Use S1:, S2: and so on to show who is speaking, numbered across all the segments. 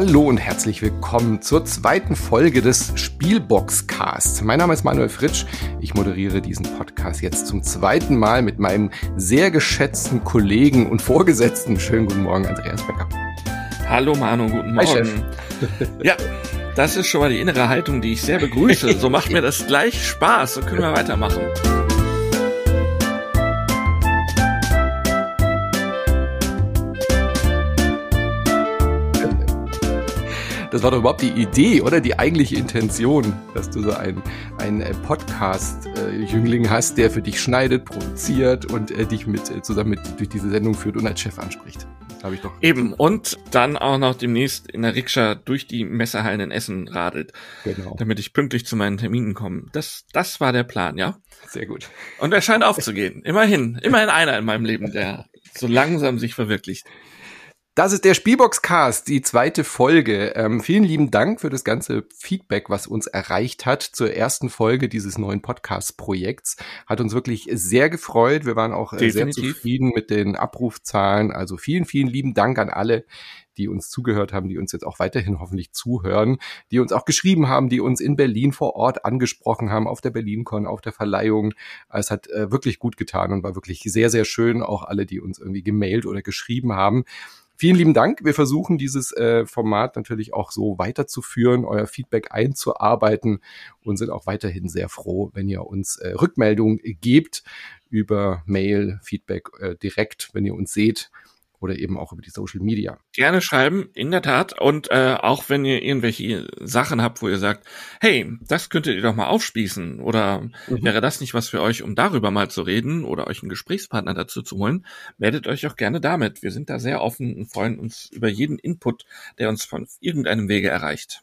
S1: Hallo und herzlich willkommen zur zweiten Folge des Spielboxcasts. Mein Name ist Manuel Fritsch. Ich moderiere diesen Podcast jetzt zum zweiten Mal mit meinem sehr geschätzten Kollegen und Vorgesetzten. Schönen guten Morgen, Andreas Becker.
S2: Hallo Manu, guten Morgen. Hi, ja, das ist schon mal die innere Haltung, die ich sehr begrüße. So macht mir das gleich Spaß. So können wir weitermachen.
S1: Das war doch überhaupt die Idee oder die eigentliche Intention, dass du so einen, einen äh, Podcast-Jüngling äh, hast, der für dich schneidet, produziert und äh, dich mit äh, zusammen mit durch diese Sendung führt und als Chef anspricht.
S2: Habe ich doch. Eben. Und dann auch noch demnächst in der Rikscha durch die Messehallen in Essen radelt. Genau. Damit ich pünktlich zu meinen Terminen komme. Das, das war der Plan, ja?
S1: Sehr gut.
S2: Und er scheint aufzugehen. Immerhin. Immerhin einer in meinem Leben, der so langsam sich verwirklicht.
S1: Das ist der Spielboxcast, die zweite Folge. Ähm, vielen lieben Dank für das ganze Feedback, was uns erreicht hat zur ersten Folge dieses neuen Podcast-Projekts. Hat uns wirklich sehr gefreut. Wir waren auch Definitiv. sehr zufrieden mit den Abrufzahlen. Also vielen, vielen lieben Dank an alle, die uns zugehört haben, die uns jetzt auch weiterhin hoffentlich zuhören, die uns auch geschrieben haben, die uns in Berlin vor Ort angesprochen haben, auf der BerlinCon, auf der Verleihung. Es hat äh, wirklich gut getan und war wirklich sehr, sehr schön. Auch alle, die uns irgendwie gemailt oder geschrieben haben. Vielen lieben Dank. Wir versuchen dieses äh, Format natürlich auch so weiterzuführen, euer Feedback einzuarbeiten und sind auch weiterhin sehr froh, wenn ihr uns äh, Rückmeldungen gebt über Mail, Feedback äh, direkt, wenn ihr uns seht oder eben auch über die Social Media.
S2: Gerne schreiben, in der Tat. Und äh, auch wenn ihr irgendwelche Sachen habt, wo ihr sagt, hey, das könntet ihr doch mal aufspießen oder mhm. wäre das nicht was für euch, um darüber mal zu reden oder euch einen Gesprächspartner dazu zu holen, meldet euch auch gerne damit. Wir sind da sehr offen und freuen uns über jeden Input, der uns von irgendeinem Wege erreicht.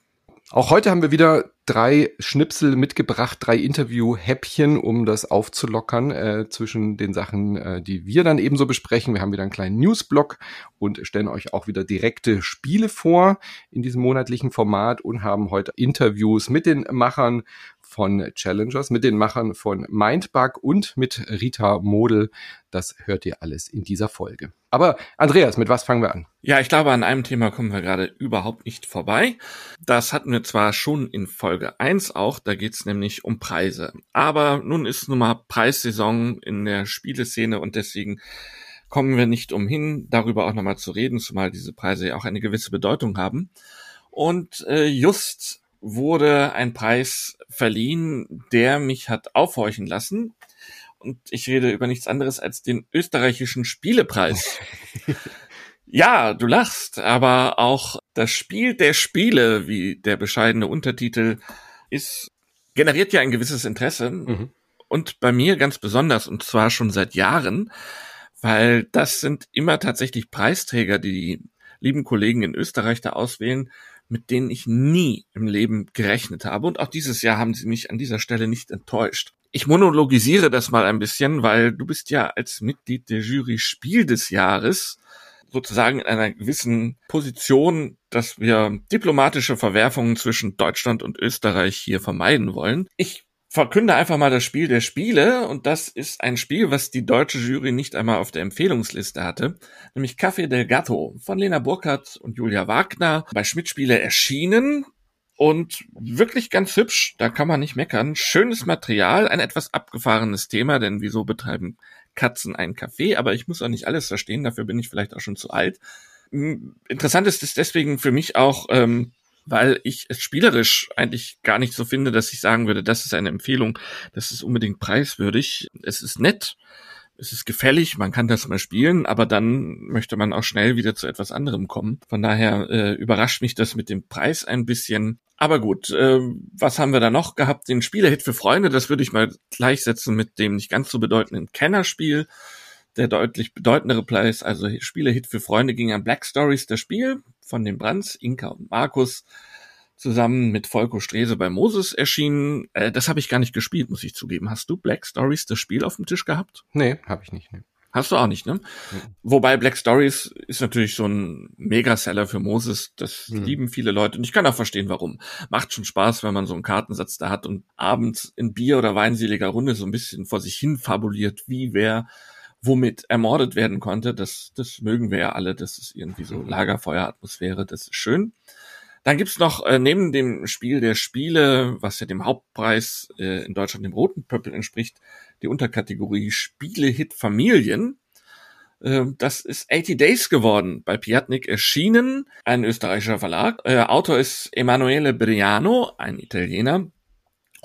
S1: Auch heute haben wir wieder drei Schnipsel mitgebracht, drei Interview-Häppchen, um das aufzulockern äh, zwischen den Sachen, äh, die wir dann ebenso besprechen. Wir haben wieder einen kleinen Newsblock und stellen euch auch wieder direkte Spiele vor in diesem monatlichen Format und haben heute Interviews mit den Machern von Challengers, mit den Machern von Mindbug und mit Rita Model. Das hört ihr alles in dieser Folge. Aber Andreas, mit was fangen wir an?
S2: Ja, ich glaube, an einem Thema kommen wir gerade überhaupt nicht vorbei. Das hatten wir zwar schon in Folge 1 auch, da geht's nämlich um Preise. Aber nun ist nun mal Preissaison in der Spieleszene und deswegen kommen wir nicht umhin, darüber auch nochmal zu reden, zumal diese Preise ja auch eine gewisse Bedeutung haben. Und äh, just wurde ein Preis verliehen, der mich hat aufhorchen lassen. Und ich rede über nichts anderes als den österreichischen Spielepreis. ja, du lachst, aber auch das Spiel der Spiele, wie der bescheidene Untertitel ist, generiert ja ein gewisses Interesse. Mhm. Und bei mir ganz besonders, und zwar schon seit Jahren, weil das sind immer tatsächlich Preisträger, die die lieben Kollegen in Österreich da auswählen, mit denen ich nie im Leben gerechnet habe. Und auch dieses Jahr haben sie mich an dieser Stelle nicht enttäuscht. Ich monologisiere das mal ein bisschen, weil du bist ja als Mitglied der Jury Spiel des Jahres sozusagen in einer gewissen Position, dass wir diplomatische Verwerfungen zwischen Deutschland und Österreich hier vermeiden wollen. Ich verkünde einfach mal das Spiel der Spiele und das ist ein Spiel, was die deutsche Jury nicht einmal auf der Empfehlungsliste hatte, nämlich Café del Gatto von Lena Burkhardt und Julia Wagner bei Schmidt Spiele erschienen und wirklich ganz hübsch, da kann man nicht meckern. Schönes Material, ein etwas abgefahrenes Thema, denn wieso betreiben Katzen ein Café? Aber ich muss auch nicht alles verstehen, dafür bin ich vielleicht auch schon zu alt. Hm, interessant ist es deswegen für mich auch, ähm, weil ich es spielerisch eigentlich gar nicht so finde, dass ich sagen würde, das ist eine Empfehlung, das ist unbedingt preiswürdig. Es ist nett, es ist gefällig, man kann das mal spielen, aber dann möchte man auch schnell wieder zu etwas anderem kommen. Von daher äh, überrascht mich das mit dem Preis ein bisschen. Aber gut, äh, was haben wir da noch gehabt? Den Spielerhit für Freunde, das würde ich mal gleichsetzen mit dem nicht ganz so bedeutenden Kennerspiel. Der deutlich bedeutendere Preis, also Spielerhit für Freunde, ging an Black Stories, das Spiel von den Brands, Inka und Markus, zusammen mit Volko Strese bei Moses erschienen. Äh, das habe ich gar nicht gespielt, muss ich zugeben. Hast du Black Stories, das Spiel auf dem Tisch gehabt?
S1: Nee, habe ich nicht. Nee.
S2: Hast du auch nicht, ne? Mhm. Wobei Black Stories ist natürlich so ein Megaseller für Moses. Das mhm. lieben viele Leute. Und ich kann auch verstehen, warum. Macht schon Spaß, wenn man so einen Kartensatz da hat und abends in Bier- oder weinseliger Runde so ein bisschen vor sich hin fabuliert, wie wer womit ermordet werden konnte. Das, das mögen wir ja alle. Das ist irgendwie so Lagerfeueratmosphäre. Das ist schön. Dann gibt's noch äh, neben dem Spiel der Spiele, was ja dem Hauptpreis äh, in Deutschland dem roten Pöppel entspricht, die Unterkategorie Spiele-Hit Familien. Äh, das ist 80 Days geworden, bei Piatnik erschienen, ein österreichischer Verlag. Äh, Autor ist Emanuele Briano, ein Italiener.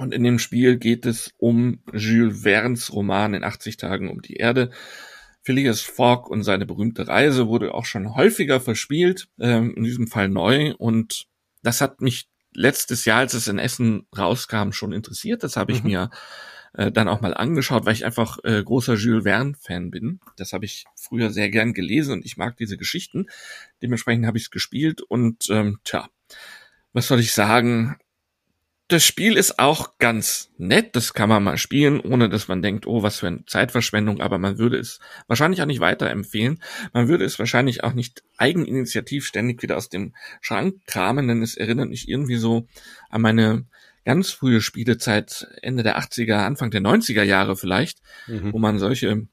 S2: Und in dem Spiel geht es um Jules Verne's Roman in 80 Tagen um die Erde. Phileas Fogg und seine berühmte Reise wurde auch schon häufiger verspielt, ähm, in diesem Fall neu. Und das hat mich letztes Jahr, als es in Essen rauskam, schon interessiert. Das habe ich mhm. mir äh, dann auch mal angeschaut, weil ich einfach äh, großer Jules Verne-Fan bin. Das habe ich früher sehr gern gelesen und ich mag diese Geschichten. Dementsprechend habe ich es gespielt und ähm, tja, was soll ich sagen? Das Spiel ist auch ganz nett, das kann man mal spielen, ohne dass man denkt, oh, was für eine Zeitverschwendung, aber man würde es wahrscheinlich auch nicht weiterempfehlen. Man würde es wahrscheinlich auch nicht eigeninitiativ ständig wieder aus dem Schrank kramen, denn es erinnert mich irgendwie so an meine ganz frühe Spielezeit, Ende der 80er, Anfang der 90er Jahre vielleicht, mhm. wo man solche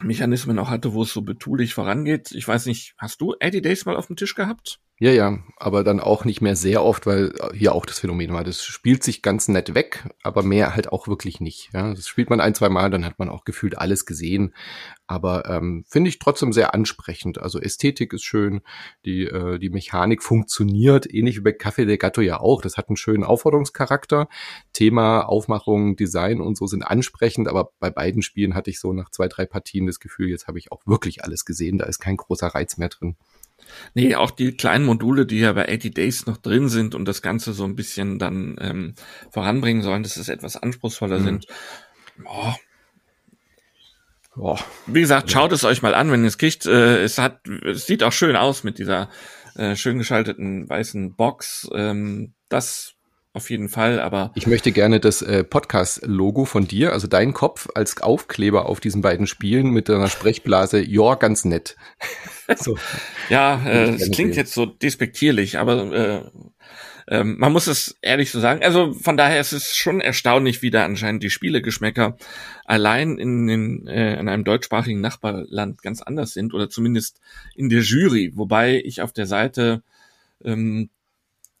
S2: Mechanismen auch hatte, wo es so betulich vorangeht. Ich weiß nicht, hast du 80 Days mal auf dem Tisch gehabt?
S1: Ja, ja, aber dann auch nicht mehr sehr oft, weil hier auch das Phänomen war. Das spielt sich ganz nett weg, aber mehr halt auch wirklich nicht. Ja, das spielt man ein, zwei Mal, dann hat man auch gefühlt alles gesehen. Aber ähm, finde ich trotzdem sehr ansprechend. Also Ästhetik ist schön, die, äh, die Mechanik funktioniert, ähnlich wie bei Café de Gatto ja auch. Das hat einen schönen Aufforderungscharakter. Thema, Aufmachung, Design und so sind ansprechend, aber bei beiden Spielen hatte ich so nach zwei, drei Partien das Gefühl, jetzt habe ich auch wirklich alles gesehen. Da ist kein großer Reiz mehr drin.
S2: Nee, auch die kleinen Module, die ja bei 80 Days noch drin sind und das Ganze so ein bisschen dann ähm, voranbringen sollen, dass es etwas anspruchsvoller mhm. sind. Oh. Oh. Wie gesagt, schaut es euch mal an, wenn ihr es kriegt. Äh, es hat, es sieht auch schön aus mit dieser äh, schön geschalteten weißen Box. Ähm, das auf jeden Fall, aber.
S1: Ich möchte gerne das äh, Podcast-Logo von dir, also dein Kopf als Aufkleber auf diesen beiden Spielen mit deiner Sprechblase, ja, ganz nett.
S2: so. ja, äh, das klingt jetzt so despektierlich, aber äh, äh, man muss es ehrlich so sagen. Also von daher ist es schon erstaunlich, wie da anscheinend die Spielegeschmäcker allein in, den, äh, in einem deutschsprachigen Nachbarland ganz anders sind oder zumindest in der Jury, wobei ich auf der Seite ähm,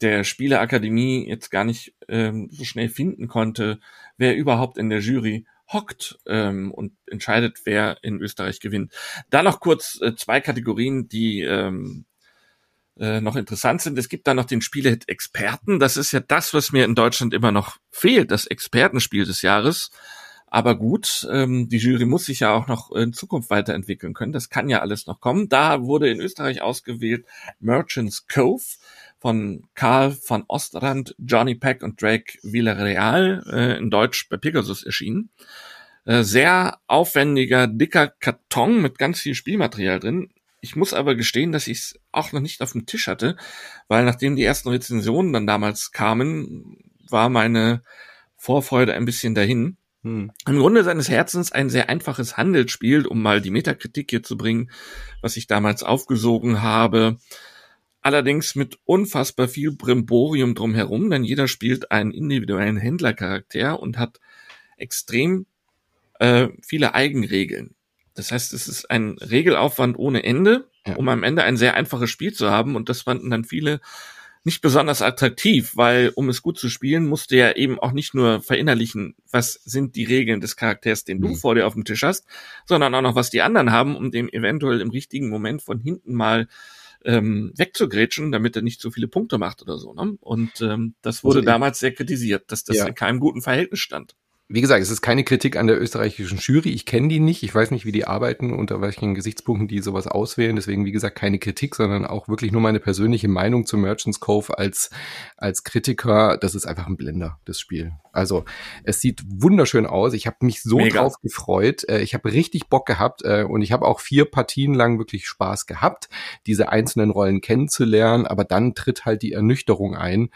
S2: der Spieleakademie jetzt gar nicht ähm, so schnell finden konnte, wer überhaupt in der Jury hockt ähm, und entscheidet, wer in Österreich gewinnt. Da noch kurz äh, zwei Kategorien, die ähm, äh, noch interessant sind. Es gibt da noch den Spielehit Experten. Das ist ja das, was mir in Deutschland immer noch fehlt, das Expertenspiel des Jahres. Aber gut, ähm, die Jury muss sich ja auch noch in Zukunft weiterentwickeln können. Das kann ja alles noch kommen. Da wurde in Österreich ausgewählt Merchants Cove von Karl von Ostrand, Johnny Peck und Drake Villarreal, äh, in Deutsch bei Pegasus erschienen. Äh, sehr aufwendiger, dicker Karton mit ganz viel Spielmaterial drin. Ich muss aber gestehen, dass ich es auch noch nicht auf dem Tisch hatte, weil nachdem die ersten Rezensionen dann damals kamen, war meine Vorfreude ein bisschen dahin. Hm. Im Grunde seines Herzens ein sehr einfaches Handelsspiel, um mal die Metakritik hier zu bringen, was ich damals aufgesogen habe allerdings mit unfassbar viel Brimborium drumherum, denn jeder spielt einen individuellen Händlercharakter und hat extrem äh, viele Eigenregeln. Das heißt, es ist ein Regelaufwand ohne Ende, ja. um am Ende ein sehr einfaches Spiel zu haben und das fanden dann viele nicht besonders attraktiv, weil um es gut zu spielen, musst du ja eben auch nicht nur verinnerlichen, was sind die Regeln des Charakters, den du mhm. vor dir auf dem Tisch hast, sondern auch noch, was die anderen haben, um dem eventuell im richtigen Moment von hinten mal ähm, wegzugrätschen, damit er nicht so viele Punkte macht oder so. Ne? Und ähm, das wurde also, damals sehr kritisiert, dass das ja. in keinem guten Verhältnis stand
S1: wie gesagt, es ist keine Kritik an der österreichischen Jury. Ich kenne die nicht. Ich weiß nicht, wie die arbeiten, unter welchen Gesichtspunkten die sowas auswählen. Deswegen, wie gesagt, keine Kritik, sondern auch wirklich nur meine persönliche Meinung zu Merchants Cove als, als Kritiker. Das ist einfach ein Blender, das Spiel. Also, es sieht wunderschön aus. Ich habe mich so Mega. drauf gefreut. Äh, ich habe richtig Bock gehabt äh, und ich habe auch vier Partien lang wirklich Spaß gehabt, diese einzelnen Rollen kennenzulernen. Aber dann tritt halt die Ernüchterung ein,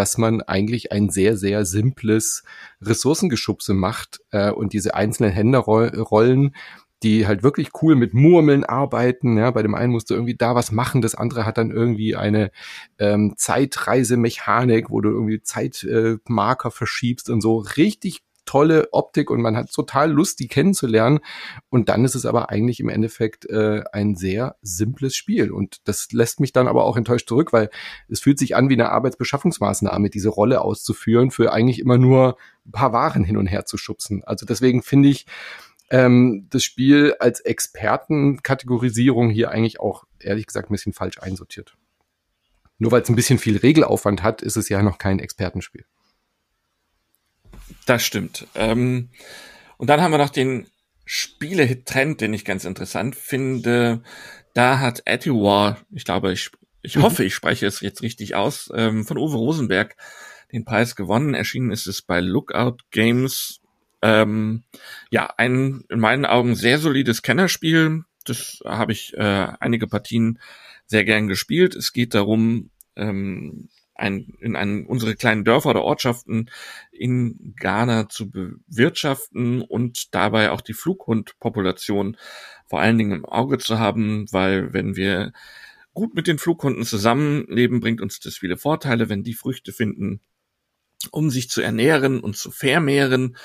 S1: dass man eigentlich ein sehr, sehr simples Ressourcengeschubse macht äh, und diese einzelnen Händerollen, die halt wirklich cool mit Murmeln arbeiten. Ja, bei dem einen musst du irgendwie da was machen, das andere hat dann irgendwie eine ähm, Zeitreisemechanik, wo du irgendwie Zeitmarker äh, verschiebst und so. Richtig tolle Optik und man hat total Lust, die kennenzulernen. Und dann ist es aber eigentlich im Endeffekt äh, ein sehr simples Spiel. Und das lässt mich dann aber auch enttäuscht zurück, weil es fühlt sich an wie eine Arbeitsbeschaffungsmaßnahme, diese Rolle auszuführen, für eigentlich immer nur ein paar Waren hin und her zu schubsen. Also deswegen finde ich, ähm, das Spiel als Expertenkategorisierung hier eigentlich auch ehrlich gesagt ein bisschen falsch einsortiert. Nur weil es ein bisschen viel Regelaufwand hat, ist es ja noch kein Expertenspiel.
S2: Das stimmt. Ähm, und dann haben wir noch den Spiele-Hit-Trend, den ich ganz interessant finde. Da hat War, ich glaube, ich, ich mhm. hoffe, ich spreche es jetzt richtig aus, ähm, von Uwe Rosenberg den Preis gewonnen. Erschienen ist es bei Lookout Games. Ähm, ja, ein in meinen Augen sehr solides Kennerspiel. Das habe ich äh, einige Partien sehr gern gespielt. Es geht darum, ähm, ein, in einen, unsere kleinen Dörfer oder Ortschaften in Ghana zu bewirtschaften und dabei auch die Flughundpopulation vor allen Dingen im Auge zu haben, weil wenn wir gut mit den Flughunden zusammenleben, bringt uns das viele Vorteile, wenn die Früchte finden, um sich zu ernähren und zu vermehren,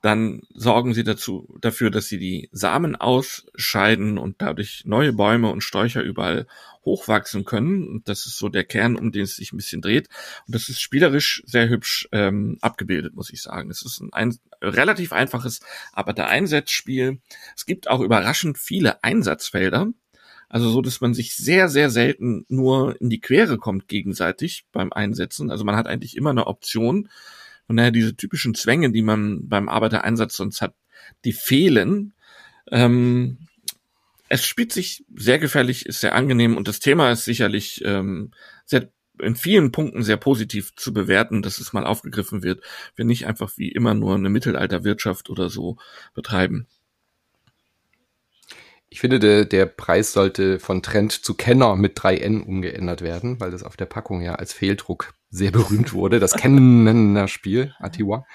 S2: dann sorgen sie dazu, dafür, dass sie die Samen ausscheiden und dadurch neue Bäume und Sträucher überall hochwachsen können. Und das ist so der Kern, um den es sich ein bisschen dreht. Und das ist spielerisch sehr hübsch ähm, abgebildet, muss ich sagen. Es ist ein, ein relativ einfaches Arbeiter-Einsatzspiel. Es gibt auch überraschend viele Einsatzfelder. Also so, dass man sich sehr, sehr selten nur in die Quere kommt gegenseitig beim Einsetzen. Also man hat eigentlich immer eine Option, und daher diese typischen Zwänge, die man beim Arbeitereinsatz sonst hat, die fehlen. Ähm, es spielt sich sehr gefährlich, ist sehr angenehm und das Thema ist sicherlich ähm, sehr in vielen Punkten sehr positiv zu bewerten, dass es mal aufgegriffen wird, wir nicht einfach wie immer nur eine Mittelalterwirtschaft oder so betreiben.
S1: Ich finde, der, der Preis sollte von Trend zu Kenner mit 3N umgeändert werden, weil das auf der Packung ja als Fehldruck sehr berühmt wurde. Das Kenner-Spiel, Atiwa.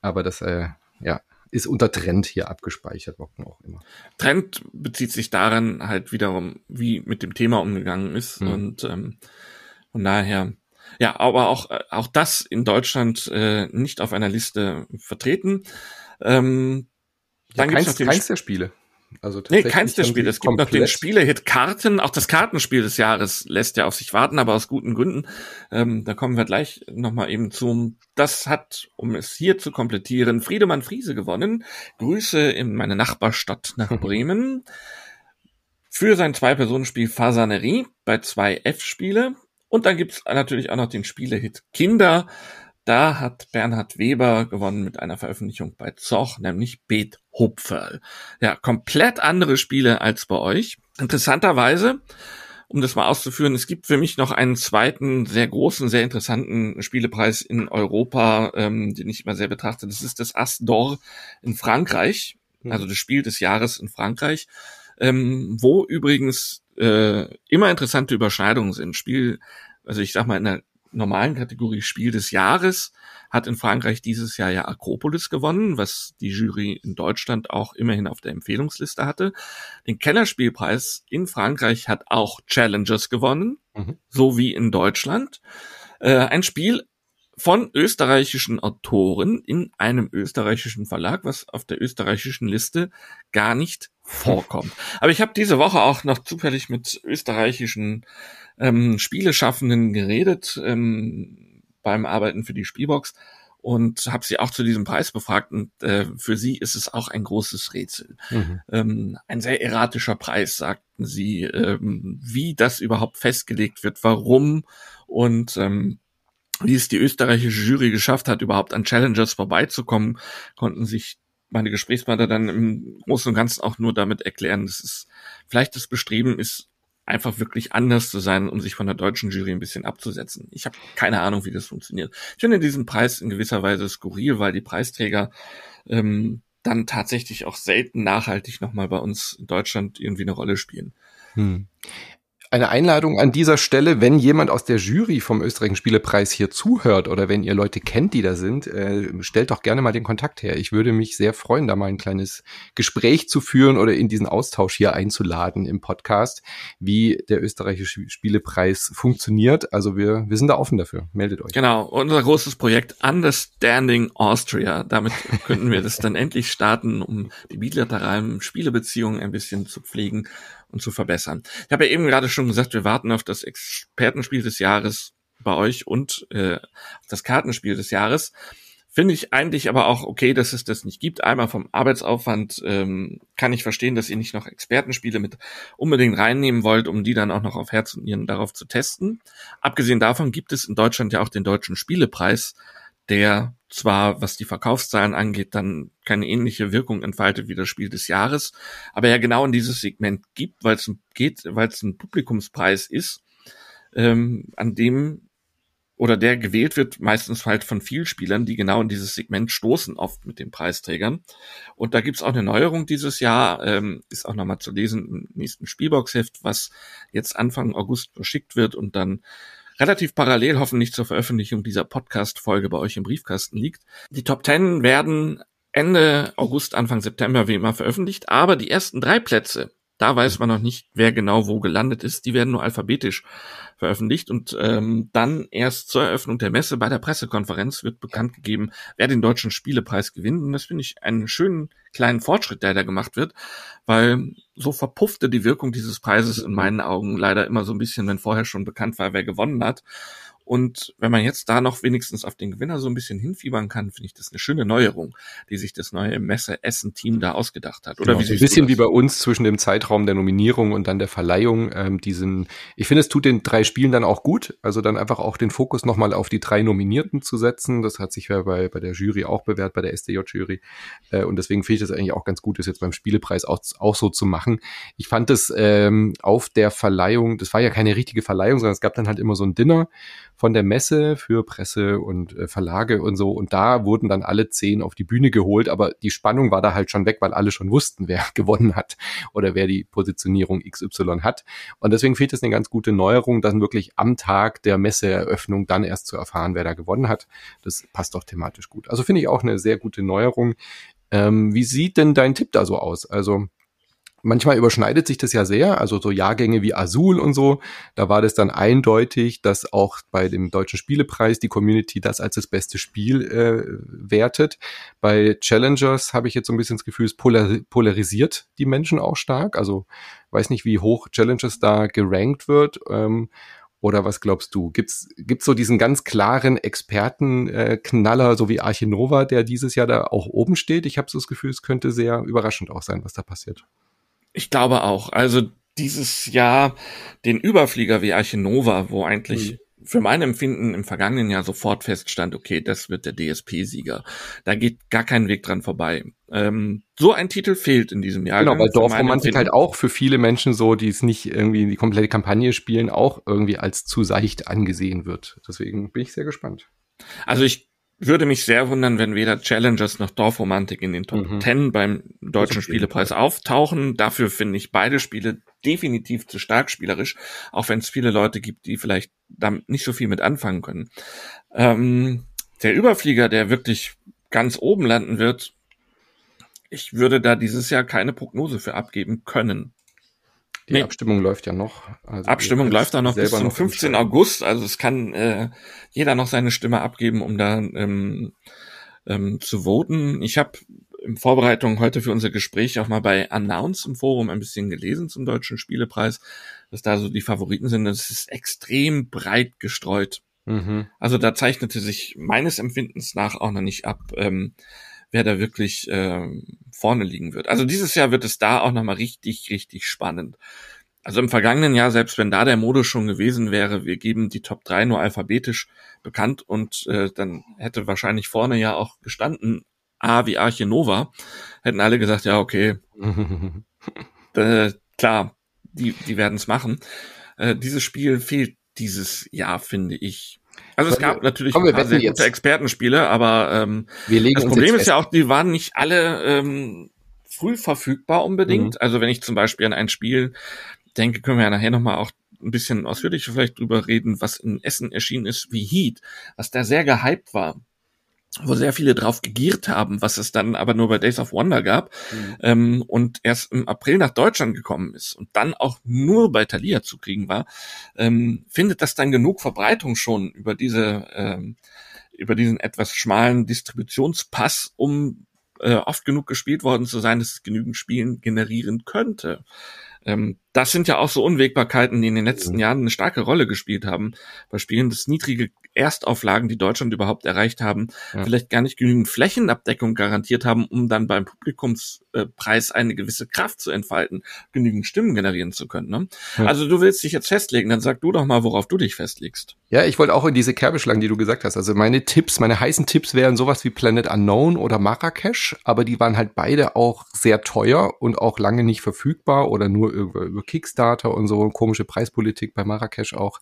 S1: Aber das, äh, ja, ist unter Trend hier abgespeichert, warum auch immer.
S2: Trend bezieht sich daran halt wiederum, wie mit dem Thema umgegangen ist. Hm. Und ähm, von daher, ja, aber auch, äh, auch das in Deutschland äh, nicht auf einer Liste vertreten. Ähm,
S1: dann ja, keins, keins der Spiele.
S2: Also nee, keins der Spiele. Es gibt noch den Spielehit Karten. Auch das Kartenspiel des Jahres lässt ja auf sich warten, aber aus guten Gründen. Ähm, da kommen wir gleich nochmal eben zu. Das hat, um es hier zu komplettieren, Friedemann Friese gewonnen. Grüße in meine Nachbarstadt nach Bremen. Für sein Zwei-Personen-Spiel Fasanerie bei zwei F-Spiele. Und dann gibt's natürlich auch noch den Spielehit Kinder da hat Bernhard Weber gewonnen mit einer Veröffentlichung bei Zoch, nämlich Beethupferl. Ja, komplett andere Spiele als bei euch. Interessanterweise, um das mal auszuführen, es gibt für mich noch einen zweiten sehr großen, sehr interessanten Spielepreis in Europa, ähm, den ich immer sehr betrachte. Das ist das As d'Or in Frankreich, hm. also das Spiel des Jahres in Frankreich, ähm, wo übrigens äh, immer interessante Überschneidungen sind. Spiel, also ich sag mal in der normalen Kategorie Spiel des Jahres hat in Frankreich dieses Jahr ja Akropolis gewonnen, was die Jury in Deutschland auch immerhin auf der Empfehlungsliste hatte. Den Kellerspielpreis in Frankreich hat auch Challengers gewonnen, mhm. so wie in Deutschland. Äh, ein Spiel von österreichischen Autoren in einem österreichischen Verlag, was auf der österreichischen Liste gar nicht vorkommt. Aber ich habe diese Woche auch noch zufällig mit österreichischen ähm, Spieleschaffenden geredet ähm, beim Arbeiten für die Spielbox und habe sie auch zu diesem Preis befragt und äh, für sie ist es auch ein großes Rätsel. Mhm. Ähm, ein sehr erratischer Preis, sagten sie, ähm, wie das überhaupt festgelegt wird, warum und ähm, wie es die österreichische Jury geschafft hat, überhaupt an Challengers vorbeizukommen, konnten sich meine Gesprächspartner dann im Großen und Ganzen auch nur damit erklären, dass es vielleicht das Bestreben ist, einfach wirklich anders zu sein, um sich von der deutschen Jury ein bisschen abzusetzen. Ich habe keine Ahnung, wie das funktioniert. Ich finde diesen Preis in gewisser Weise skurril, weil die Preisträger ähm, dann tatsächlich auch selten nachhaltig nochmal bei uns in Deutschland irgendwie eine Rolle spielen. Hm.
S1: Eine Einladung an dieser Stelle, wenn jemand aus der Jury vom österreichischen Spielepreis hier zuhört oder wenn ihr Leute kennt, die da sind, äh, stellt doch gerne mal den Kontakt her. Ich würde mich sehr freuen, da mal ein kleines Gespräch zu führen oder in diesen Austausch hier einzuladen im Podcast, wie der österreichische Spielepreis funktioniert. Also wir, wir sind da offen dafür. Meldet euch.
S2: Genau, unser großes Projekt Understanding Austria. Damit könnten wir das dann endlich starten, um die bilateralen Spielebeziehungen ein bisschen zu pflegen und zu verbessern. Ich habe ja eben gerade schon gesagt, wir warten auf das Expertenspiel des Jahres bei euch und äh, das Kartenspiel des Jahres. Finde ich eigentlich aber auch okay, dass es das nicht gibt. Einmal vom Arbeitsaufwand ähm, kann ich verstehen, dass ihr nicht noch Expertenspiele mit unbedingt reinnehmen wollt, um die dann auch noch auf Herz und Nieren darauf zu testen. Abgesehen davon gibt es in Deutschland ja auch den Deutschen Spielepreis, der zwar, was die Verkaufszahlen angeht, dann keine ähnliche Wirkung entfaltet wie das Spiel des Jahres, aber ja genau in dieses Segment gibt, weil es geht, weil es ein Publikumspreis ist, ähm, an dem oder der gewählt wird, meistens halt von Spielern, die genau in dieses Segment stoßen, oft mit den Preisträgern. Und da gibt's auch eine Neuerung dieses Jahr, ähm, ist auch nochmal zu lesen im nächsten Spielboxheft, was jetzt Anfang August verschickt wird und dann relativ parallel hoffentlich zur Veröffentlichung dieser Podcast-Folge bei euch im Briefkasten liegt. Die Top 10 werden Ende August, Anfang September wie immer veröffentlicht, aber die ersten drei Plätze da weiß man noch nicht, wer genau wo gelandet ist. Die werden nur alphabetisch veröffentlicht und ähm, dann erst zur Eröffnung der Messe bei der Pressekonferenz wird bekannt gegeben, wer den deutschen Spielepreis gewinnt. Und das finde ich einen schönen kleinen Fortschritt, der da gemacht wird, weil so verpuffte die Wirkung dieses Preises in meinen Augen leider immer so ein bisschen, wenn vorher schon bekannt war, wer gewonnen hat. Und wenn man jetzt da noch wenigstens auf den Gewinner so ein bisschen hinfiebern kann, finde ich das eine schöne Neuerung, die sich das neue Messe-Essen-Team da ausgedacht hat.
S1: Oder genau, wie ein bisschen wie bei uns zwischen dem Zeitraum der Nominierung und dann der Verleihung. Ähm, diesen, ich finde, es tut den drei Spielen dann auch gut. Also dann einfach auch den Fokus nochmal auf die drei Nominierten zu setzen. Das hat sich ja bei, bei der Jury auch bewährt, bei der SDJ-Jury. Äh, und deswegen finde ich das eigentlich auch ganz gut, das jetzt beim Spielepreis auch, auch so zu machen. Ich fand es ähm, auf der Verleihung, das war ja keine richtige Verleihung, sondern es gab dann halt immer so ein Dinner von der Messe für Presse und äh, Verlage und so. Und da wurden dann alle zehn auf die Bühne geholt, aber die Spannung war da halt schon weg, weil alle schon wussten, wer gewonnen hat oder wer die Positionierung XY hat. Und deswegen fehlt es eine ganz gute Neuerung, dann wirklich am Tag der Messeeröffnung dann erst zu erfahren, wer da gewonnen hat. Das passt doch thematisch gut. Also finde ich auch eine sehr gute Neuerung. Ähm, wie sieht denn dein Tipp da so aus? Also Manchmal überschneidet sich das ja sehr, also so Jahrgänge wie Azul und so, da war das dann eindeutig, dass auch bei dem Deutschen Spielepreis die Community das als das beste Spiel äh, wertet. Bei Challengers habe ich jetzt so ein bisschen das Gefühl, es polar polarisiert die Menschen auch stark. Also weiß nicht, wie hoch Challengers da gerankt wird. Ähm, oder was glaubst du? Gibt's gibt's so diesen ganz klaren Expertenknaller, äh, so wie Archinova, der dieses Jahr da auch oben steht? Ich habe so das Gefühl, es könnte sehr überraschend auch sein, was da passiert.
S2: Ich glaube auch. Also dieses Jahr den Überflieger wie Arche Nova, wo eigentlich mhm. für mein Empfinden im vergangenen Jahr sofort feststand, okay, das wird der DSP-Sieger. Da geht gar kein Weg dran vorbei. Ähm, so ein Titel fehlt in diesem Jahr.
S1: Genau, weil Dorfromantik halt auch für viele Menschen so, die es nicht irgendwie in die komplette Kampagne spielen, auch irgendwie als zu seicht angesehen wird. Deswegen bin ich sehr gespannt.
S2: Also ich würde mich sehr wundern, wenn weder Challengers noch Dorfromantik in den Top mhm. 10 beim Deutschen Spielepreis auftauchen. Dafür finde ich beide Spiele definitiv zu stark spielerisch, auch wenn es viele Leute gibt, die vielleicht damit nicht so viel mit anfangen können. Ähm, der Überflieger, der wirklich ganz oben landen wird, ich würde da dieses Jahr keine Prognose für abgeben können.
S1: Die nee. Abstimmung läuft ja noch.
S2: Also Abstimmung läuft da noch bis zum 15. August. Also es kann äh, jeder noch seine Stimme abgeben, um da ähm, ähm, zu voten. Ich habe in Vorbereitung heute für unser Gespräch auch mal bei Announce im Forum ein bisschen gelesen zum Deutschen Spielepreis, dass da so die Favoriten sind. Das ist extrem breit gestreut. Mhm. Also da zeichnete sich meines Empfindens nach auch noch nicht ab, ähm, wer da wirklich äh, vorne liegen wird. Also dieses Jahr wird es da auch nochmal richtig, richtig spannend. Also im vergangenen Jahr, selbst wenn da der Modus schon gewesen wäre, wir geben die Top 3 nur alphabetisch bekannt und äh, dann hätte wahrscheinlich vorne ja auch gestanden A wie Arche Nova, hätten alle gesagt, ja, okay, äh, klar, die, die werden es machen. Äh, dieses Spiel fehlt dieses Jahr, finde ich. Also es gab natürlich
S1: komm,
S2: ein paar sehr jetzt. gute Expertenspiele, aber ähm, das Problem ist ja auch, die waren nicht alle ähm, früh verfügbar unbedingt. Mhm. Also wenn ich zum Beispiel an ein Spiel denke, können wir ja nachher nochmal auch ein bisschen ausführlicher vielleicht drüber reden, was in Essen erschienen ist, wie Heat, was da sehr gehypt war wo sehr viele drauf gegiert haben, was es dann aber nur bei Days of Wonder gab mhm. ähm, und erst im April nach Deutschland gekommen ist und dann auch nur bei Thalia zu kriegen war, ähm, findet das dann genug Verbreitung schon über diese ähm, über diesen etwas schmalen Distributionspass, um äh, oft genug gespielt worden zu sein, dass es genügend Spielen generieren könnte. Ähm, das sind ja auch so Unwägbarkeiten, die in den letzten mhm. Jahren eine starke Rolle gespielt haben. Bei Spielen, dass niedrige Erstauflagen, die Deutschland überhaupt erreicht haben, ja. vielleicht gar nicht genügend Flächenabdeckung garantiert haben, um dann beim Publikumspreis eine gewisse Kraft zu entfalten, genügend Stimmen generieren zu können. Ne? Ja. Also du willst dich jetzt festlegen, dann sag du doch mal, worauf du dich festlegst.
S1: Ja, ich wollte auch in diese Kerbe schlagen, die du gesagt hast. Also meine Tipps, meine heißen Tipps wären sowas wie Planet Unknown oder Marrakesch, aber die waren halt beide auch sehr teuer und auch lange nicht verfügbar oder nur über, über Kickstarter und so komische Preispolitik bei Marrakesch auch.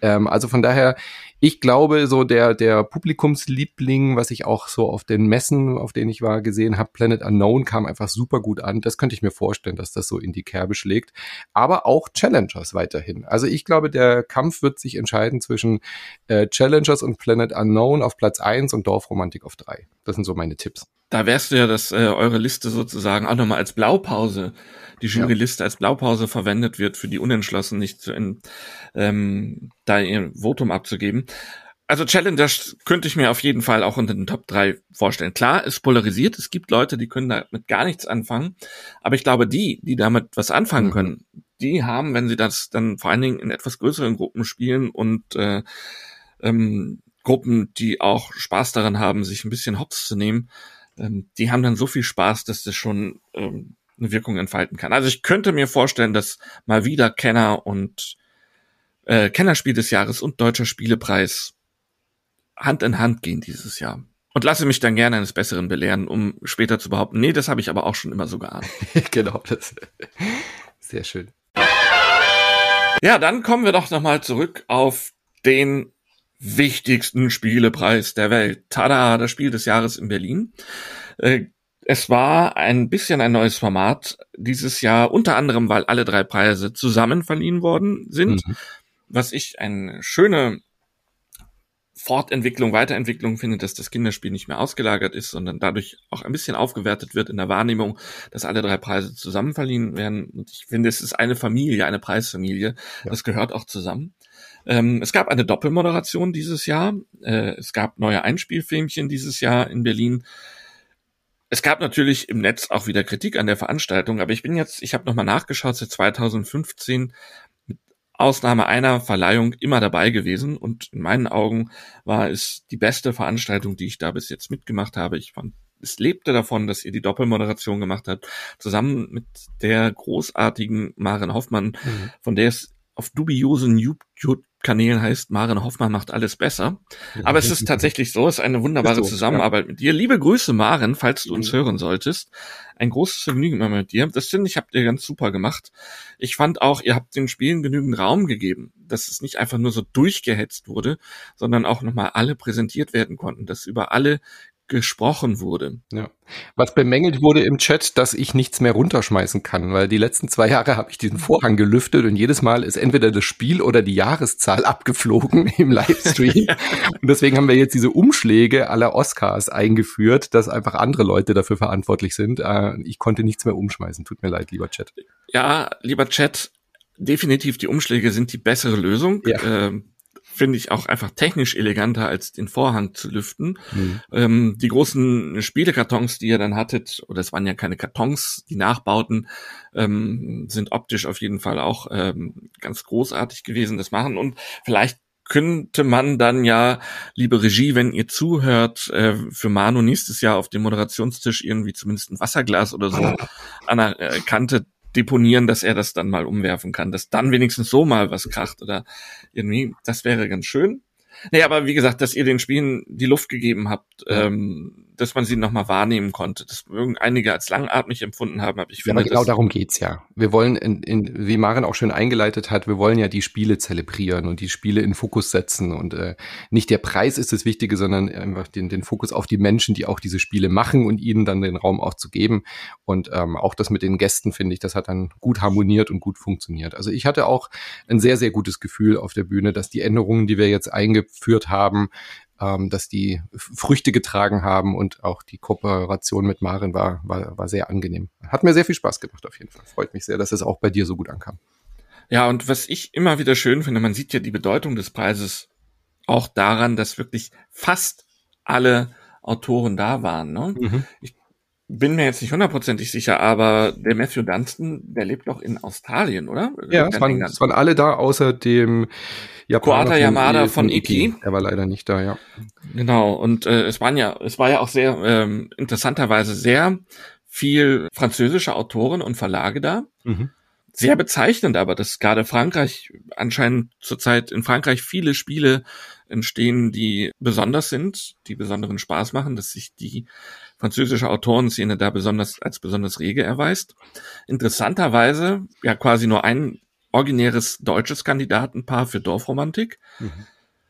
S1: Ähm, also von daher, ich glaube, so der, der Publikumsliebling, was ich auch so auf den Messen, auf denen ich war, gesehen habe, Planet Unknown kam einfach super gut an. Das könnte ich mir vorstellen, dass das so in die Kerbe schlägt. Aber auch Challengers weiterhin. Also ich glaube, der Kampf wird sich entscheiden zwischen äh, Challengers und Planet Unknown auf Platz eins und Dorfromantik auf drei. Das sind so meine Tipps.
S2: Da wärst du ja, dass äh, eure Liste sozusagen auch nochmal als Blaupause die Juryliste ja. als Blaupause verwendet wird für die Unentschlossen, nicht zu, in, ähm, da ihr Votum abzugeben. Also Challengers könnte ich mir auf jeden Fall auch unter den Top 3 vorstellen. Klar, es polarisiert, es gibt Leute, die können damit gar nichts anfangen, aber ich glaube, die, die damit was anfangen mhm. können, die haben, wenn sie das dann vor allen Dingen in etwas größeren Gruppen spielen und äh, ähm, Gruppen, die auch Spaß daran haben, sich ein bisschen hops zu nehmen, ähm, die haben dann so viel Spaß, dass das schon ähm, eine Wirkung entfalten kann. Also ich könnte mir vorstellen, dass mal wieder Kenner und äh, Kennerspiel des Jahres und Deutscher Spielepreis Hand in Hand gehen dieses Jahr. Und lasse mich dann gerne eines Besseren belehren, um später zu behaupten, nee, das habe ich aber auch schon immer so geahnt.
S1: genau, das. Sehr schön.
S2: Ja, dann kommen wir doch nochmal zurück auf den wichtigsten Spielepreis der Welt. Tada, das Spiel des Jahres in Berlin. Äh, es war ein bisschen ein neues Format dieses Jahr, unter anderem, weil alle drei Preise zusammen verliehen worden sind, mhm. was ich eine schöne Fortentwicklung, Weiterentwicklung finde, dass das Kinderspiel nicht mehr ausgelagert ist, sondern dadurch auch ein bisschen aufgewertet wird in der Wahrnehmung, dass alle drei Preise zusammen verliehen werden. Und ich finde, es ist eine Familie, eine Preisfamilie. Ja. Das gehört auch zusammen. Ähm, es gab eine Doppelmoderation dieses Jahr. Äh, es gab neue Einspielfilmchen dieses Jahr in Berlin. Es gab natürlich im Netz auch wieder Kritik an der Veranstaltung, aber ich bin jetzt, ich habe nochmal nachgeschaut, seit 2015 mit Ausnahme einer Verleihung immer dabei gewesen und in meinen Augen war es die beste Veranstaltung, die ich da bis jetzt mitgemacht habe. Ich fand, es lebte davon, dass ihr die Doppelmoderation gemacht habt, zusammen mit der großartigen Maren Hoffmann, mhm. von der es auf dubiosen YouTube-Kanälen heißt, Maren Hoffmann macht alles besser. Aber es ist tatsächlich so, es ist eine wunderbare so, Zusammenarbeit ja. mit dir. Liebe Grüße, Maren, falls du uns mhm. hören solltest. Ein großes Vergnügen immer mit dir. Das finde ich, habt ihr ganz super gemacht. Ich fand auch, ihr habt den Spielen genügend Raum gegeben, dass es nicht einfach nur so durchgehetzt wurde, sondern auch nochmal alle präsentiert werden konnten, dass über alle gesprochen wurde.
S1: Ja. Was bemängelt wurde im Chat, dass ich nichts mehr runterschmeißen kann, weil die letzten zwei Jahre habe ich diesen Vorhang gelüftet und jedes Mal ist entweder das Spiel oder die Jahreszahl abgeflogen im Livestream. und deswegen haben wir jetzt diese Umschläge aller Oscars eingeführt, dass einfach andere Leute dafür verantwortlich sind. Äh, ich konnte nichts mehr umschmeißen. Tut mir leid, lieber Chat.
S2: Ja, lieber Chat, definitiv die Umschläge sind die bessere Lösung. Ja. Ähm, finde ich auch einfach technisch eleganter, als den Vorhang zu lüften. Mhm. Ähm, die großen Spielekartons, die ihr dann hattet, oder es waren ja keine Kartons, die Nachbauten, ähm, sind optisch auf jeden Fall auch ähm, ganz großartig gewesen, das machen. Und vielleicht könnte man dann ja, liebe Regie, wenn ihr zuhört, äh, für Manu nächstes Jahr auf dem Moderationstisch irgendwie zumindest ein Wasserglas oder so an der äh, Kante deponieren, dass er das dann mal umwerfen kann, dass dann wenigstens so mal was kracht oder irgendwie, das wäre ganz schön. Nee, aber wie gesagt, dass ihr den Spielen die Luft gegeben habt, ähm, dass man sie nochmal wahrnehmen konnte. Das mögen einige als langatmig empfunden haben, aber ich finde.
S1: Aber genau darum geht's ja. Wir wollen, in, in, wie Maren auch schön eingeleitet hat, wir wollen ja die Spiele zelebrieren und die Spiele in Fokus setzen. Und äh, nicht der Preis ist das Wichtige, sondern einfach den, den Fokus auf die Menschen, die auch diese Spiele machen und ihnen dann den Raum auch zu geben. Und ähm, auch das mit den Gästen, finde ich, das hat dann gut harmoniert und gut funktioniert. Also ich hatte auch ein sehr, sehr gutes Gefühl auf der Bühne, dass die Änderungen, die wir jetzt eingeführt haben, ähm, dass die Früchte getragen haben und auch die Kooperation mit Marin war, war, war sehr angenehm. Hat mir sehr viel Spaß gemacht auf jeden Fall. Freut mich sehr, dass es auch bei dir so gut ankam.
S2: Ja, und was ich immer wieder schön finde, man sieht ja die Bedeutung des Preises auch daran, dass wirklich fast alle Autoren da waren. Ne? Mhm. Ich bin mir jetzt nicht hundertprozentig sicher, aber der Matthew Dunstan, der lebt doch in Australien, oder?
S1: Ja, es waren, es waren alle da, außer dem
S2: Japaner Koata Yamada von, von Iki.
S1: Er war leider nicht da, ja.
S2: Genau, und äh, es waren ja, es war ja auch sehr ähm, interessanterweise sehr viel französische Autoren und Verlage da. Mhm. Sehr bezeichnend aber, dass gerade Frankreich anscheinend zurzeit in Frankreich viele Spiele entstehen, die besonders sind, die besonderen Spaß machen, dass sich die französische Autorenszene da besonders als besonders rege erweist. Interessanterweise ja quasi nur ein originäres deutsches Kandidatenpaar für Dorfromantik. Mhm.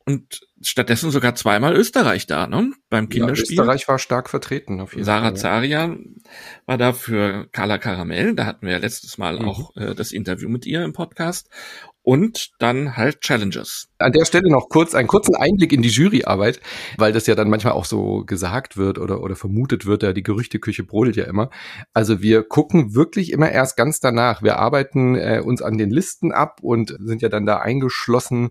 S2: Und stattdessen sogar zweimal Österreich da, ne? Beim Kinderspiel.
S1: Ja, Österreich war stark vertreten
S2: auf jeden Sarah Fall. Sarah Zaria war da für Carla Karamell. Da hatten wir ja letztes Mal mhm. auch äh, das Interview mit ihr im Podcast und dann halt Challenges.
S1: An der Stelle noch kurz einen kurzen Einblick in die Juryarbeit, weil das ja dann manchmal auch so gesagt wird oder, oder vermutet wird, ja, die Gerüchteküche brodelt ja immer. Also wir gucken wirklich immer erst ganz danach. Wir arbeiten äh, uns an den Listen ab und sind ja dann da eingeschlossen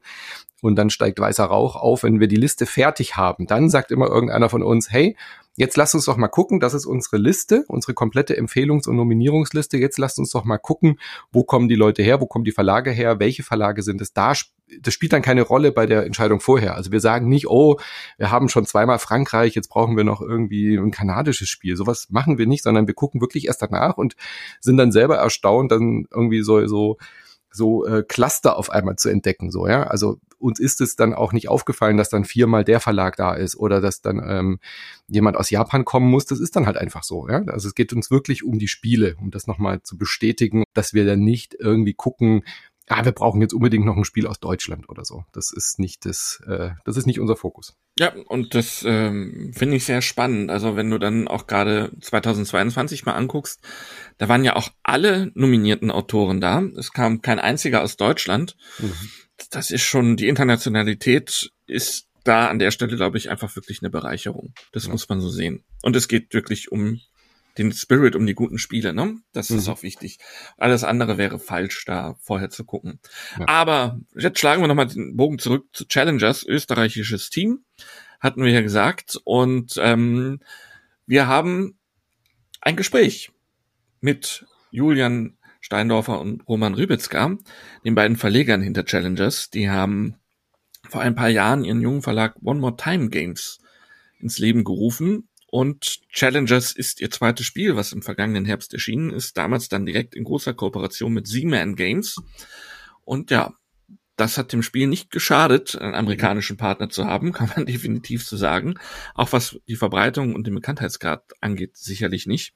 S1: und dann steigt weißer Rauch auf, wenn wir die Liste fertig haben. Dann sagt immer irgendeiner von uns, hey, Jetzt lasst uns doch mal gucken, das ist unsere Liste, unsere komplette Empfehlungs- und Nominierungsliste. Jetzt lasst uns doch mal gucken, wo kommen die Leute her, wo kommen die Verlage her, welche Verlage sind es da. Das spielt dann keine Rolle bei der Entscheidung vorher. Also wir sagen nicht, oh, wir haben schon zweimal Frankreich, jetzt brauchen wir noch irgendwie ein kanadisches Spiel. Sowas machen wir nicht, sondern wir gucken wirklich erst danach und sind dann selber erstaunt, dann irgendwie so, so, so äh, Cluster auf einmal zu entdecken. So, ja. Also uns ist es dann auch nicht aufgefallen, dass dann viermal der Verlag da ist oder dass dann ähm, jemand aus Japan kommen muss. Das ist dann halt einfach so. Ja? Also es geht uns wirklich um die Spiele, um das nochmal zu bestätigen, dass wir dann nicht irgendwie gucken, ah, wir brauchen jetzt unbedingt noch ein Spiel aus Deutschland oder so. Das ist nicht das, äh, das ist nicht unser Fokus.
S2: Ja, und das ähm, finde ich sehr spannend. Also wenn du dann auch gerade 2022 mal anguckst, da waren ja auch alle nominierten Autoren da. Es kam kein einziger aus Deutschland. Mhm das ist schon, die Internationalität ist da an der Stelle, glaube ich, einfach wirklich eine Bereicherung. Das ja. muss man so sehen. Und es geht wirklich um den Spirit, um die guten Spiele, ne? Das mhm. ist auch wichtig. Alles andere wäre falsch, da vorher zu gucken. Ja. Aber jetzt schlagen wir nochmal den Bogen zurück zu Challengers, österreichisches Team, hatten wir ja gesagt. Und ähm, wir haben ein Gespräch mit Julian Steindorfer und Roman Rübitzka, den beiden Verlegern hinter Challengers, die haben vor ein paar Jahren ihren jungen Verlag One More Time Games ins Leben gerufen und Challengers ist ihr zweites Spiel, was im vergangenen Herbst erschienen ist, damals dann direkt in großer Kooperation mit Z-Man Games. Und ja, das hat dem Spiel nicht geschadet, einen amerikanischen Partner zu haben, kann man definitiv so sagen. Auch was die Verbreitung und den Bekanntheitsgrad angeht, sicherlich nicht.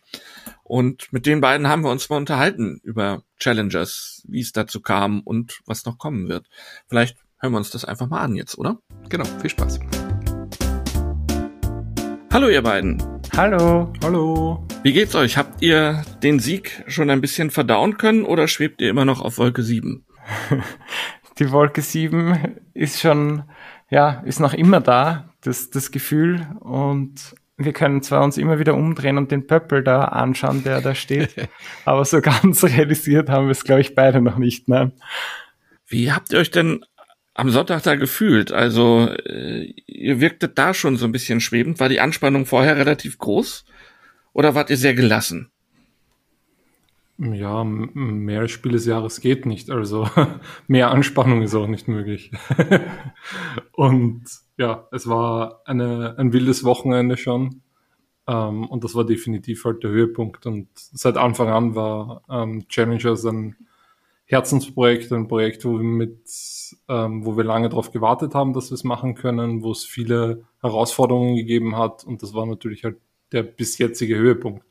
S2: Und mit den beiden haben wir uns mal unterhalten über Challengers, wie es dazu kam und was noch kommen wird. Vielleicht hören wir uns das einfach mal an jetzt, oder?
S1: Genau, viel Spaß.
S2: Hallo ihr beiden.
S3: Hallo. Hallo.
S2: Wie geht's euch? Habt ihr den Sieg schon ein bisschen verdauen können oder schwebt ihr immer noch auf Wolke 7?
S3: die Wolke 7 ist schon, ja, ist noch immer da, das, das Gefühl. Und wir können zwar uns immer wieder umdrehen und den Pöppel da anschauen, der da steht, aber so ganz realisiert haben wir es, glaube ich, beide noch nicht. Nein.
S2: Wie habt ihr euch denn am Sonntag da gefühlt? Also, äh, ihr wirktet da schon so ein bisschen schwebend. War die Anspannung vorher relativ groß? Oder wart ihr sehr gelassen?
S3: Ja, mehr Spiel des Jahres geht nicht. Also mehr Anspannung ist auch nicht möglich. und ja, es war eine, ein wildes Wochenende schon. Ähm, und das war definitiv halt der Höhepunkt. Und seit Anfang an war ähm, Challengers ein Herzensprojekt, ein Projekt, wo wir mit, ähm, wo wir lange darauf gewartet haben, dass wir es machen können, wo es viele Herausforderungen gegeben hat. Und das war natürlich halt der bis jetzige Höhepunkt.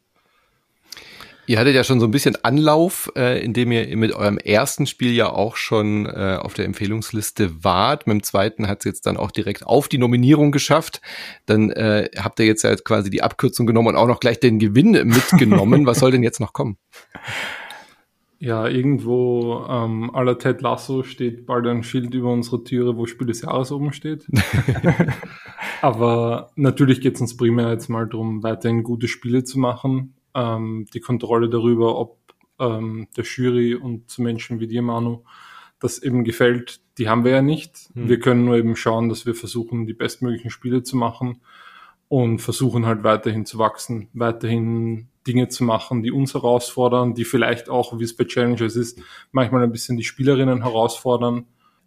S1: Ihr hattet ja schon so ein bisschen Anlauf, äh, indem ihr mit eurem ersten Spiel ja auch schon äh, auf der Empfehlungsliste wart. Mit dem zweiten hat es jetzt dann auch direkt auf die Nominierung geschafft. Dann äh, habt ihr jetzt ja quasi die Abkürzung genommen und auch noch gleich den Gewinn mitgenommen. Was soll denn jetzt noch kommen?
S3: Ja, irgendwo ähm, aller Ted Lasso steht bald ein Schild über unsere Türe, wo Spiel des Jahres oben steht. Aber natürlich geht es uns primär jetzt mal darum, weiterhin gute Spiele zu machen ähm, die Kontrolle darüber, ob ähm, der Jury und zu Menschen wie dir, Manu, das eben gefällt, die haben wir ja nicht. Hm. Wir können nur eben schauen, dass wir versuchen, die bestmöglichen Spiele zu machen und versuchen halt weiterhin zu wachsen, weiterhin Dinge zu machen, die uns herausfordern, die vielleicht auch, wie es bei Challengers ist, manchmal ein bisschen die Spielerinnen herausfordern.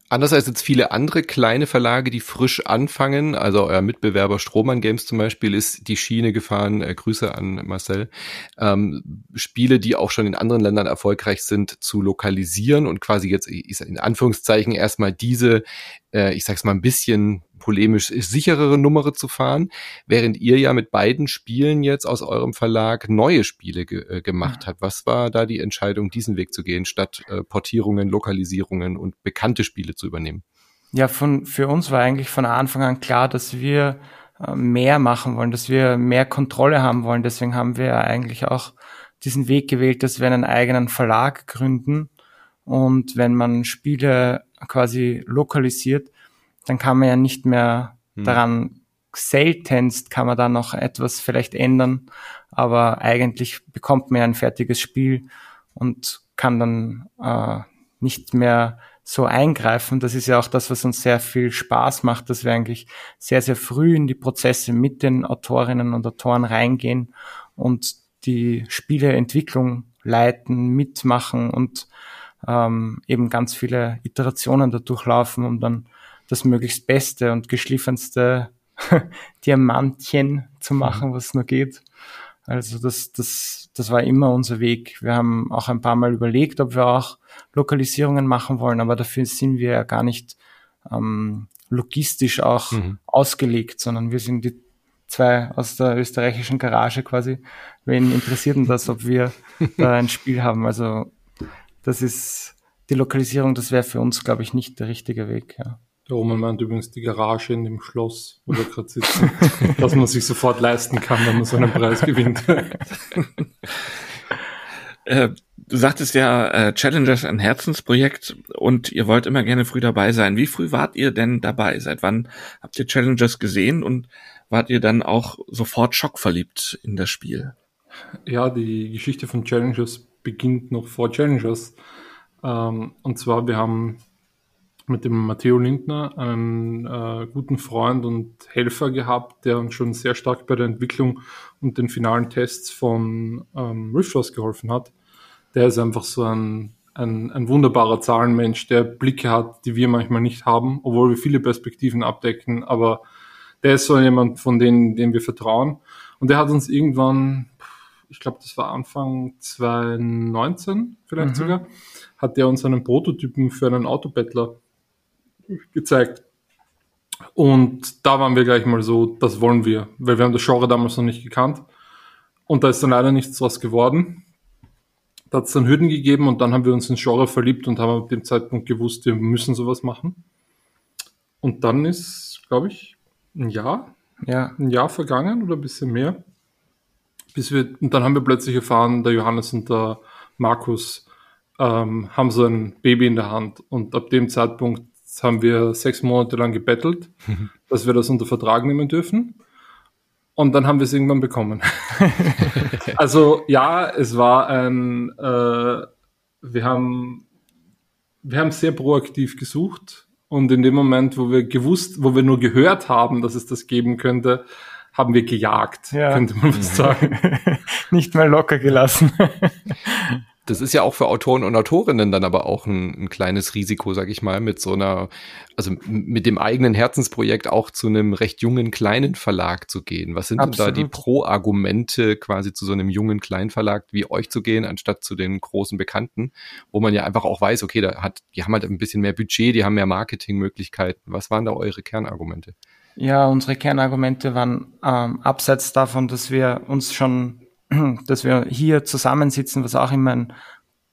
S1: Anders als jetzt viele andere kleine Verlage, die frisch anfangen, also euer Mitbewerber Strohmann Games zum Beispiel ist die Schiene gefahren, äh, Grüße an Marcel, ähm, Spiele, die auch schon in anderen Ländern erfolgreich sind, zu lokalisieren und quasi jetzt in Anführungszeichen erstmal diese, äh, ich sag's mal ein bisschen polemisch sicherere Nummer zu fahren, während ihr ja mit beiden Spielen jetzt aus eurem Verlag neue Spiele ge äh, gemacht habt. Was war da die Entscheidung, diesen Weg zu gehen, statt äh, Portierungen, Lokalisierungen und bekannte Spiele zu übernehmen?
S4: Ja, von, für uns war eigentlich von Anfang an klar, dass wir äh, mehr machen wollen, dass wir mehr Kontrolle haben wollen. Deswegen haben wir eigentlich auch diesen Weg gewählt, dass wir einen eigenen Verlag gründen. Und wenn man Spiele quasi lokalisiert, dann kann man ja nicht mehr hm. daran seltenst kann man da noch etwas vielleicht ändern, aber eigentlich bekommt man ja ein fertiges Spiel und kann dann äh, nicht mehr so eingreifen. Das ist ja auch das, was uns sehr viel Spaß macht, dass wir eigentlich sehr, sehr früh in die Prozesse mit den Autorinnen und Autoren reingehen und die Spieleentwicklung leiten, mitmachen und ähm, eben ganz viele Iterationen dadurch laufen, um dann das möglichst beste und geschliffenste Diamantchen zu mhm. machen, was nur geht. Also das, das, das war immer unser Weg. Wir haben auch ein paar Mal überlegt, ob wir auch Lokalisierungen machen wollen, aber dafür sind wir ja gar nicht ähm, logistisch auch mhm. ausgelegt, sondern wir sind die zwei aus der österreichischen Garage quasi. Wen interessiert denn das, ob wir da ein Spiel haben? Also das ist die Lokalisierung, das wäre für uns, glaube ich, nicht der richtige Weg. Ja.
S3: Der Roman meint übrigens die Garage in dem Schloss, wo wir gerade sitzen, dass man sich sofort leisten kann, wenn man so einen Preis gewinnt.
S2: äh, du sagtest ja, äh, Challengers ein Herzensprojekt und ihr wollt immer gerne früh dabei sein. Wie früh wart ihr denn dabei? Seit wann habt ihr Challengers gesehen und wart ihr dann auch sofort schockverliebt in das Spiel?
S3: Ja, die Geschichte von Challengers beginnt noch vor Challengers. Ähm, und zwar, wir haben mit dem Matteo Lindner einen äh, guten Freund und Helfer gehabt, der uns schon sehr stark bei der Entwicklung und den finalen Tests von ähm, Rifthouse geholfen hat. Der ist einfach so ein, ein, ein wunderbarer Zahlenmensch, der Blicke hat, die wir manchmal nicht haben, obwohl wir viele Perspektiven abdecken, aber der ist so jemand, von denen, dem wir vertrauen. Und der hat uns irgendwann, ich glaube, das war Anfang 2019 vielleicht mhm. sogar, hat der uns einen Prototypen für einen Autobettler gezeigt. Und da waren wir gleich mal so, das wollen wir, weil wir haben das Genre damals noch nicht gekannt. Und da ist dann leider nichts draus geworden. Da hat es dann Hürden gegeben und dann haben wir uns ins Genre verliebt und haben ab dem Zeitpunkt gewusst, wir müssen sowas machen. Und dann ist, glaube ich, ein Jahr, ja. ein Jahr vergangen oder ein bisschen mehr. Bis wir, und dann haben wir plötzlich erfahren, der Johannes und der Markus ähm, haben so ein Baby in der Hand. Und ab dem Zeitpunkt haben wir sechs Monate lang gebettelt, dass wir das unter Vertrag nehmen dürfen. Und dann haben wir es irgendwann bekommen. also ja, es war ein, äh, wir haben, wir haben sehr proaktiv gesucht und in dem Moment, wo wir gewusst, wo wir nur gehört haben, dass es das geben könnte, haben wir gejagt, ja. könnte man was sagen.
S4: Nicht mal locker gelassen.
S1: das ist ja auch für Autoren und Autorinnen dann aber auch ein, ein kleines Risiko, sag ich mal, mit so einer, also mit dem eigenen Herzensprojekt auch zu einem recht jungen kleinen Verlag zu gehen. Was sind Absolut. denn da die Pro-Argumente, quasi zu so einem jungen kleinen Verlag wie euch zu gehen, anstatt zu den großen Bekannten, wo man ja einfach auch weiß, okay, da hat, die haben halt ein bisschen mehr Budget, die haben mehr Marketingmöglichkeiten. Was waren da eure Kernargumente?
S4: Ja, unsere Kernargumente waren ähm, abseits davon, dass wir uns schon, dass wir hier zusammensitzen, was auch immer ein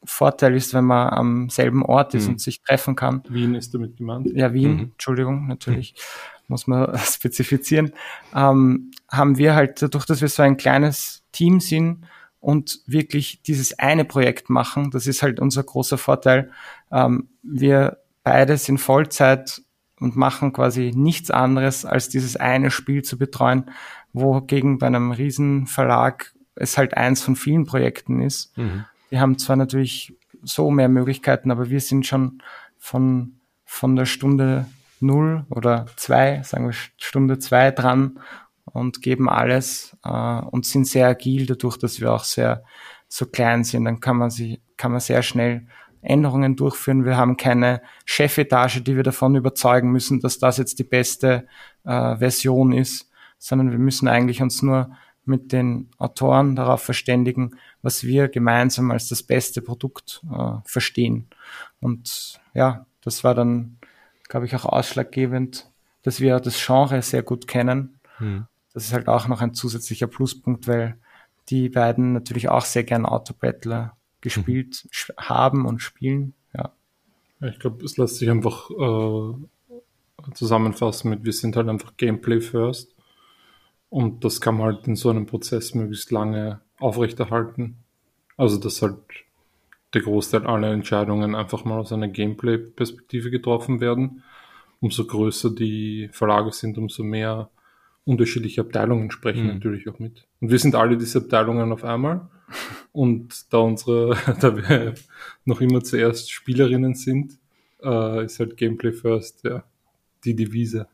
S4: Vorteil ist, wenn man am selben Ort ist mhm. und sich treffen kann.
S3: Wien ist damit gemeint.
S4: Ja, Wien, mhm. Entschuldigung, natürlich. Mhm. Muss man spezifizieren. Ähm, haben wir halt dadurch, dass wir so ein kleines Team sind und wirklich dieses eine Projekt machen, das ist halt unser großer Vorteil. Ähm, wir beide sind Vollzeit und machen quasi nichts anderes, als dieses eine Spiel zu betreuen, wogegen bei einem Riesenverlag es halt eins von vielen Projekten ist. Mhm. Die haben zwar natürlich so mehr Möglichkeiten, aber wir sind schon von, von der Stunde null oder zwei, sagen wir Stunde zwei dran und geben alles äh, und sind sehr agil dadurch, dass wir auch sehr so klein sind. Dann kann man sich, kann man sehr schnell Änderungen durchführen. Wir haben keine Chefetage, die wir davon überzeugen müssen, dass das jetzt die beste äh, Version ist, sondern wir müssen eigentlich uns nur mit den Autoren darauf verständigen, was wir gemeinsam als das beste Produkt äh, verstehen. Und ja, das war dann, glaube ich, auch ausschlaggebend, dass wir das Genre sehr gut kennen. Hm. Das ist halt auch noch ein zusätzlicher Pluspunkt, weil die beiden natürlich auch sehr gern Autobattler gespielt mhm. haben und spielen. Ja.
S3: ja ich glaube, es lässt sich einfach äh, zusammenfassen mit, wir sind halt einfach Gameplay first. Und das kann man halt in so einem Prozess möglichst lange aufrechterhalten. Also, dass halt der Großteil aller Entscheidungen einfach mal aus einer Gameplay-Perspektive getroffen werden. Umso größer die Verlage sind, umso mehr unterschiedliche Abteilungen sprechen mhm. natürlich auch mit. Und wir sind alle diese Abteilungen auf einmal. Und da unsere, da wir noch immer zuerst Spielerinnen sind, äh, ist halt Gameplay First, ja, die Devise.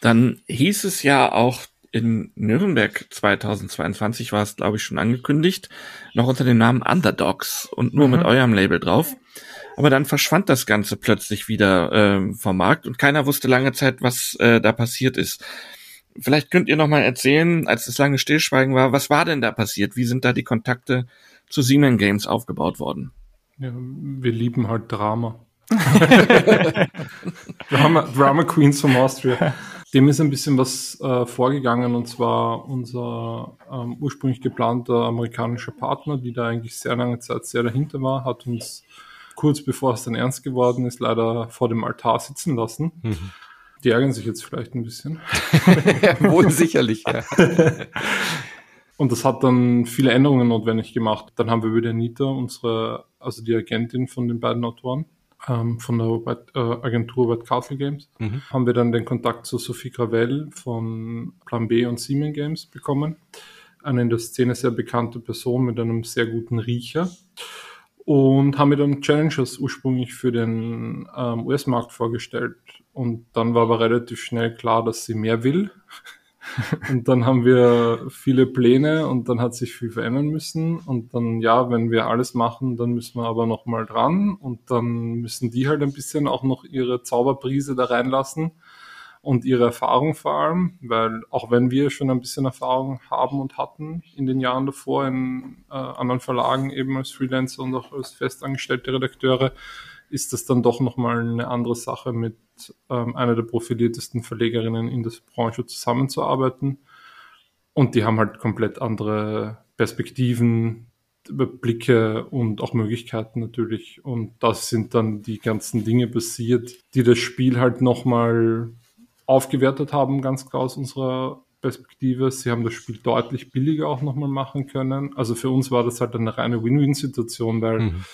S2: Dann hieß es ja auch in Nürnberg 2022 war es, glaube ich, schon angekündigt, noch unter dem Namen Underdogs und nur mhm. mit eurem Label drauf. Aber dann verschwand das Ganze plötzlich wieder äh, vom Markt und keiner wusste lange Zeit, was äh, da passiert ist. Vielleicht könnt ihr noch mal erzählen, als das lange Stillschweigen war, was war denn da passiert? Wie sind da die Kontakte zu Siemens Games aufgebaut worden?
S3: Ja, wir lieben halt Drama. Drama. Drama Queens from Austria. Dem ist ein bisschen was äh, vorgegangen und zwar unser ähm, ursprünglich geplanter amerikanischer Partner, die da eigentlich sehr lange Zeit sehr dahinter war, hat uns kurz bevor es dann ernst geworden ist, leider vor dem Altar sitzen lassen. Mhm. Die ärgern sich jetzt vielleicht ein bisschen.
S1: Wohl sicherlich, ja.
S3: Und das hat dann viele Änderungen notwendig gemacht. Dann haben wir wieder Anita, unsere, also die Agentin von den beiden Autoren, ähm, von der White, äh, Agentur White Castle Games, mhm. haben wir dann den Kontakt zu Sophie Gravel von Plan B und Siemens Games bekommen. Eine in der Szene sehr bekannte Person mit einem sehr guten Riecher und haben mir dann Challenges ursprünglich für den ähm, US-Markt vorgestellt. Und dann war aber relativ schnell klar, dass sie mehr will. und dann haben wir viele Pläne und dann hat sich viel verändern müssen. Und dann, ja, wenn wir alles machen, dann müssen wir aber nochmal dran. Und dann müssen die halt ein bisschen auch noch ihre Zauberprise da reinlassen und ihre Erfahrung vor allem, weil auch wenn wir schon ein bisschen Erfahrung haben und hatten in den Jahren davor in äh, anderen Verlagen eben als Freelancer und auch als festangestellte Redakteure, ist das dann doch nochmal eine andere Sache mit ähm, einer der profiliertesten Verlegerinnen in der Branche zusammenzuarbeiten. Und die haben halt komplett andere Perspektiven, Blicke und auch Möglichkeiten natürlich. Und das sind dann die ganzen Dinge passiert, die das Spiel halt nochmal aufgewertet haben, ganz klar aus unserer Perspektive. Sie haben das Spiel deutlich billiger auch nochmal machen können. Also für uns war das halt eine reine Win-Win-Situation, weil mhm.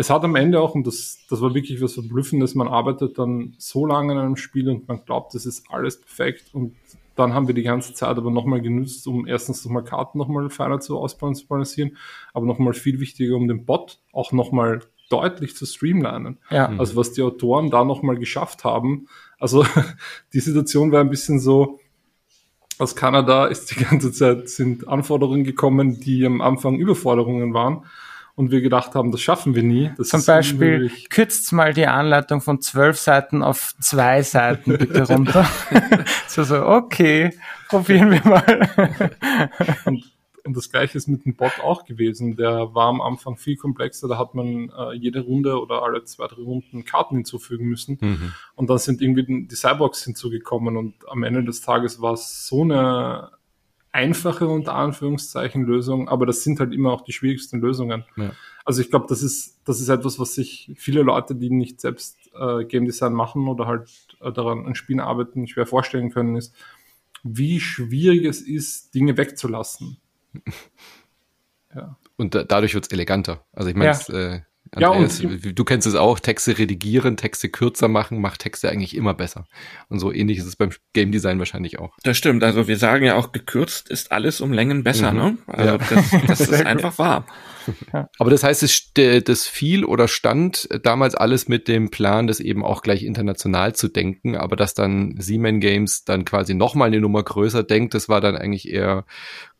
S3: Es hat am Ende auch, und das, das war wirklich was Verblüffendes, man arbeitet dann so lange an einem Spiel und man glaubt, das ist alles perfekt und dann haben wir die ganze Zeit aber nochmal genutzt, um erstens nochmal Karten nochmal feiner zu ausbalancieren, aber nochmal viel wichtiger, um den Bot auch nochmal deutlich zu streamlinen. Ja. Also was die Autoren da nochmal geschafft haben, also die Situation war ein bisschen so, aus Kanada ist die ganze Zeit sind Anforderungen gekommen, die am Anfang Überforderungen waren und wir gedacht haben, das schaffen wir nie. Das
S4: Zum Beispiel unmöglich. kürzt mal die Anleitung von zwölf Seiten auf zwei Seiten bitte runter. so, so, okay, probieren wir mal.
S3: und, und das gleiche ist mit dem Bot auch gewesen. Der war am Anfang viel komplexer, da hat man äh, jede Runde oder alle zwei, drei Runden Karten hinzufügen müssen. Mhm. Und dann sind irgendwie die Cyborgs hinzugekommen und am Ende des Tages war es so eine einfache unter Anführungszeichen Lösung, aber das sind halt immer auch die schwierigsten Lösungen. Ja. Also ich glaube, das ist, das ist etwas, was sich viele Leute, die nicht selbst äh, Game Design machen oder halt äh, daran an Spielen arbeiten, schwer vorstellen können, ist, wie schwierig es ist, Dinge wegzulassen.
S1: ja. Und da, dadurch wird es eleganter. Also ich meine, ja. äh, Andreas, ja, und, du kennst es auch, Texte redigieren, Texte kürzer machen, macht Texte eigentlich immer besser. Und so ähnlich ist es beim Game Design wahrscheinlich auch.
S2: Das stimmt, also wir sagen ja auch, gekürzt ist alles um Längen besser, mhm. ne? Also ja. das, das ist einfach wahr.
S1: Aber das heißt, es, das fiel oder stand damals alles mit dem Plan, das eben auch gleich international zu denken, aber dass dann Siemens Games dann quasi nochmal eine Nummer größer denkt, das war dann eigentlich eher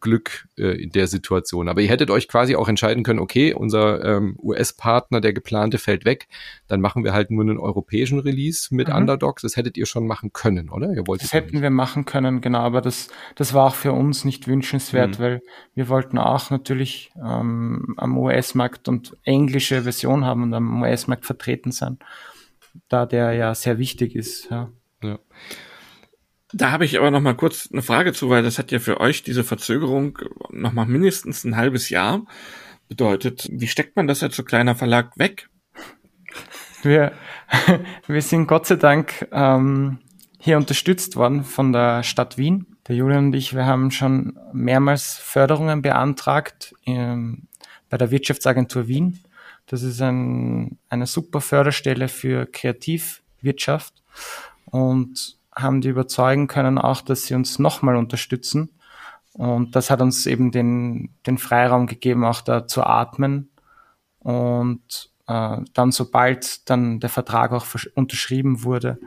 S1: Glück äh, in der Situation. Aber ihr hättet euch quasi auch entscheiden können, okay, unser ähm, US-Partner, der geplante, fällt weg, dann machen wir halt nur einen europäischen Release mit mhm. Underdogs. Das hättet ihr schon machen können, oder? Ihr
S4: wolltet das hätten nicht. wir machen können, genau, aber das, das war auch für uns nicht wünschenswert, mhm. weil wir wollten auch natürlich ähm, am US-Markt und englische Version haben und am US-Markt vertreten sein, da der ja sehr wichtig ist. Ja. ja.
S2: Da habe ich aber noch mal kurz eine Frage zu, weil das hat ja für euch diese Verzögerung noch mal mindestens ein halbes Jahr bedeutet. Wie steckt man das als so kleiner Verlag weg?
S4: Wir, wir sind Gott sei Dank ähm, hier unterstützt worden von der Stadt Wien. Der Julian und ich, wir haben schon mehrmals Förderungen beantragt ähm, bei der Wirtschaftsagentur Wien. Das ist ein, eine super Förderstelle für Kreativwirtschaft. Und haben die überzeugen können auch, dass sie uns nochmal unterstützen. Und das hat uns eben den, den Freiraum gegeben, auch da zu atmen. Und äh, dann, sobald dann der Vertrag auch unterschrieben wurde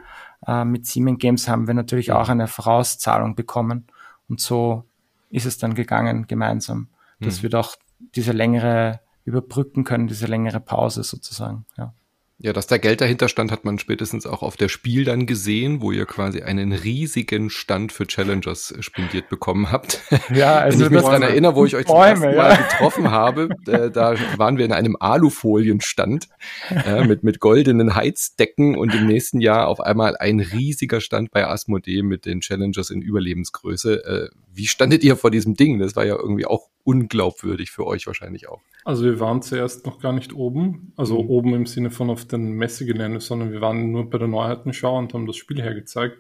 S4: äh, mit Siemens Games, haben wir natürlich auch eine Vorauszahlung bekommen. Und so ist es dann gegangen gemeinsam, dass mhm. wir doch diese längere überbrücken können, diese längere Pause sozusagen. Ja.
S1: Ja, dass da Geld dahinter stand, hat man spätestens auch auf der Spiel dann gesehen, wo ihr quasi einen riesigen Stand für Challengers spendiert bekommen habt. Ja, also Wenn ich mich daran erinnere, wo ich euch Bäume, zum ersten Mal ja. getroffen habe, äh, da waren wir in einem Alufolienstand äh, mit, mit goldenen Heizdecken und im nächsten Jahr auf einmal ein riesiger Stand bei Asmodee mit den Challengers in Überlebensgröße. Äh, wie standet ihr vor diesem Ding? Das war ja irgendwie auch unglaubwürdig für euch wahrscheinlich auch.
S3: Also wir waren zuerst noch gar nicht oben, also mhm. oben im Sinne von auf den Messegelände, sondern wir waren nur bei der Neuheitenschau und haben das Spiel hergezeigt.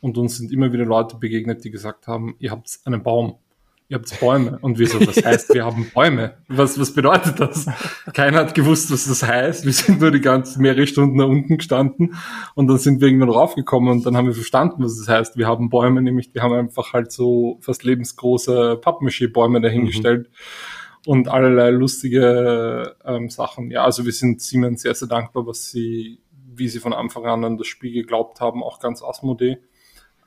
S3: Und uns sind immer wieder Leute begegnet, die gesagt haben, ihr habt einen Baum, ihr habt Bäume. Und wieso? Das heißt, wir haben Bäume. Was, was bedeutet das? Keiner hat gewusst, was das heißt. Wir sind nur die ganzen mehrere Stunden da unten gestanden und dann sind wir irgendwann raufgekommen und dann haben wir verstanden, was das heißt. Wir haben Bäume, nämlich wir haben einfach halt so fast lebensgroße Pappmaché-Bäume dahingestellt. Mhm und allerlei lustige ähm, Sachen. Ja, also wir sind Siemens sehr, sehr dankbar, was sie, wie sie von Anfang an an das Spiel geglaubt haben, auch ganz Asmodee,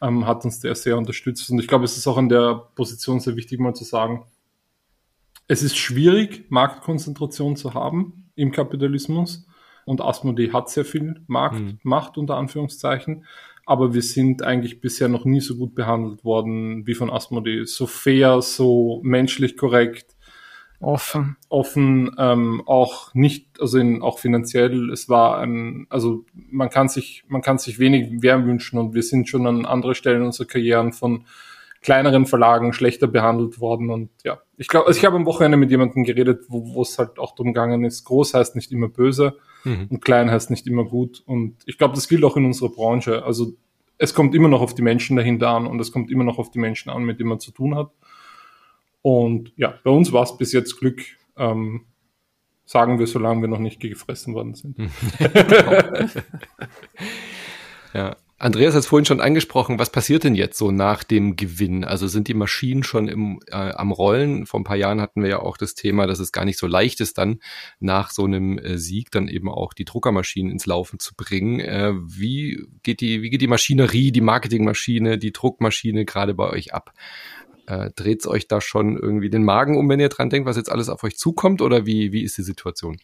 S3: ähm, hat uns der sehr unterstützt. Und ich glaube, es ist auch in der Position sehr wichtig, mal zu sagen, es ist schwierig, Marktkonzentration zu haben im Kapitalismus. Und Asmodee hat sehr viel Marktmacht, mhm. unter Anführungszeichen. Aber wir sind eigentlich bisher noch nie so gut behandelt worden wie von Asmodee. So fair, so menschlich korrekt, offen. Offen, ähm, auch nicht, also in, auch finanziell, es war ein, also man kann sich, man kann sich wenig mehr wünschen und wir sind schon an anderer Stellen unserer Karrieren von kleineren Verlagen schlechter behandelt worden und ja, ich glaube, also ich habe am Wochenende mit jemandem geredet, wo es halt auch darum gegangen ist, groß heißt nicht immer böse mhm. und klein heißt nicht immer gut und ich glaube, das gilt auch in unserer Branche, also es kommt immer noch auf die Menschen dahinter an und es kommt immer noch auf die Menschen an, mit denen man zu tun hat und ja, bei uns war es bis jetzt Glück, ähm, sagen wir, solange wir noch nicht gefressen worden sind.
S1: ja. Andreas hat es vorhin schon angesprochen, was passiert denn jetzt so nach dem Gewinn? Also sind die Maschinen schon im, äh, am Rollen? Vor ein paar Jahren hatten wir ja auch das Thema, dass es gar nicht so leicht ist, dann nach so einem äh, Sieg dann eben auch die Druckermaschinen ins Laufen zu bringen. Äh, wie geht die, wie geht die Maschinerie, die Marketingmaschine, die Druckmaschine gerade bei euch ab? Äh, Dreht es euch da schon irgendwie den Magen um, wenn ihr dran denkt, was jetzt alles auf euch zukommt oder wie, wie ist die Situation?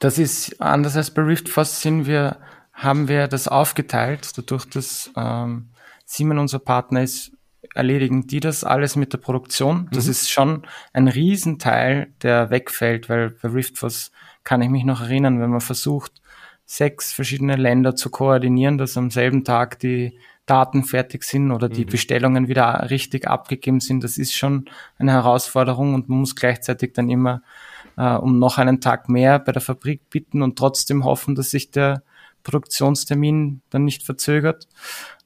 S4: Das ist anders als bei Riftforce sind wir, haben wir das aufgeteilt, dadurch, dass ähm, Simon unser Partner ist, erledigen die das alles mit der Produktion. Das mhm. ist schon ein Riesenteil, der wegfällt, weil bei Riftforce kann ich mich noch erinnern, wenn man versucht, sechs verschiedene Länder zu koordinieren, dass am selben Tag die Daten fertig sind oder die mhm. Bestellungen wieder richtig abgegeben sind. Das ist schon eine Herausforderung und man muss gleichzeitig dann immer äh, um noch einen Tag mehr bei der Fabrik bitten und trotzdem hoffen, dass sich der Produktionstermin dann nicht verzögert.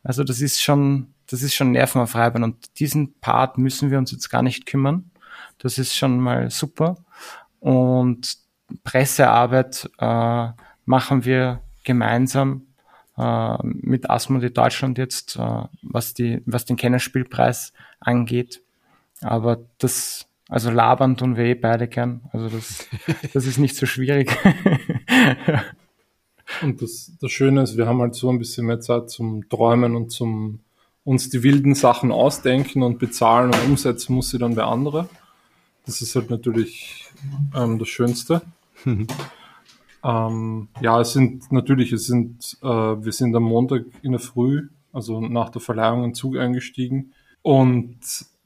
S4: Also das ist schon das ist schon nervenaufreibend und diesen Part müssen wir uns jetzt gar nicht kümmern. Das ist schon mal super. Und Pressearbeit äh, machen wir gemeinsam äh, mit Asmodee Deutschland jetzt, äh, was, die, was den Kennerspielpreis angeht. Aber das, also labern tun wir eh beide gern. Also das, das ist nicht so schwierig.
S3: Und das, das Schöne ist, wir haben halt so ein bisschen mehr Zeit zum Träumen und zum uns die wilden Sachen ausdenken und bezahlen und umsetzen muss sie dann wer andere. Das ist halt natürlich ähm, das Schönste. ähm, ja, es sind natürlich, es sind, äh, wir sind am Montag in der Früh, also nach der Verleihung, in Zug eingestiegen und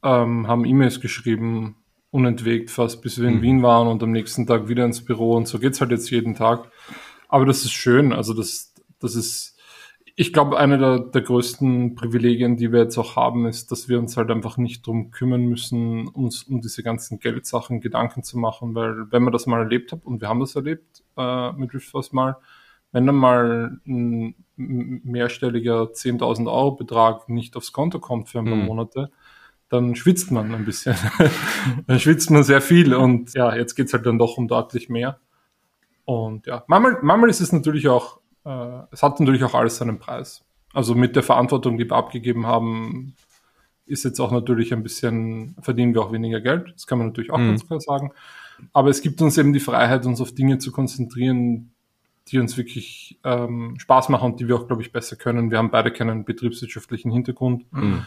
S3: ähm, haben E-Mails geschrieben, unentwegt fast, bis wir in mhm. Wien waren und am nächsten Tag wieder ins Büro und so geht's halt jetzt jeden Tag. Aber das ist schön, also das, das ist, ich glaube, eine der, der größten Privilegien, die wir jetzt auch haben, ist, dass wir uns halt einfach nicht drum kümmern müssen, uns um diese ganzen Geldsachen Gedanken zu machen, weil wenn man das mal erlebt hat, und wir haben das erlebt äh, mit Riftforce mal, wenn dann mal ein mehrstelliger 10.000 Euro Betrag nicht aufs Konto kommt für ein paar mhm. Monate, dann schwitzt man ein bisschen. dann schwitzt man sehr viel und ja, jetzt geht's halt dann doch um deutlich mehr. Und ja, manchmal, manchmal ist es natürlich auch äh, es hat natürlich auch alles seinen Preis. Also mit der Verantwortung, die wir abgegeben haben, ist jetzt auch natürlich ein bisschen, verdienen wir auch weniger Geld. Das kann man natürlich auch mhm. ganz klar sagen. Aber es gibt uns eben die Freiheit, uns auf Dinge zu konzentrieren, die uns wirklich ähm, Spaß machen und die wir auch, glaube ich, besser können. Wir haben beide keinen betriebswirtschaftlichen Hintergrund. Mhm.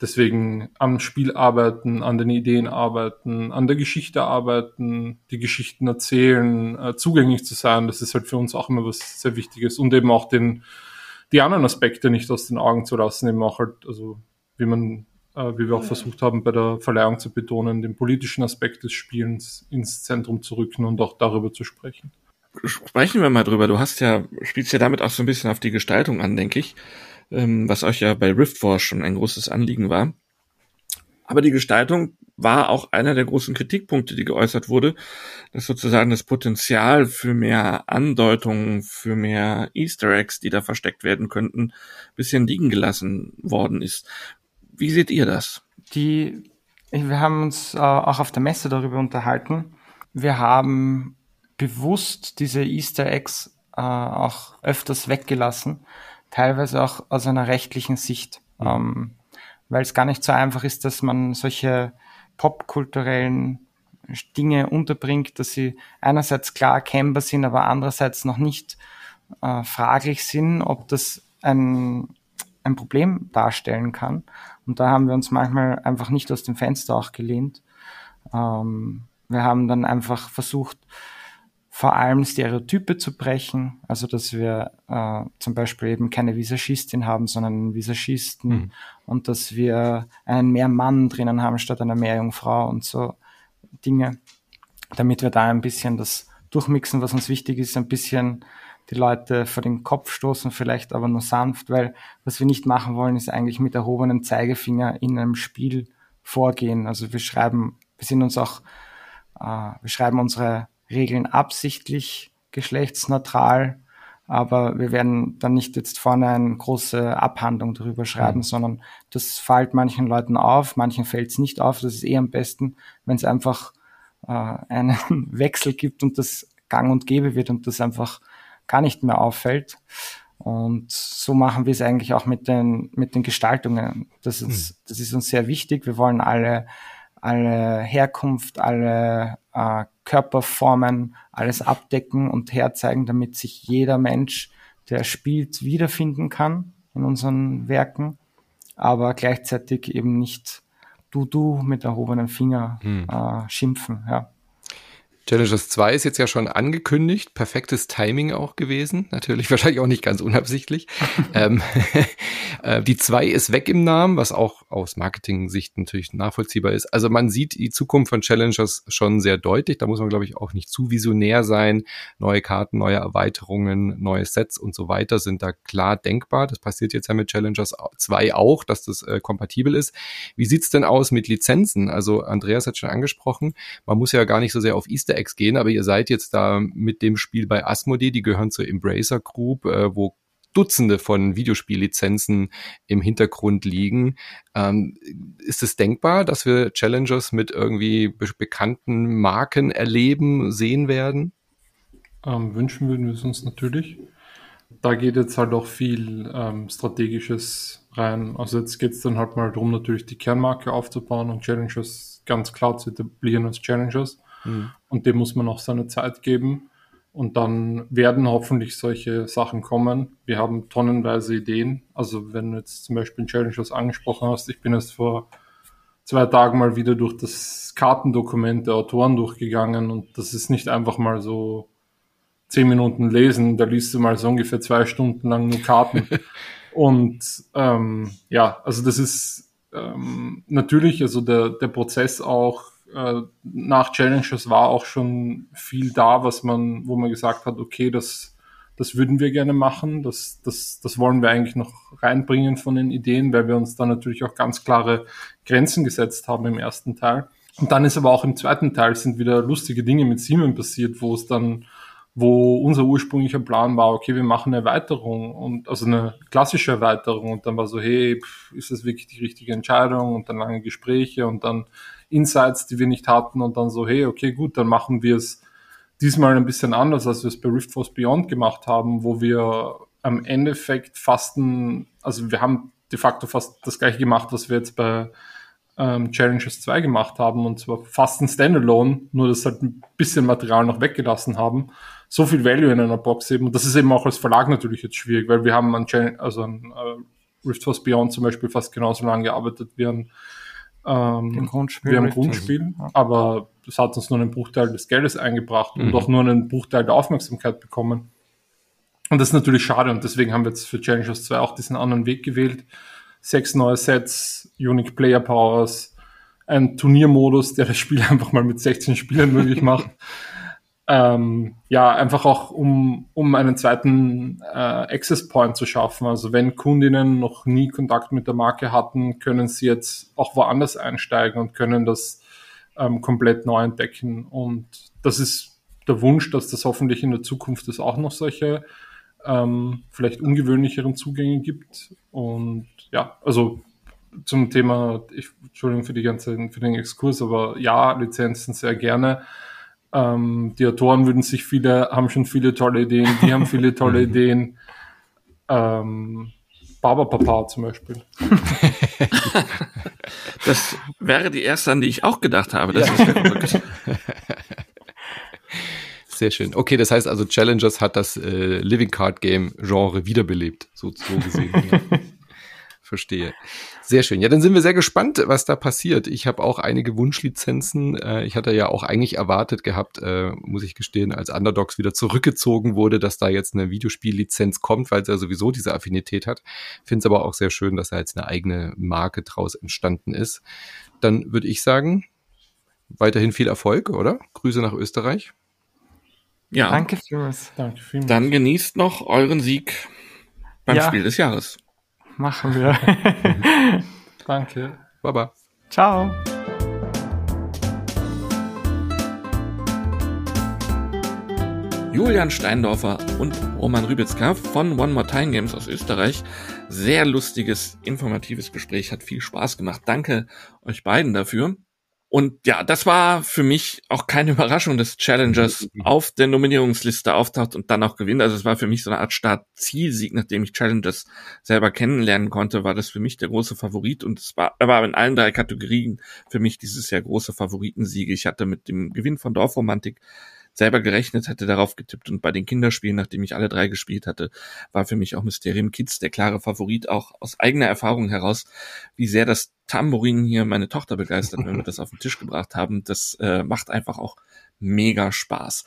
S3: Deswegen am Spiel arbeiten, an den Ideen arbeiten, an der Geschichte arbeiten, die Geschichten erzählen, äh, zugänglich zu sein, das ist halt für uns auch immer was sehr Wichtiges und eben auch den, die anderen Aspekte nicht aus den Augen zu lassen, eben auch halt, also wie man, äh, wie wir auch versucht haben, bei der Verleihung zu betonen, den politischen Aspekt des Spielens ins Zentrum zu rücken und auch darüber zu sprechen.
S2: Sprechen wir mal drüber. Du hast ja, spielst ja damit auch so ein bisschen auf die Gestaltung an, denke ich ähm, was euch ja bei Riftforce schon ein großes Anliegen war. Aber die Gestaltung war auch einer der großen Kritikpunkte, die geäußert wurde, dass sozusagen das Potenzial für mehr Andeutungen, für mehr Easter Eggs, die da versteckt werden könnten, bisschen liegen gelassen worden ist. Wie seht ihr das?
S4: Die, wir haben uns äh, auch auf der Messe darüber unterhalten. Wir haben bewusst diese Easter Eggs äh, auch öfters weggelassen, teilweise auch aus einer rechtlichen Sicht, mhm. ähm, weil es gar nicht so einfach ist, dass man solche popkulturellen Dinge unterbringt, dass sie einerseits klar erkennbar sind, aber andererseits noch nicht äh, fraglich sind, ob das ein, ein Problem darstellen kann. Und da haben wir uns manchmal einfach nicht aus dem Fenster auch gelehnt. Ähm, wir haben dann einfach versucht, vor allem Stereotype zu brechen, also dass wir äh, zum Beispiel eben keine Visagistin haben, sondern einen Visagisten mhm. und dass wir einen mehr Mann drinnen haben statt einer Meerjungfrau und so Dinge, damit wir da ein bisschen das durchmixen, was uns wichtig ist, ein bisschen die Leute vor den Kopf stoßen, vielleicht aber nur sanft, weil was wir nicht machen wollen, ist eigentlich mit erhobenem Zeigefinger in einem Spiel vorgehen. Also wir schreiben, wir sind uns auch, äh, wir schreiben unsere Regeln absichtlich geschlechtsneutral, aber wir werden dann nicht jetzt vorne eine große Abhandlung darüber schreiben, mhm. sondern das fällt manchen Leuten auf, manchen fällt es nicht auf. Das ist eh am besten, wenn es einfach äh, einen Wechsel gibt und das gang und gäbe wird und das einfach gar nicht mehr auffällt. Und so machen wir es eigentlich auch mit den, mit den Gestaltungen. Das ist, mhm. das ist uns sehr wichtig. Wir wollen alle alle Herkunft, alle äh, Körperformen, alles abdecken und herzeigen, damit sich jeder Mensch, der spielt, wiederfinden kann in unseren Werken, aber gleichzeitig eben nicht du du mit erhobenem Finger hm. äh, schimpfen. Ja.
S1: Challengers 2 ist jetzt ja schon angekündigt, perfektes Timing auch gewesen, natürlich wahrscheinlich auch nicht ganz unabsichtlich. ähm, äh, die 2 ist weg im Namen, was auch aus Marketing-Sicht natürlich nachvollziehbar ist. Also man sieht die Zukunft von Challengers schon sehr deutlich, da muss man glaube ich auch nicht zu visionär sein. Neue Karten, neue Erweiterungen, neue Sets und so weiter sind da klar denkbar. Das passiert jetzt ja mit Challengers 2 auch, dass das äh, kompatibel ist. Wie sieht's denn aus mit Lizenzen? Also Andreas hat schon angesprochen, man muss ja gar nicht so sehr auf Easter Eggs gehen, aber ihr seid jetzt da mit dem Spiel bei Asmodee, die gehören zur Embracer Group, äh, wo Dutzende von Videospiellizenzen im Hintergrund liegen. Ähm, ist es denkbar, dass wir Challengers mit irgendwie be bekannten Marken erleben, sehen werden?
S3: Ähm, wünschen würden wir es uns natürlich. Da geht jetzt halt auch viel ähm, Strategisches rein. Also jetzt geht es dann halt mal darum, natürlich die Kernmarke aufzubauen und Challengers ganz klar zu etablieren als Challengers. Mhm. Und dem muss man auch seine Zeit geben. Und dann werden hoffentlich solche Sachen kommen. Wir haben tonnenweise Ideen. Also wenn du jetzt zum Beispiel ein Challenge was angesprochen hast, ich bin jetzt vor zwei Tagen mal wieder durch das Kartendokument der Autoren durchgegangen und das ist nicht einfach mal so zehn Minuten lesen, da liest du mal so ungefähr zwei Stunden lang nur Karten. und ähm, ja, also das ist ähm, natürlich, also der, der Prozess auch äh, nach Challenges war auch schon viel da, was man, wo man gesagt hat, okay, das, das würden wir gerne machen, das, das, das wollen wir eigentlich noch reinbringen von den Ideen, weil wir uns da natürlich auch ganz klare Grenzen gesetzt haben im ersten Teil. Und dann ist aber auch im zweiten Teil sind wieder lustige Dinge mit Simon passiert, wo es dann wo unser ursprünglicher Plan war, okay, wir machen eine Erweiterung und also eine klassische Erweiterung. Und dann war so, hey, ist das wirklich die richtige Entscheidung? Und dann lange Gespräche und dann Insights, die wir nicht hatten und dann so, hey, okay, gut, dann machen wir es diesmal ein bisschen anders, als wir es bei Rift Force Beyond gemacht haben, wo wir am Endeffekt fast ein, also wir haben de facto fast das gleiche gemacht, was wir jetzt bei ähm, Challenges 2 gemacht haben und zwar fast ein Standalone, nur dass halt ein bisschen Material noch weggelassen haben so viel Value in einer Box eben. Und das ist eben auch als Verlag natürlich jetzt schwierig, weil wir haben an, Gen also an äh, Rift Force Beyond zum Beispiel fast genauso lange gearbeitet wie an ähm, Grundspiel, wir haben Grundspiel, ja. aber das hat uns nur einen Bruchteil des Geldes eingebracht mhm. und auch nur einen Bruchteil der Aufmerksamkeit bekommen. Und das ist natürlich schade und deswegen haben wir jetzt für Challengers 2 auch diesen anderen Weg gewählt. Sechs neue Sets, Unique Player Powers, ein Turniermodus, der das Spiel einfach mal mit 16 Spielern möglich macht. ähm, ja, einfach auch um, um einen zweiten äh, Access Point zu schaffen. Also wenn Kundinnen noch nie Kontakt mit der Marke hatten, können sie jetzt auch woanders einsteigen und können das ähm, komplett neu entdecken. Und das ist der Wunsch, dass das hoffentlich in der Zukunft es auch noch solche ähm, vielleicht ungewöhnlicheren Zugänge gibt. Und ja, also zum Thema, ich, Entschuldigung für die ganze, für den Exkurs, aber ja, Lizenzen sehr gerne. Ähm, die Autoren würden sich viele, haben schon viele tolle Ideen, die haben viele tolle Ideen. Ähm, Papa zum Beispiel.
S2: das wäre die erste, an die ich auch gedacht habe. Das ja. ist wirklich.
S1: Sehr schön. Okay, das heißt also, Challengers hat das äh, Living Card Game Genre wiederbelebt, so, so gesehen. Verstehe. Sehr schön. Ja, dann sind wir sehr gespannt, was da passiert. Ich habe auch einige Wunschlizenzen. Äh, ich hatte ja auch eigentlich erwartet gehabt, äh, muss ich gestehen, als Underdogs wieder zurückgezogen wurde, dass da jetzt eine Videospiellizenz kommt, weil es ja sowieso diese Affinität hat. Finde es aber auch sehr schön, dass da jetzt eine eigene Marke draus entstanden ist. Dann würde ich sagen, weiterhin viel Erfolg, oder? Grüße nach Österreich.
S2: Ja. Danke vielmals. Danke vielmals. Dann genießt noch euren Sieg beim ja. Spiel des Jahres.
S4: Machen wir.
S3: Danke.
S1: Baba.
S4: Ciao.
S2: Julian Steindorfer und Roman Rübitzka von One More Time Games aus Österreich. Sehr lustiges, informatives Gespräch, hat viel Spaß gemacht. Danke euch beiden dafür. Und ja, das war für mich auch keine Überraschung, dass Challengers mhm. auf der Nominierungsliste auftaucht und dann auch gewinnt. Also es war für mich so eine Art Start-Zielsieg, nachdem ich Challengers selber kennenlernen konnte, war das für mich der große Favorit und es war, war in allen drei Kategorien für mich dieses Jahr große Favoritensiege. Ich hatte mit dem Gewinn von Dorfromantik selber gerechnet, hätte darauf getippt. Und bei den Kinderspielen, nachdem ich alle drei gespielt hatte, war für mich auch Mysterium Kids der klare Favorit, auch aus eigener Erfahrung heraus, wie sehr das Tambourin hier meine Tochter begeistert, wenn wir das auf den Tisch gebracht haben. Das äh, macht einfach auch mega Spaß.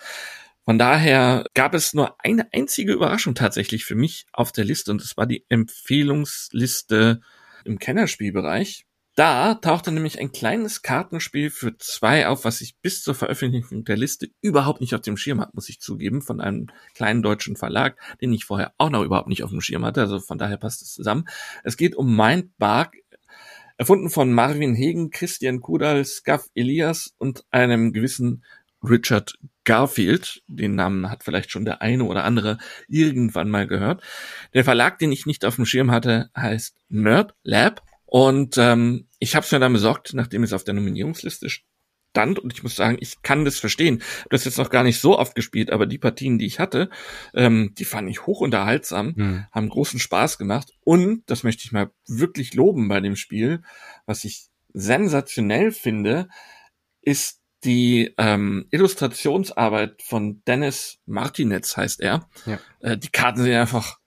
S2: Von daher gab es nur eine einzige Überraschung tatsächlich für mich auf der Liste und das war die Empfehlungsliste im Kennerspielbereich. Da tauchte nämlich ein kleines Kartenspiel für zwei auf, was ich bis zur Veröffentlichung der Liste überhaupt nicht auf dem Schirm hatte, muss ich zugeben, von einem kleinen deutschen Verlag, den ich vorher auch noch überhaupt nicht auf dem Schirm hatte. Also von daher passt es zusammen. Es geht um Mindbark, erfunden von Marvin Hegen, Christian Kudal, Scaff Elias und einem gewissen Richard Garfield. Den Namen hat vielleicht schon der eine oder andere irgendwann mal gehört. Der Verlag, den ich nicht auf dem Schirm hatte, heißt Nerd Lab und ähm, ich habe es mir dann besorgt, nachdem es auf der Nominierungsliste stand. Und ich muss sagen, ich kann das verstehen. Das ist jetzt noch gar nicht so oft gespielt, aber die Partien, die ich hatte, ähm, die fand ich hoch unterhaltsam, hm. haben großen Spaß gemacht. Und, das möchte ich mal wirklich loben bei dem Spiel, was ich sensationell finde, ist die ähm, Illustrationsarbeit von Dennis Martinez, heißt er. Ja. Äh, die Karten sehen einfach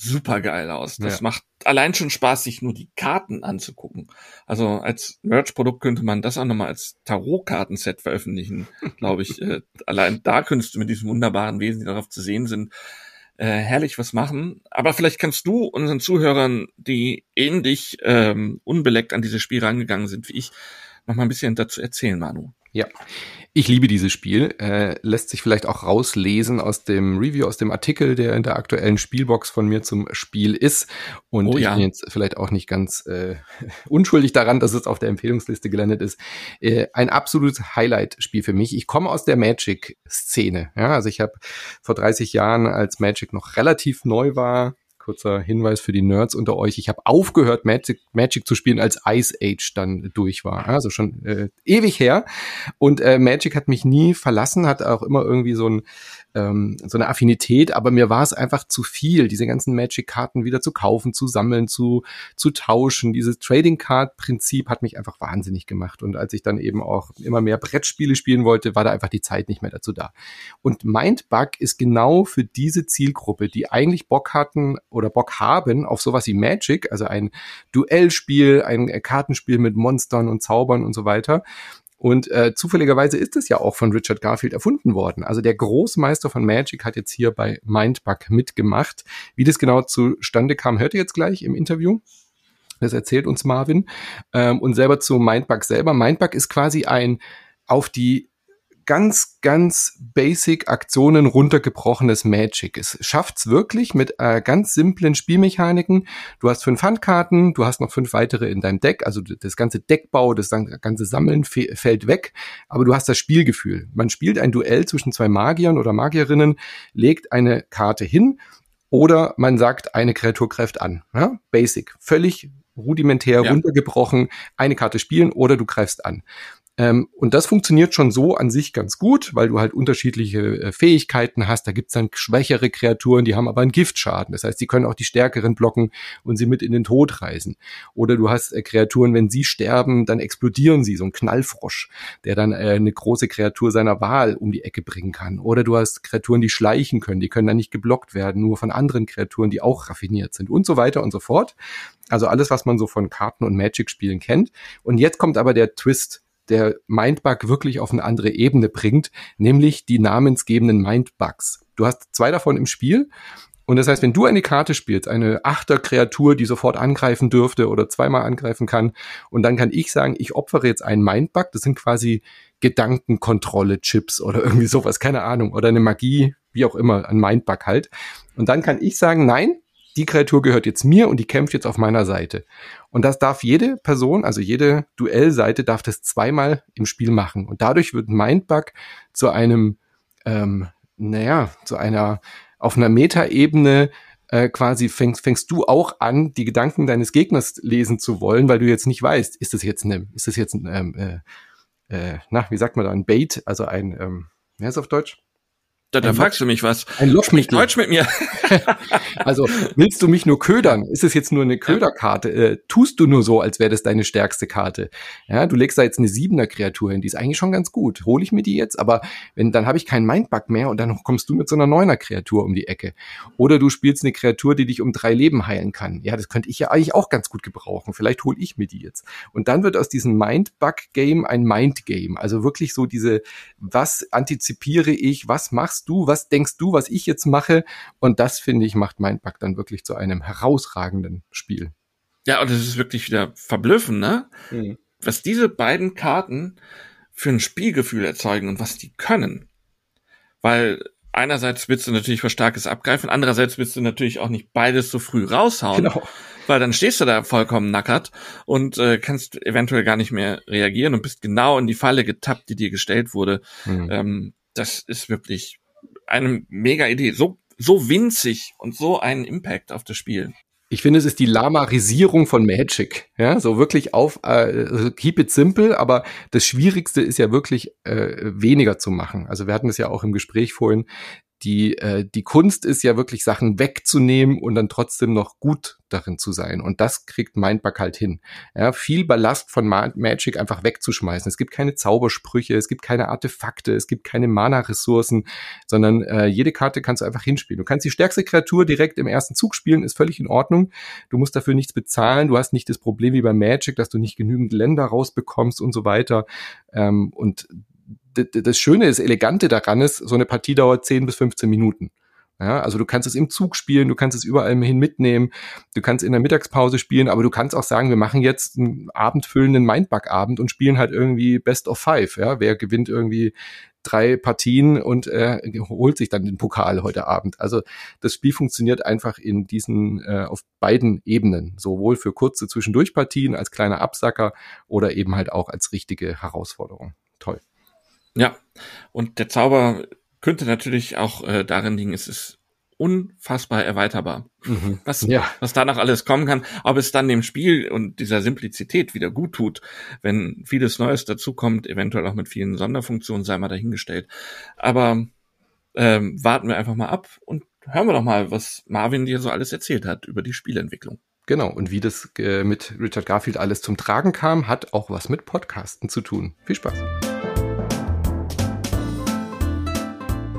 S2: super geil aus. Das ja. macht allein schon Spaß, sich nur die Karten anzugucken. Also als Merch-Produkt könnte man das auch nochmal als Tarot-Kartenset veröffentlichen, glaube ich. Äh, allein da könntest du mit diesen wunderbaren Wesen, die darauf zu sehen sind, äh, herrlich was machen. Aber vielleicht kannst du unseren Zuhörern, die ähnlich ähm, unbeleckt an dieses Spiel rangegangen sind wie ich, noch mal ein bisschen dazu erzählen, Manu.
S1: Ja, ich liebe dieses Spiel. Äh, lässt sich vielleicht auch rauslesen aus dem Review, aus dem Artikel, der in der aktuellen Spielbox von mir zum Spiel ist. Und oh, ja. ich bin jetzt vielleicht auch nicht ganz äh, unschuldig daran, dass es auf der Empfehlungsliste gelandet ist. Äh, ein absolutes Highlight-Spiel für mich. Ich komme aus der Magic-Szene. Ja, also ich habe vor 30 Jahren, als Magic noch relativ neu war, kurzer Hinweis für die Nerds unter euch. Ich habe aufgehört, Magic, Magic zu spielen, als Ice Age dann durch war. Also schon äh, ewig her. Und äh, Magic hat mich nie verlassen, hat auch immer irgendwie so ein ähm, so eine Affinität, aber mir war es einfach zu viel, diese ganzen Magic-Karten wieder zu kaufen, zu sammeln, zu, zu tauschen. Dieses Trading-Card-Prinzip hat mich einfach wahnsinnig gemacht. Und als ich dann eben auch immer mehr Brettspiele spielen wollte, war da einfach die Zeit nicht mehr dazu da. Und Mindbug ist genau für diese Zielgruppe, die eigentlich Bock hatten oder Bock haben auf sowas wie Magic, also ein Duellspiel, ein Kartenspiel mit Monstern und Zaubern und so weiter. Und äh, zufälligerweise ist es ja auch von Richard Garfield erfunden worden. Also der Großmeister von Magic hat jetzt hier bei Mindbug mitgemacht. Wie das genau zustande kam, hört ihr jetzt gleich im Interview. Das erzählt uns Marvin. Ähm, und selber zu Mindbug selber. Mindbug ist quasi ein auf die ganz, ganz basic Aktionen runtergebrochenes Magic. Es schafft's wirklich mit äh, ganz simplen Spielmechaniken. Du hast fünf Handkarten, du hast noch fünf weitere in deinem Deck, also das ganze Deckbau, das ganze Sammeln fällt weg, aber du hast das Spielgefühl. Man spielt ein Duell zwischen zwei Magiern oder Magierinnen, legt eine Karte hin oder man sagt, eine Kreatur greift an. Ja? Basic, völlig rudimentär ja. runtergebrochen, eine Karte spielen oder du greifst an. Ähm, und das funktioniert schon so an sich ganz gut, weil du halt unterschiedliche äh, Fähigkeiten hast. Da gibt's dann schwächere Kreaturen, die haben aber einen Giftschaden. Das heißt, die können auch die stärkeren blocken und sie mit in den Tod reißen. Oder du hast äh, Kreaturen, wenn sie sterben, dann explodieren sie, so ein Knallfrosch, der dann äh, eine große Kreatur seiner Wahl um die Ecke bringen kann. Oder du hast Kreaturen, die schleichen können, die können dann nicht geblockt werden, nur von anderen Kreaturen, die auch raffiniert sind und so weiter und so fort. Also alles, was man so von Karten- und Magic-Spielen kennt. Und jetzt kommt aber der Twist der Mindbug wirklich auf eine andere Ebene bringt, nämlich die namensgebenden Mindbugs. Du hast zwei davon im Spiel und das heißt, wenn du eine Karte spielst, eine Achter-Kreatur, die sofort angreifen dürfte oder zweimal angreifen kann, und dann kann ich sagen, ich opfere jetzt einen Mindbug, das sind quasi Gedankenkontrolle-Chips oder irgendwie sowas, keine Ahnung, oder eine Magie, wie auch immer, ein Mindbug halt. Und dann kann ich sagen, nein, die Kreatur gehört jetzt mir und die kämpft jetzt auf meiner Seite. Und das darf jede Person, also jede Duellseite darf das zweimal im Spiel machen. Und dadurch wird Mindbug zu einem, ähm, naja, zu einer, auf einer Metaebene äh, quasi fängst, fängst du auch an, die Gedanken deines Gegners lesen zu wollen, weil du jetzt nicht weißt, ist das jetzt eine, ist das jetzt ein, ähm, äh, äh, na, wie sagt man da, ein Bait, also ein, ähm, heißt es auf Deutsch?
S2: Da, da fragst du mich was.
S1: Ein Lockmittel.
S2: Deutsch mit mir.
S1: also willst du mich nur ködern? Ist es jetzt nur eine Köderkarte? Äh, tust du nur so, als wäre das deine stärkste Karte? Ja, du legst da jetzt eine siebener Kreatur hin, die ist eigentlich schon ganz gut. Hole ich mir die jetzt? Aber wenn dann habe ich keinen Mindbug mehr und dann kommst du mit so einer neuner Kreatur um die Ecke. Oder du spielst eine Kreatur, die dich um drei Leben heilen kann. Ja, das könnte ich ja eigentlich auch ganz gut gebrauchen. Vielleicht hole ich mir die jetzt. Und dann wird aus diesem Mindbug-Game ein Mind-Game. Also wirklich so diese, was antizipiere ich, was machst machst du, was denkst du, was ich jetzt mache? Und das, finde ich, macht Mindbug dann wirklich zu einem herausragenden Spiel.
S2: Ja, und es ist wirklich wieder verblüffend, ne? Mhm. Was diese beiden Karten für ein Spielgefühl erzeugen und was die können. Weil einerseits willst du natürlich was Starkes abgreifen, andererseits willst du natürlich auch nicht beides so früh raushauen. Genau. Weil dann stehst du da vollkommen nackert und äh, kannst eventuell gar nicht mehr reagieren und bist genau in die Falle getappt, die dir gestellt wurde. Mhm. Ähm, das ist wirklich eine mega Idee. So, so winzig und so einen Impact auf das Spiel.
S1: Ich finde, es ist die Lamarisierung von Magic. Ja, so wirklich auf, äh, keep it simple, aber das Schwierigste ist ja wirklich äh, weniger zu machen. Also wir hatten es ja auch im Gespräch vorhin die, äh, die Kunst ist ja wirklich Sachen wegzunehmen und dann trotzdem noch gut darin zu sein. Und das kriegt Mindbug halt hin. Ja, viel Ballast von Magic einfach wegzuschmeißen. Es gibt keine Zaubersprüche, es gibt keine Artefakte, es gibt keine Mana-Ressourcen, sondern äh, jede Karte kannst du einfach hinspielen. Du kannst die stärkste Kreatur direkt im ersten Zug spielen, ist völlig in Ordnung. Du musst dafür nichts bezahlen. Du hast nicht das Problem wie bei Magic, dass du nicht genügend Länder rausbekommst und so weiter. Ähm, und das Schöne, das Elegante daran ist, so eine Partie dauert 10 bis 15 Minuten. Ja, also du kannst es im Zug spielen, du kannst es überall hin mitnehmen, du kannst in der Mittagspause spielen, aber du kannst auch sagen, wir machen jetzt einen abendfüllenden Mindbug-Abend und spielen halt irgendwie Best of Five. Ja, wer gewinnt irgendwie drei Partien und äh, holt sich dann den Pokal heute Abend. Also das Spiel funktioniert einfach in diesen äh, auf beiden Ebenen, sowohl für kurze Zwischendurchpartien als kleiner Absacker oder eben halt auch als richtige Herausforderung. Toll.
S2: Ja, und der Zauber könnte natürlich auch äh, darin liegen, es ist unfassbar erweiterbar. Mhm. Was, ja. was danach alles kommen kann, ob es dann dem Spiel und dieser Simplizität wieder gut tut, wenn vieles Neues dazukommt, eventuell auch mit vielen Sonderfunktionen, sei mal dahingestellt. Aber ähm, warten wir einfach mal ab und hören wir doch mal, was Marvin dir so alles erzählt hat über die Spielentwicklung.
S1: Genau, und wie das äh, mit Richard Garfield alles zum Tragen kam, hat auch was mit Podcasten zu tun. Viel Spaß.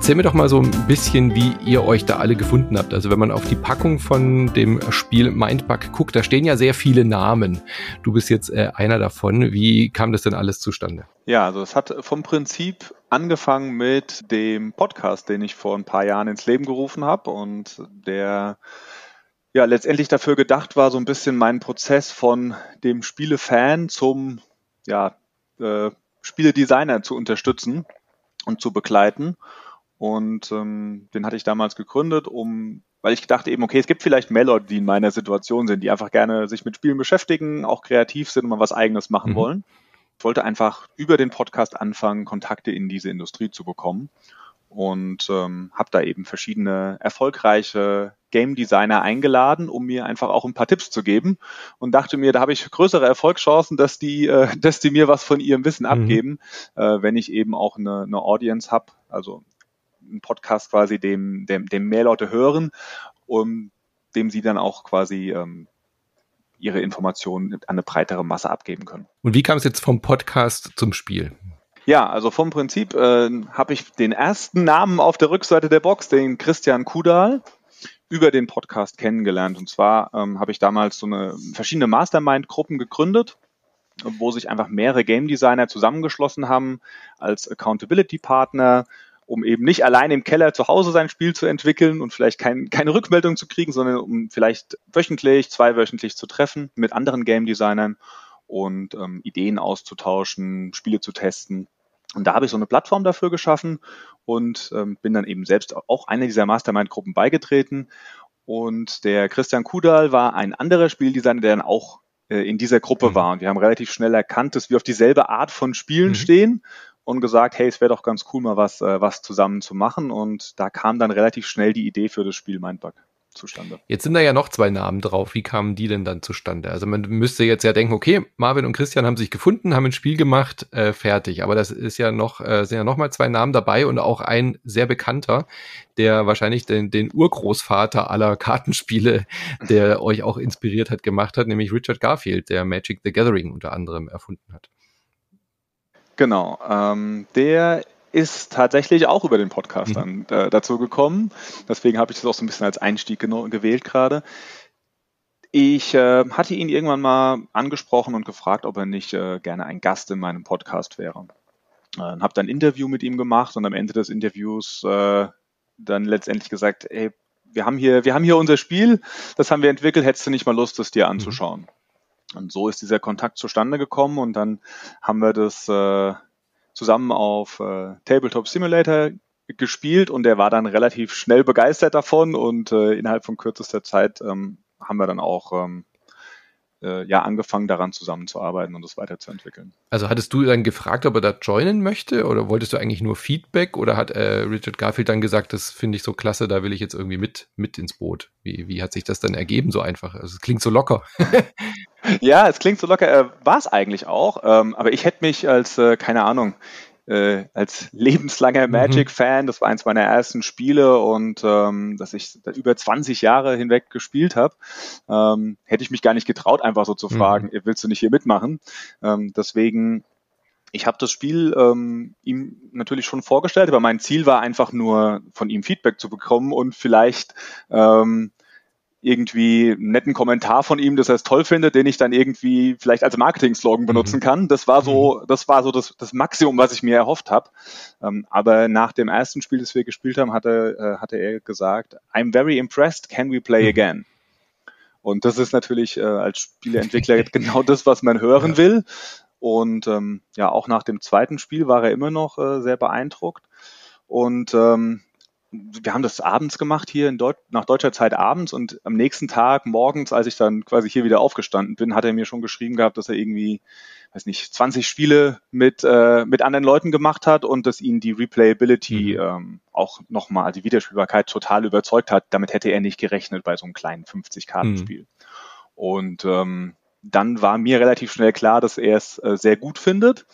S1: Erzähl mir doch mal so ein bisschen, wie ihr euch da alle gefunden habt. Also wenn man auf die Packung von dem Spiel Mindbug guckt, da stehen ja sehr viele Namen. Du bist jetzt äh, einer davon. Wie kam das denn alles zustande?
S5: Ja, also es hat vom Prinzip angefangen mit dem Podcast, den ich vor ein paar Jahren ins Leben gerufen habe und der ja letztendlich dafür gedacht war, so ein bisschen meinen Prozess von dem Spielefan zum ja, äh, Spieledesigner zu unterstützen und zu begleiten. Und ähm, den hatte ich damals gegründet, um, weil ich dachte eben, okay, es gibt vielleicht mehr Leute, die in meiner Situation sind, die einfach gerne sich mit Spielen beschäftigen, auch kreativ sind und mal was eigenes machen mhm. wollen. Ich wollte einfach über den Podcast anfangen, Kontakte in diese Industrie zu bekommen und ähm, habe da eben verschiedene erfolgreiche Game Designer eingeladen, um mir einfach auch ein paar Tipps zu geben und dachte mir, da habe ich größere Erfolgschancen, dass die, äh, dass die mir was von ihrem Wissen mhm. abgeben, äh, wenn ich eben auch eine, eine Audience habe, also einen Podcast quasi dem, dem, dem mehr Leute hören, um dem sie dann auch quasi ähm, ihre Informationen an eine breitere Masse abgeben können.
S1: Und wie kam es jetzt vom Podcast zum Spiel?
S5: Ja, also vom Prinzip äh, habe ich den ersten Namen auf der Rückseite der Box, den Christian Kudal, über den Podcast kennengelernt. Und zwar ähm, habe ich damals so eine verschiedene Mastermind-Gruppen gegründet, wo sich einfach mehrere Game Designer zusammengeschlossen haben als Accountability-Partner um eben nicht allein im Keller zu Hause sein Spiel zu entwickeln und vielleicht kein, keine Rückmeldung zu kriegen, sondern um vielleicht wöchentlich, zweiwöchentlich zu treffen mit anderen Game Designern und ähm, Ideen auszutauschen, Spiele zu testen. Und da habe ich so eine Plattform dafür geschaffen und ähm, bin dann eben selbst auch einer dieser Mastermind-Gruppen beigetreten. Und der Christian Kudal war ein anderer Spieldesigner, der dann auch äh, in dieser Gruppe mhm. war. Und wir haben relativ schnell erkannt, dass wir auf dieselbe Art von Spielen mhm. stehen und gesagt, hey, es wäre doch ganz cool, mal was, äh, was zusammen zu machen. Und da kam dann relativ schnell die Idee für das Spiel Mindbug. zustande.
S1: Jetzt sind da ja noch zwei Namen drauf. Wie kamen die denn dann zustande? Also man müsste jetzt ja denken, okay, Marvin und Christian haben sich gefunden, haben ein Spiel gemacht, äh, fertig. Aber das ist ja noch, äh, sind ja noch mal zwei Namen dabei und auch ein sehr bekannter, der wahrscheinlich den, den Urgroßvater aller Kartenspiele, der euch auch inspiriert hat, gemacht hat, nämlich Richard Garfield, der Magic the Gathering unter anderem erfunden hat.
S5: Genau, ähm, der ist tatsächlich auch über den Podcast mhm. dann äh, dazu gekommen. Deswegen habe ich das auch so ein bisschen als Einstieg gewählt gerade. Ich äh, hatte ihn irgendwann mal angesprochen und gefragt, ob er nicht äh, gerne ein Gast in meinem Podcast wäre. Äh, habe dann ein Interview mit ihm gemacht und am Ende des Interviews äh, dann letztendlich gesagt, ey, wir haben hier, wir haben hier unser Spiel, das haben wir entwickelt, hättest du nicht mal Lust, das dir mhm. anzuschauen? Und so ist dieser Kontakt zustande gekommen und dann haben wir das äh, zusammen auf äh, Tabletop Simulator gespielt und er war dann relativ schnell begeistert davon und äh, innerhalb von kürzester Zeit ähm, haben wir dann auch ähm, äh, ja angefangen daran zusammenzuarbeiten und es weiterzuentwickeln.
S1: Also hattest du dann gefragt, ob er da joinen möchte oder wolltest du eigentlich nur Feedback oder hat äh, Richard Garfield dann gesagt, das finde ich so klasse, da will ich jetzt irgendwie mit mit ins Boot? Wie, wie hat sich das dann ergeben so einfach? Also es klingt so locker.
S5: ja, es klingt so locker, äh, war es eigentlich auch, ähm, aber ich hätte mich als äh, keine Ahnung äh, als lebenslanger mhm. Magic-Fan. Das war eins meiner ersten Spiele und ähm, dass ich über 20 Jahre hinweg gespielt habe, ähm, hätte ich mich gar nicht getraut, einfach so zu mhm. fragen, mhm. willst du nicht hier mitmachen? Ähm, deswegen ich habe das Spiel ähm, ihm natürlich schon vorgestellt, aber mein Ziel war einfach nur von ihm Feedback zu bekommen und vielleicht ähm, irgendwie einen netten Kommentar von ihm, das er es toll findet, den ich dann irgendwie vielleicht als Marketing-Slogan benutzen mhm. kann. Das war so, mhm. das war so das, das Maximum, was ich mir erhofft habe. Ähm, aber nach dem ersten Spiel, das wir gespielt haben, hatte, äh, hatte er gesagt, I'm very impressed, can we play mhm. again? Und das ist natürlich äh, als Spieleentwickler genau das, was man hören will. Und ähm, ja, auch nach dem zweiten Spiel war er immer noch äh, sehr beeindruckt. Und ähm, wir haben das abends gemacht hier in Deut nach deutscher Zeit abends und am nächsten Tag morgens, als ich dann quasi hier wieder aufgestanden bin, hat er mir schon geschrieben gehabt, dass er irgendwie, weiß nicht, 20 Spiele mit äh, mit anderen Leuten gemacht hat und dass ihn die Replayability mhm. ähm, auch nochmal, die Wiederspielbarkeit total überzeugt hat. Damit hätte er nicht gerechnet bei so einem kleinen 50-Karten-Spiel. Mhm. Und ähm, dann war mir relativ schnell klar, dass er es äh, sehr gut findet.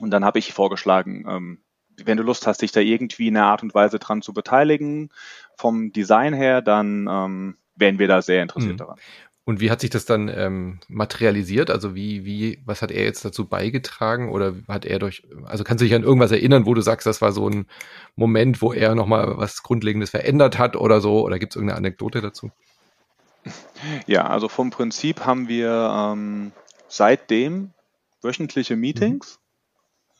S5: Und dann habe ich vorgeschlagen, ähm, wenn du Lust hast, dich da irgendwie in einer Art und Weise dran zu beteiligen, vom Design her, dann ähm, wären wir da sehr interessiert mhm. daran.
S1: Und wie hat sich das dann ähm, materialisiert? Also wie, wie, was hat er jetzt dazu beigetragen? Oder hat er durch, also kannst du dich an irgendwas erinnern, wo du sagst, das war so ein Moment, wo er nochmal was Grundlegendes verändert hat oder so? Oder gibt es irgendeine Anekdote dazu?
S5: Ja, also vom Prinzip haben wir ähm, seitdem wöchentliche Meetings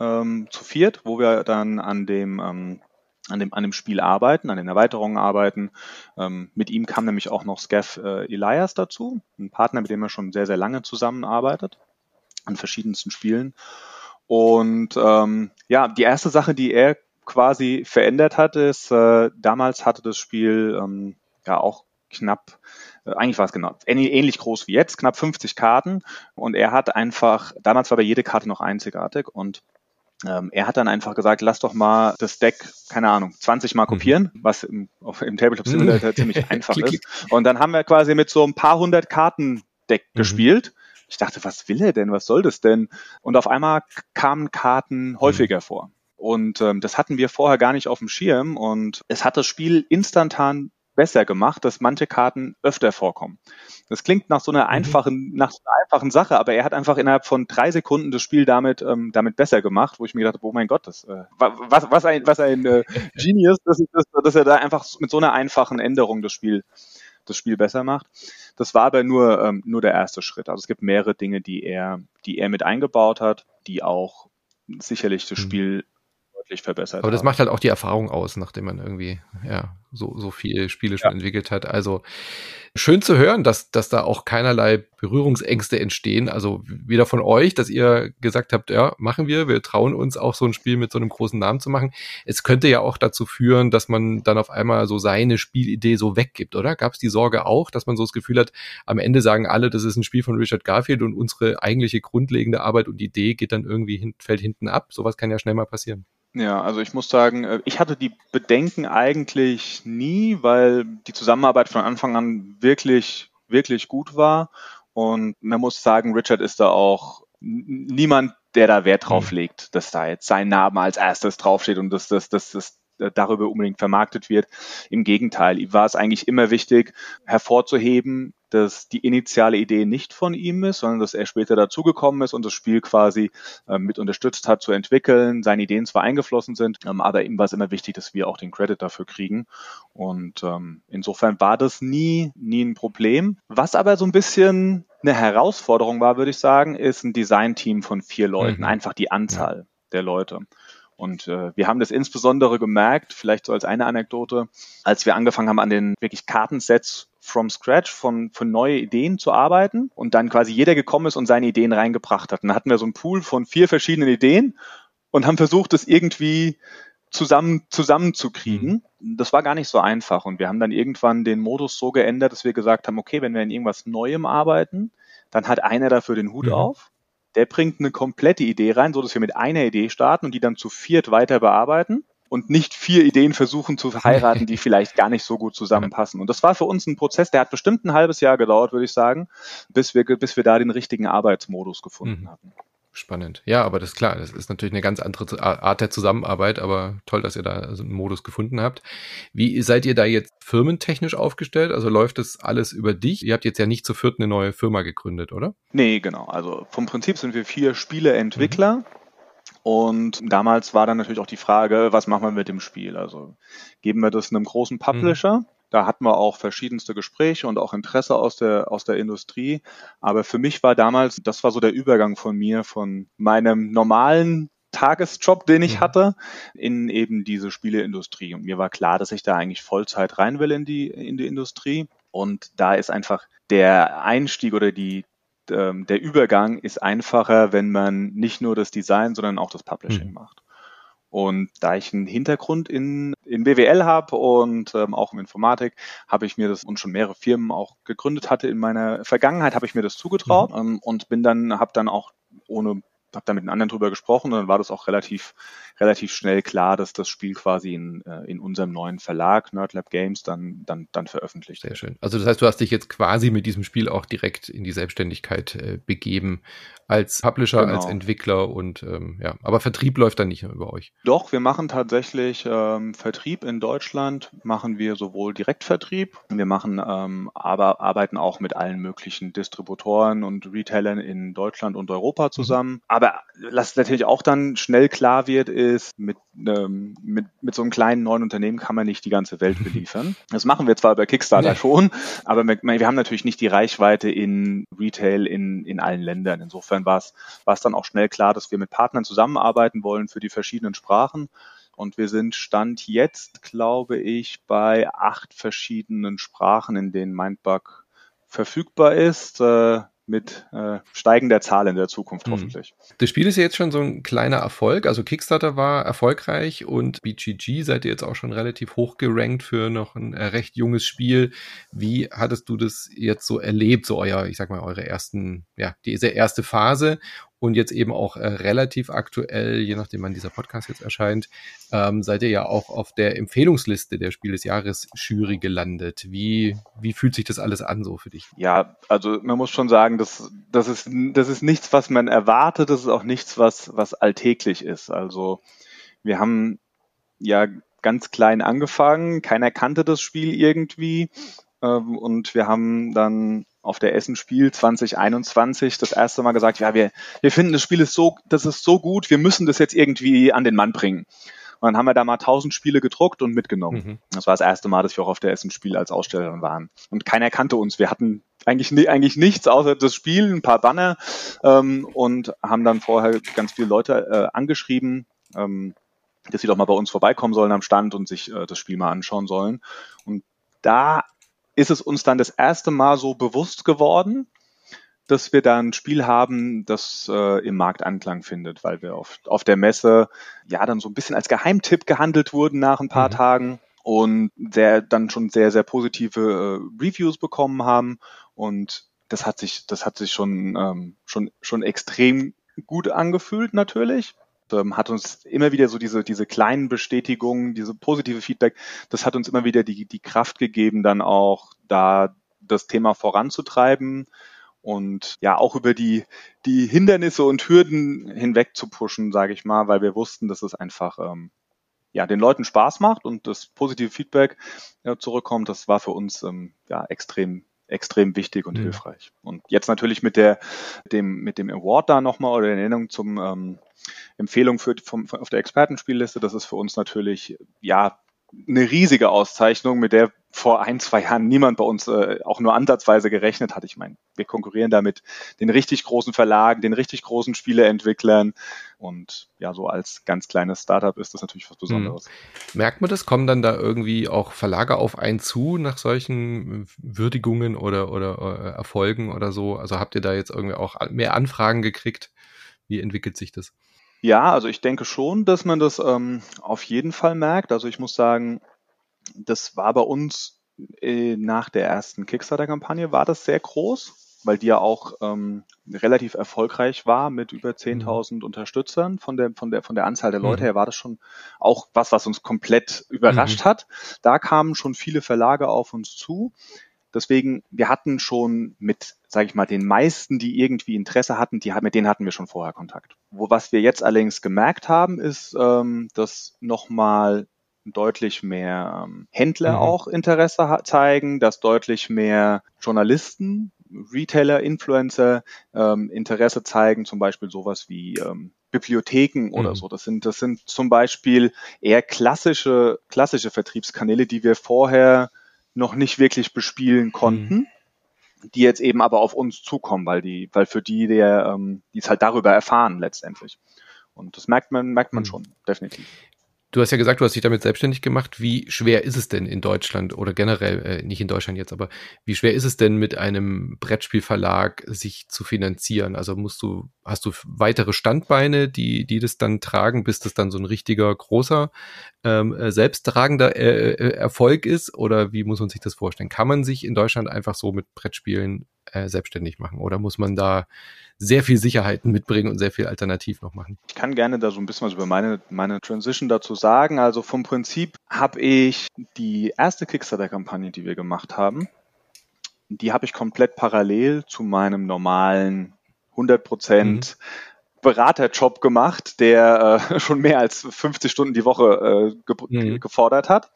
S5: ähm, zu viert, wo wir dann an dem, ähm, an dem, an dem Spiel arbeiten, an den Erweiterungen arbeiten. Ähm, mit ihm kam nämlich auch noch Scaff äh, Elias dazu, ein Partner, mit dem er schon sehr, sehr lange zusammenarbeitet, an verschiedensten Spielen. Und ähm, ja, die erste Sache, die er quasi verändert hat, ist, äh, damals hatte das Spiel ähm, ja auch knapp, äh, eigentlich war es genau, ähnlich groß wie jetzt, knapp 50 Karten. Und er hat einfach, damals war bei jede Karte noch einzigartig und ähm, er hat dann einfach gesagt, lass doch mal das Deck, keine Ahnung, 20 Mal mhm. kopieren, mhm. was im, auf, im Tabletop Simulator ziemlich einfach ist. Und dann haben wir quasi mit so ein paar hundert Karten Deck mhm. gespielt. Ich dachte, was will er denn? Was soll das denn? Und auf einmal kamen Karten mhm. häufiger mhm. vor. Und ähm, das hatten wir vorher gar nicht auf dem Schirm und es hat das Spiel instantan besser gemacht, dass manche Karten öfter vorkommen. Das klingt nach so einer mhm. einfachen, nach so einer einfachen Sache, aber er hat einfach innerhalb von drei Sekunden das Spiel damit, ähm, damit besser gemacht, wo ich mir gedacht habe, oh mein Gott, das, äh, was, was ein, was ein äh, Genius, dass, dass, dass er da einfach mit so einer einfachen Änderung das Spiel, das Spiel besser macht. Das war aber nur, ähm, nur der erste Schritt. Also es gibt mehrere Dinge, die er, die er mit eingebaut hat, die auch sicherlich das mhm. Spiel deutlich verbessert.
S1: Aber das haben. macht halt auch die Erfahrung aus, nachdem man irgendwie ja so so viele Spiele schon ja. entwickelt hat. Also schön zu hören, dass dass da auch keinerlei Berührungsängste entstehen. Also weder von euch, dass ihr gesagt habt, ja machen wir, wir trauen uns auch so ein Spiel mit so einem großen Namen zu machen. Es könnte ja auch dazu führen, dass man dann auf einmal so seine Spielidee so weggibt, oder? Gab es die Sorge auch, dass man so das Gefühl hat, am Ende sagen alle, das ist ein Spiel von Richard Garfield und unsere eigentliche grundlegende Arbeit und Idee geht dann irgendwie hin, fällt hinten ab. Sowas kann ja schnell mal passieren.
S5: Ja, also ich muss sagen, äh, ich hatte die Bedenken eigentlich nie, weil die Zusammenarbeit von Anfang an wirklich, wirklich gut war. Und man muss sagen, Richard ist da auch niemand, der da Wert drauf mhm. legt, dass da jetzt sein Name als erstes draufsteht und dass das, das, das äh, darüber unbedingt vermarktet wird. Im Gegenteil, ihm war es eigentlich immer wichtig, hervorzuheben, dass die initiale Idee nicht von ihm ist, sondern dass er später dazugekommen ist und das Spiel quasi äh, mit unterstützt hat zu entwickeln, seine Ideen zwar eingeflossen sind, ähm, aber ihm war es immer wichtig, dass wir auch den Credit dafür kriegen. Und ähm, insofern war das nie, nie ein Problem. Was aber so ein bisschen eine Herausforderung war, würde ich sagen, ist ein Designteam von vier Leuten, mhm. einfach die Anzahl der Leute. Und äh, wir haben das insbesondere gemerkt, vielleicht so als eine Anekdote, als wir angefangen haben, an den wirklich Kartensets from scratch von, von neue Ideen zu arbeiten und dann quasi jeder gekommen ist und seine Ideen reingebracht hat. Und dann hatten wir so einen Pool von vier verschiedenen Ideen und haben versucht, das irgendwie zusammen zusammenzukriegen. Mhm. Das war gar nicht so einfach und wir haben dann irgendwann den Modus so geändert, dass wir gesagt haben, okay, wenn wir in irgendwas Neuem arbeiten, dann hat einer dafür den Hut mhm. auf der bringt eine komplette Idee rein, so dass wir mit einer Idee starten und die dann zu viert weiter bearbeiten und nicht vier Ideen versuchen zu heiraten, die vielleicht gar nicht so gut zusammenpassen. Und das war für uns ein Prozess, der hat bestimmt ein halbes Jahr gedauert, würde ich sagen, bis wir, bis wir da den richtigen Arbeitsmodus gefunden mhm. hatten.
S1: Spannend. Ja, aber das ist klar. Das ist natürlich eine ganz andere Art der Zusammenarbeit, aber toll, dass ihr da so einen Modus gefunden habt. Wie seid ihr da jetzt firmentechnisch aufgestellt? Also läuft das alles über dich? Ihr habt jetzt ja nicht zu viert eine neue Firma gegründet, oder?
S5: Nee, genau. Also vom Prinzip sind wir vier Spieleentwickler. Mhm. Und damals war dann natürlich auch die Frage, was machen wir mit dem Spiel? Also geben wir das einem großen Publisher? Mhm da hatten wir auch verschiedenste Gespräche und auch Interesse aus der, aus der Industrie. Aber für mich war damals, das war so der Übergang von mir, von meinem normalen Tagesjob, den ich hatte, in eben diese Spieleindustrie. Und mir war klar, dass ich da eigentlich Vollzeit rein will in die, in die Industrie. Und da ist einfach der Einstieg oder die, ähm, der Übergang ist einfacher, wenn man nicht nur das Design, sondern auch das Publishing mhm. macht. Und da ich einen Hintergrund in, in BWL habe und ähm, auch in Informatik, habe ich mir das und schon mehrere Firmen auch gegründet hatte in meiner Vergangenheit, habe ich mir das zugetraut mhm. ähm, und bin dann, habe dann auch ohne habe da mit den anderen drüber gesprochen und dann war das auch relativ, relativ schnell klar, dass das Spiel quasi in, äh, in unserem neuen Verlag, Nerdlab Games, dann, dann, dann veröffentlicht
S1: Sehr schön. Also das heißt, du hast dich jetzt quasi mit diesem Spiel auch direkt in die Selbstständigkeit äh, begeben, als Publisher, genau. als Entwickler und ähm, ja, aber Vertrieb läuft dann nicht über euch.
S5: Doch, wir machen tatsächlich ähm, Vertrieb in Deutschland, machen wir sowohl Direktvertrieb, wir machen ähm, aber arbeiten auch mit allen möglichen Distributoren und Retailern in Deutschland und Europa mhm. zusammen. Mhm. Aber was natürlich auch dann schnell klar wird, ist, mit, ähm, mit, mit so einem kleinen neuen Unternehmen kann man nicht die ganze Welt beliefern. Das machen wir zwar über Kickstarter nee. schon, aber wir, wir haben natürlich nicht die Reichweite in Retail in, in allen Ländern. Insofern war es, war es dann auch schnell klar, dass wir mit Partnern zusammenarbeiten wollen für die verschiedenen Sprachen. Und wir sind Stand jetzt, glaube ich, bei acht verschiedenen Sprachen, in denen Mindbug verfügbar ist. Äh, mit äh, steigender Zahl in der Zukunft mhm. hoffentlich.
S1: Das Spiel ist ja jetzt schon so ein kleiner Erfolg. Also Kickstarter war erfolgreich und BGG seid ihr jetzt auch schon relativ hoch gerankt für noch ein äh, recht junges Spiel. Wie hattest du das jetzt so erlebt, so euer, ich sag mal, eure ersten, ja, diese erste Phase? Und jetzt eben auch äh, relativ aktuell, je nachdem wann dieser Podcast jetzt erscheint, ähm, seid ihr ja auch auf der Empfehlungsliste der Spiel des Jahres Jury gelandet. Wie, wie fühlt sich das alles an so für dich?
S5: Ja, also man muss schon sagen, das, das, ist, das ist nichts, was man erwartet, das ist auch nichts, was, was alltäglich ist. Also wir haben ja ganz klein angefangen, keiner kannte das Spiel irgendwie ähm, und wir haben dann auf der Essen Spiel 2021 das erste Mal gesagt, ja, wir, wir finden das Spiel ist so, das ist so gut, wir müssen das jetzt irgendwie an den Mann bringen. Und dann haben wir da mal tausend Spiele gedruckt und mitgenommen. Mhm. Das war das erste Mal, dass wir auch auf der Essen Spiel als Aussteller waren. Und keiner kannte uns. Wir hatten eigentlich, eigentlich nichts außer das Spiel, ein paar Banner ähm, und haben dann vorher ganz viele Leute äh, angeschrieben, ähm, dass sie doch mal bei uns vorbeikommen sollen am Stand und sich äh, das Spiel mal anschauen sollen. Und da ist es uns dann das erste Mal so bewusst geworden, dass wir da ein Spiel haben, das äh, im Markt Anklang findet, weil wir auf, auf der Messe ja dann so ein bisschen als Geheimtipp gehandelt wurden nach ein paar mhm. Tagen und sehr, dann schon sehr, sehr positive äh, Reviews bekommen haben. Und das hat sich, das hat sich schon, ähm, schon, schon extrem gut angefühlt natürlich. Ähm, hat uns immer wieder so diese, diese kleinen Bestätigungen, diese positive Feedback, das hat uns immer wieder die, die Kraft gegeben, dann auch da das Thema voranzutreiben und ja auch über die, die Hindernisse und Hürden hinweg zu pushen, sage ich mal, weil wir wussten, dass es einfach ähm, ja, den Leuten Spaß macht und das positive Feedback ja, zurückkommt, das war für uns ähm, ja extrem extrem wichtig und mhm. hilfreich. Und jetzt natürlich mit der dem mit dem Award da nochmal oder der Ernennung zum ähm, Empfehlung für vom, auf der Expertenspielliste, das ist für uns natürlich ja eine riesige Auszeichnung, mit der vor ein, zwei Jahren niemand bei uns äh, auch nur ansatzweise gerechnet hat. Ich meine, wir konkurrieren da mit den richtig großen Verlagen, den richtig großen Spieleentwicklern und ja, so als ganz kleines Startup ist das natürlich was Besonderes.
S1: Hm. Merkt man das? Kommen dann da irgendwie auch Verlage auf einen zu nach solchen Würdigungen oder, oder äh, Erfolgen oder so? Also habt ihr da jetzt irgendwie auch mehr Anfragen gekriegt? Wie entwickelt sich das?
S5: Ja, also ich denke schon, dass man das ähm, auf jeden Fall merkt. Also ich muss sagen, das war bei uns äh, nach der ersten Kickstarter-Kampagne war das sehr groß, weil die ja auch ähm, relativ erfolgreich war mit über 10.000 mhm. Unterstützern. Von der, von, der, von der Anzahl der Leute mhm. her war das schon auch was, was uns komplett überrascht mhm. hat. Da kamen schon viele Verlage auf uns zu. Deswegen, wir hatten schon mit, sage ich mal, den meisten, die irgendwie Interesse hatten, die, mit denen hatten wir schon vorher Kontakt. Wo, was wir jetzt allerdings gemerkt haben, ist, ähm, dass nochmal deutlich mehr ähm, Händler mhm. auch Interesse zeigen, dass deutlich mehr Journalisten, Retailer, Influencer ähm, Interesse zeigen, zum Beispiel sowas wie ähm, Bibliotheken oder mhm. so. Das sind, das sind zum Beispiel eher klassische, klassische Vertriebskanäle, die wir vorher noch nicht wirklich bespielen konnten. Mhm die jetzt eben aber auf uns zukommen, weil die, weil für die der, ähm, die es halt darüber erfahren letztendlich. Und das merkt man, merkt man mhm. schon, definitiv.
S1: Du hast ja gesagt, du hast dich damit selbstständig gemacht. Wie schwer ist es denn in Deutschland oder generell, äh, nicht in Deutschland jetzt, aber wie schwer ist es denn mit einem Brettspielverlag sich zu finanzieren? Also musst du, hast du weitere Standbeine, die, die das dann tragen, bis das dann so ein richtiger, großer, ähm, äh, selbsttragender äh, äh, Erfolg ist? Oder wie muss man sich das vorstellen? Kann man sich in Deutschland einfach so mit Brettspielen äh, selbstständig machen? Oder muss man da sehr viel Sicherheiten mitbringen und sehr viel alternativ noch machen?
S5: Ich kann gerne da so ein bisschen was über meine, meine Transition dazu sagen. Also vom Prinzip habe ich die erste Kickstarter-Kampagne, die wir gemacht haben, die habe ich komplett parallel zu meinem normalen 100 Prozent mhm. Beraterjob gemacht, der äh, schon mehr als 50 Stunden die Woche äh, ge mhm. gefordert hat.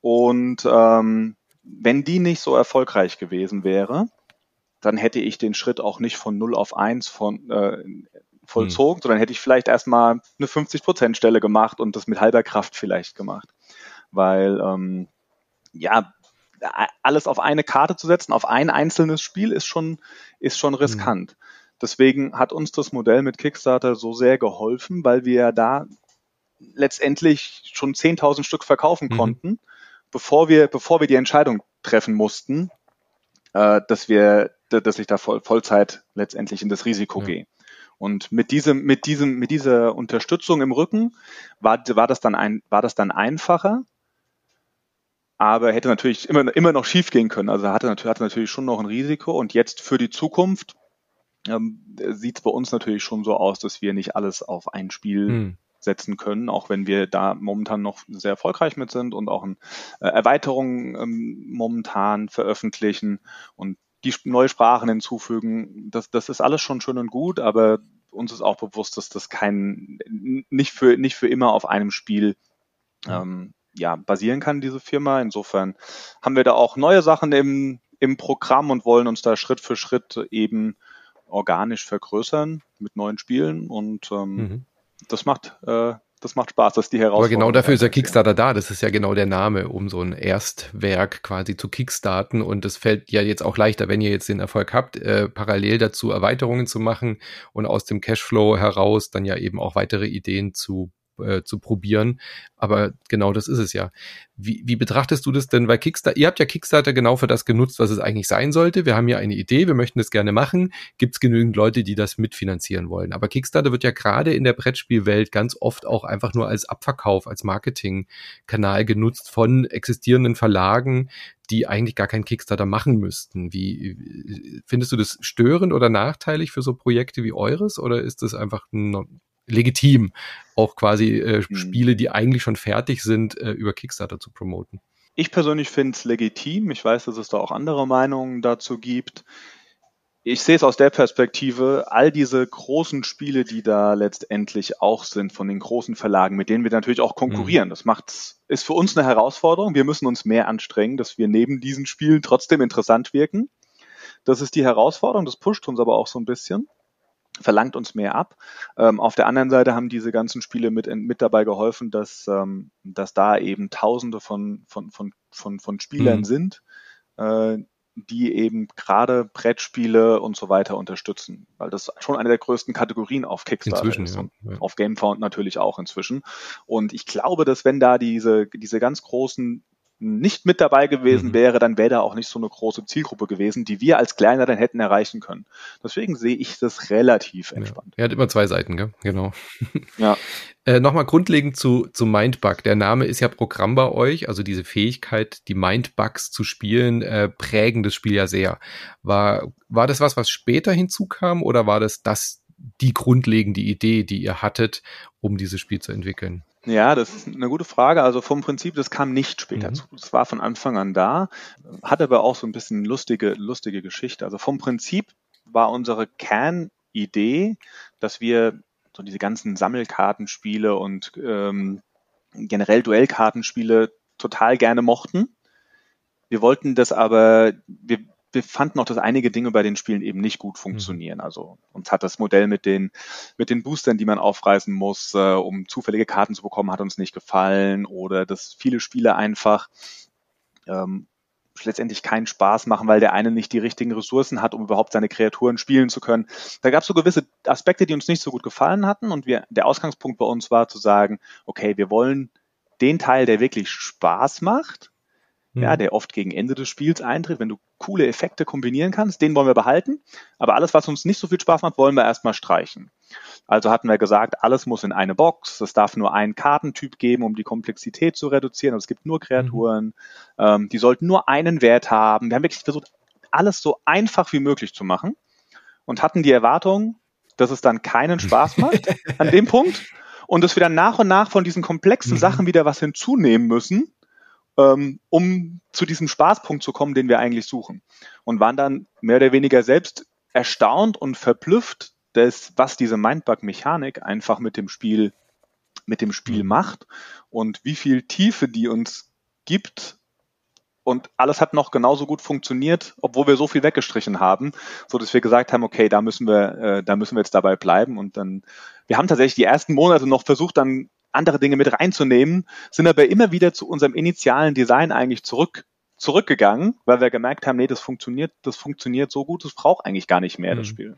S5: Und ähm, wenn die nicht so erfolgreich gewesen wäre, dann hätte ich den Schritt auch nicht von 0 auf 1 von, äh, vollzogen, hm. sondern hätte ich vielleicht erstmal eine 50-Prozent-Stelle gemacht und das mit halber Kraft vielleicht gemacht. Weil, ähm, ja, alles auf eine Karte zu setzen, auf ein einzelnes Spiel ist schon, ist schon hm. riskant. Hm. Deswegen hat uns das Modell mit Kickstarter so sehr geholfen, weil wir da letztendlich schon 10.000 Stück verkaufen mhm. konnten, bevor wir, bevor wir die Entscheidung treffen mussten, äh, dass wir, dass ich da voll, Vollzeit letztendlich in das Risiko ja. gehe. Und mit diesem, mit diesem, mit dieser Unterstützung im Rücken war, war das dann ein, war das dann einfacher, aber hätte natürlich immer, immer noch schief gehen können. Also hatte, hatte natürlich schon noch ein Risiko und jetzt für die Zukunft ähm, sieht es bei uns natürlich schon so aus, dass wir nicht alles auf ein Spiel hm setzen können, auch wenn wir da momentan noch sehr erfolgreich mit sind und auch in, äh, Erweiterungen ähm, momentan veröffentlichen und die neue Sprachen hinzufügen. Das, das ist alles schon schön und gut, aber uns ist auch bewusst, dass das kein nicht für nicht für immer auf einem Spiel ähm, ja basieren kann, diese Firma. Insofern haben wir da auch neue Sachen im, im Programm und wollen uns da Schritt für Schritt eben organisch vergrößern mit neuen Spielen und ähm, mhm das macht, äh, das macht Spaß, das ist die Herausforderung.
S1: Aber genau dafür ist der Kickstarter da. Das ist ja genau der Name, um so ein Erstwerk quasi zu kickstarten. Und es fällt ja jetzt auch leichter, wenn ihr jetzt den Erfolg habt, äh, parallel dazu Erweiterungen zu machen und aus dem Cashflow heraus dann ja eben auch weitere Ideen zu äh, zu probieren. Aber genau das ist es ja. Wie, wie betrachtest du das denn bei Kickstarter? Ihr habt ja Kickstarter genau für das genutzt, was es eigentlich sein sollte. Wir haben ja eine Idee, wir möchten das gerne machen. Gibt es genügend Leute, die das mitfinanzieren wollen? Aber Kickstarter wird ja gerade in der Brettspielwelt ganz oft auch einfach nur als Abverkauf, als Marketingkanal genutzt von existierenden Verlagen, die eigentlich gar keinen Kickstarter machen müssten. Wie findest du das störend oder nachteilig für so Projekte wie eures oder ist das einfach ein legitim, auch quasi äh, mhm. Spiele, die eigentlich schon fertig sind, äh, über Kickstarter zu promoten.
S5: Ich persönlich finde es legitim. Ich weiß, dass es da auch andere Meinungen dazu gibt ich sehe es aus der Perspektive, all diese großen Spiele, die da letztendlich auch sind von den großen Verlagen, mit denen wir natürlich auch konkurrieren. Mhm. Das macht, ist für uns eine Herausforderung. Wir müssen uns mehr anstrengen, dass wir neben diesen Spielen trotzdem interessant wirken. Das ist die Herausforderung. Das pusht uns aber auch so ein bisschen verlangt uns mehr ab. Ähm, auf der anderen Seite haben diese ganzen Spiele mit, mit dabei geholfen, dass, ähm, dass da eben Tausende von, von, von, von, von Spielern mhm. sind, äh, die eben gerade Brettspiele und so weiter unterstützen, weil das schon eine der größten Kategorien auf Kickstarter inzwischen, ist und ja. auf Gamefound natürlich auch inzwischen. Und ich glaube, dass wenn da diese diese ganz großen nicht mit dabei gewesen mhm. wäre, dann wäre da auch nicht so eine große Zielgruppe gewesen, die wir als Kleiner dann hätten erreichen können. Deswegen sehe ich das relativ entspannt.
S1: Ja. Er hat immer zwei Seiten, gell? genau. Ja. äh, Nochmal grundlegend zu, zu Mindbug. Der Name ist ja Programm bei euch, also diese Fähigkeit, die Mindbugs zu spielen, äh, prägen das Spiel ja sehr. War, war das was, was später hinzukam oder war das das die grundlegende Idee, die ihr hattet, um dieses Spiel zu entwickeln?
S5: Ja, das ist eine gute Frage. Also vom Prinzip, das kam nicht später mhm. zu. Das war von Anfang an da, hat aber auch so ein bisschen lustige, lustige Geschichte. Also vom Prinzip war unsere Kernidee, dass wir so diese ganzen Sammelkartenspiele und ähm, generell Duellkartenspiele total gerne mochten. Wir wollten das aber, wir wir fanden auch, dass einige Dinge bei den Spielen eben nicht gut funktionieren. Mhm. Also uns hat das Modell mit den, mit den Boostern, die man aufreißen muss, äh, um zufällige Karten zu bekommen, hat uns nicht gefallen. Oder dass viele Spiele einfach ähm, letztendlich keinen Spaß machen, weil der eine nicht die richtigen Ressourcen hat, um überhaupt seine Kreaturen spielen zu können. Da gab es so gewisse Aspekte, die uns nicht so gut gefallen hatten. Und wir, der Ausgangspunkt bei uns war zu sagen, okay, wir wollen den Teil, der wirklich Spaß macht, ja, mhm. der oft gegen Ende des Spiels eintritt, wenn du coole Effekte kombinieren kannst, den wollen wir behalten. Aber alles, was uns nicht so viel Spaß macht, wollen wir erstmal streichen. Also hatten wir gesagt, alles muss in eine Box. Es darf nur einen Kartentyp geben, um die Komplexität zu reduzieren. Aber es gibt nur Kreaturen. Mhm. Ähm, die sollten nur einen Wert haben. Wir haben wirklich versucht, alles so einfach wie möglich zu machen und hatten die Erwartung, dass es dann keinen Spaß macht an dem Punkt und dass wir dann nach und nach von diesen komplexen mhm. Sachen wieder was hinzunehmen müssen, ähm, um zu diesem Spaßpunkt zu kommen, den wir eigentlich suchen. Und waren dann mehr oder weniger selbst erstaunt und verblüfft, dass, was diese Mindbug-Mechanik einfach mit dem Spiel, mit dem Spiel mhm. macht und wie viel Tiefe die uns gibt. Und alles hat noch genauso gut funktioniert, obwohl wir so viel weggestrichen haben, so dass wir gesagt haben, okay, da müssen wir, äh, da müssen wir jetzt dabei bleiben. Und dann, wir haben tatsächlich die ersten Monate noch versucht, dann andere Dinge mit reinzunehmen, sind aber immer wieder zu unserem initialen Design eigentlich zurück zurückgegangen, weil wir gemerkt haben, nee, das funktioniert, das funktioniert so gut, das braucht eigentlich gar nicht mehr, mhm. das Spiel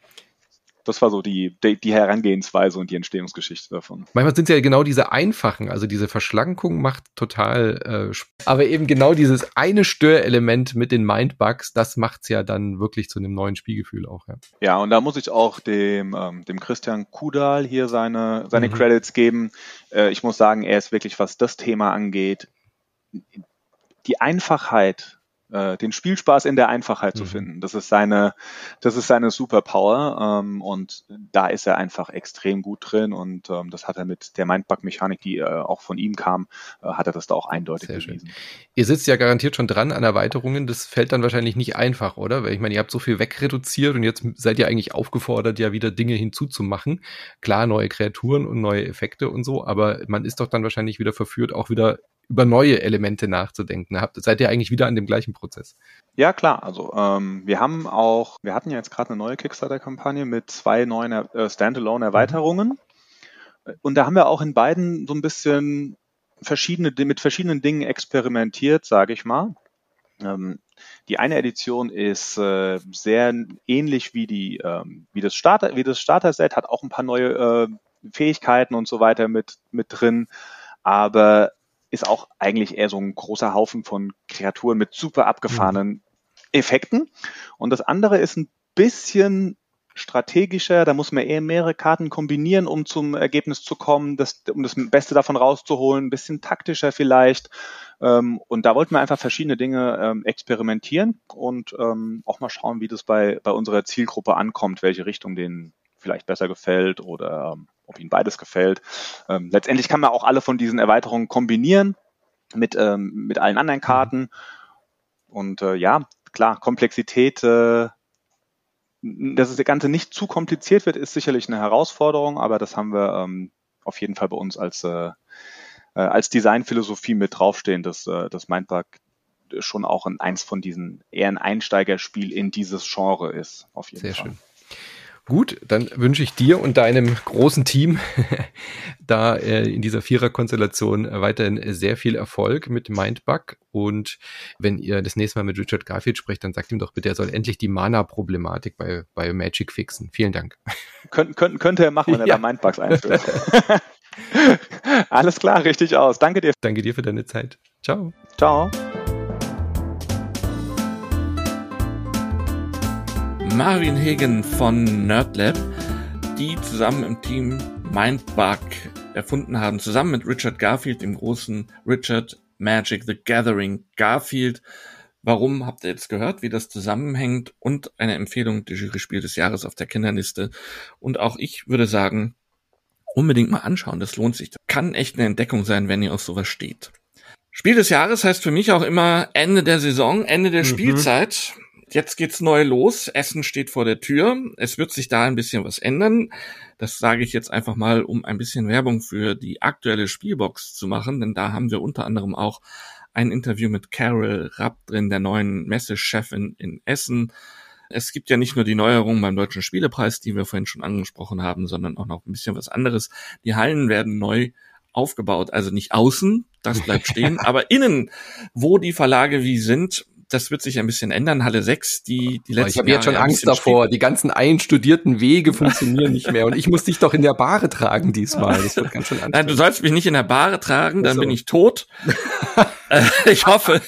S5: das war so die, die, Herangehensweise und die Entstehungsgeschichte davon.
S1: Manchmal sind es ja genau diese einfachen, also diese Verschlankung macht total, äh, aber eben genau dieses eine Störelement mit den Mindbugs, das macht es ja dann wirklich zu einem neuen Spielgefühl auch. Ja,
S5: ja und da muss ich auch dem, ähm, dem Christian Kudal hier seine, seine mhm. Credits geben. Äh, ich muss sagen, er ist wirklich, was das Thema angeht, die Einfachheit äh, den Spielspaß in der Einfachheit mhm. zu finden. Das ist seine, das ist seine Superpower ähm, und da ist er einfach extrem gut drin und ähm, das hat er mit der Mindbug-Mechanik, die äh, auch von ihm kam, äh, hat er das da auch eindeutig Sehr bewiesen. Schön.
S1: Ihr sitzt ja garantiert schon dran an Erweiterungen. Das fällt dann wahrscheinlich nicht einfach, oder? Weil ich meine, ihr habt so viel wegreduziert und jetzt seid ihr eigentlich aufgefordert, ja wieder Dinge hinzuzumachen. Klar, neue Kreaturen und neue Effekte und so, aber man ist doch dann wahrscheinlich wieder verführt, auch wieder über neue Elemente nachzudenken. Habt, seid ihr eigentlich wieder an dem gleichen Prozess?
S5: Ja, klar. Also ähm, wir haben auch, wir hatten ja jetzt gerade eine neue Kickstarter-Kampagne mit zwei neuen äh, Standalone-Erweiterungen. Und da haben wir auch in beiden so ein bisschen verschiedene, mit verschiedenen Dingen experimentiert, sage ich mal. Ähm, die eine Edition ist äh, sehr ähnlich wie die ähm, wie das Starter wie das Starter-Set, hat auch ein paar neue äh, Fähigkeiten und so weiter mit mit drin, aber ist auch eigentlich eher so ein großer Haufen von Kreaturen mit super abgefahrenen. Effekten. Und das andere ist ein bisschen strategischer, da muss man eher mehrere Karten kombinieren, um zum Ergebnis zu kommen, das, um das Beste davon rauszuholen, ein bisschen taktischer vielleicht. Ähm, und da wollten wir einfach verschiedene Dinge ähm, experimentieren und ähm, auch mal schauen, wie das bei, bei unserer Zielgruppe ankommt, welche Richtung denen vielleicht besser gefällt oder ob ihnen beides gefällt. Ähm, letztendlich kann man auch alle von diesen Erweiterungen kombinieren mit, ähm, mit allen anderen Karten. Und äh, ja, klar, Komplexität, äh, dass das Ganze nicht zu kompliziert wird, ist sicherlich eine Herausforderung, aber das haben wir ähm, auf jeden Fall bei uns als, äh, äh als Designphilosophie mit draufstehen, dass äh, das Mindbug schon auch in eins von diesen eher ein Einsteigerspiel in dieses Genre ist. Auf jeden
S1: Sehr
S5: Fall.
S1: schön. Gut, dann wünsche ich dir und deinem großen Team da äh, in dieser Vierer-Konstellation weiterhin sehr viel Erfolg mit Mindbug. Und wenn ihr das nächste Mal mit Richard Garfield sprecht, dann sagt ihm doch bitte, er soll endlich die Mana-Problematik bei, bei Magic fixen. Vielen Dank.
S5: Könnt, könnt, könnte er machen, wenn er ja. da Mindbugs einführt. Alles klar, richtig aus. Danke dir.
S1: Danke dir für deine Zeit. Ciao.
S5: Ciao.
S2: Marvin Hagen von NerdLab, die zusammen im Team Mindbug erfunden haben, zusammen mit Richard Garfield, dem großen Richard Magic the Gathering Garfield. Warum habt ihr jetzt gehört, wie das zusammenhängt und eine Empfehlung der Jury-Spiel des Jahres auf der Kinderliste. Und auch ich würde sagen, unbedingt mal anschauen, das lohnt sich. Das kann echt eine Entdeckung sein, wenn ihr auf sowas steht. Spiel des Jahres heißt für mich auch immer Ende der Saison, Ende der mhm. Spielzeit jetzt geht's neu los. Essen steht vor der Tür. Es wird sich da ein bisschen was ändern. Das sage ich jetzt einfach mal, um ein bisschen Werbung für die aktuelle Spielbox zu machen, denn da haben wir unter anderem auch ein Interview mit Carol Rapp drin, der neuen Messechefin in Essen. Es gibt ja nicht nur die Neuerungen beim Deutschen Spielepreis, die wir vorhin schon angesprochen haben, sondern auch noch ein bisschen was anderes. Die Hallen werden neu aufgebaut, also nicht außen, das bleibt stehen, aber innen, wo die Verlage wie sind, das wird sich ein bisschen ändern. Halle 6, die, die letzten
S1: Ich habe jetzt schon Angst davor. Die ganzen einstudierten Wege funktionieren nicht mehr. Und ich muss dich doch in der Bahre tragen diesmal. Das wird
S2: ganz schön Nein, du sollst mich nicht in der Bahre tragen, dann so. bin ich tot. Äh, ich hoffe,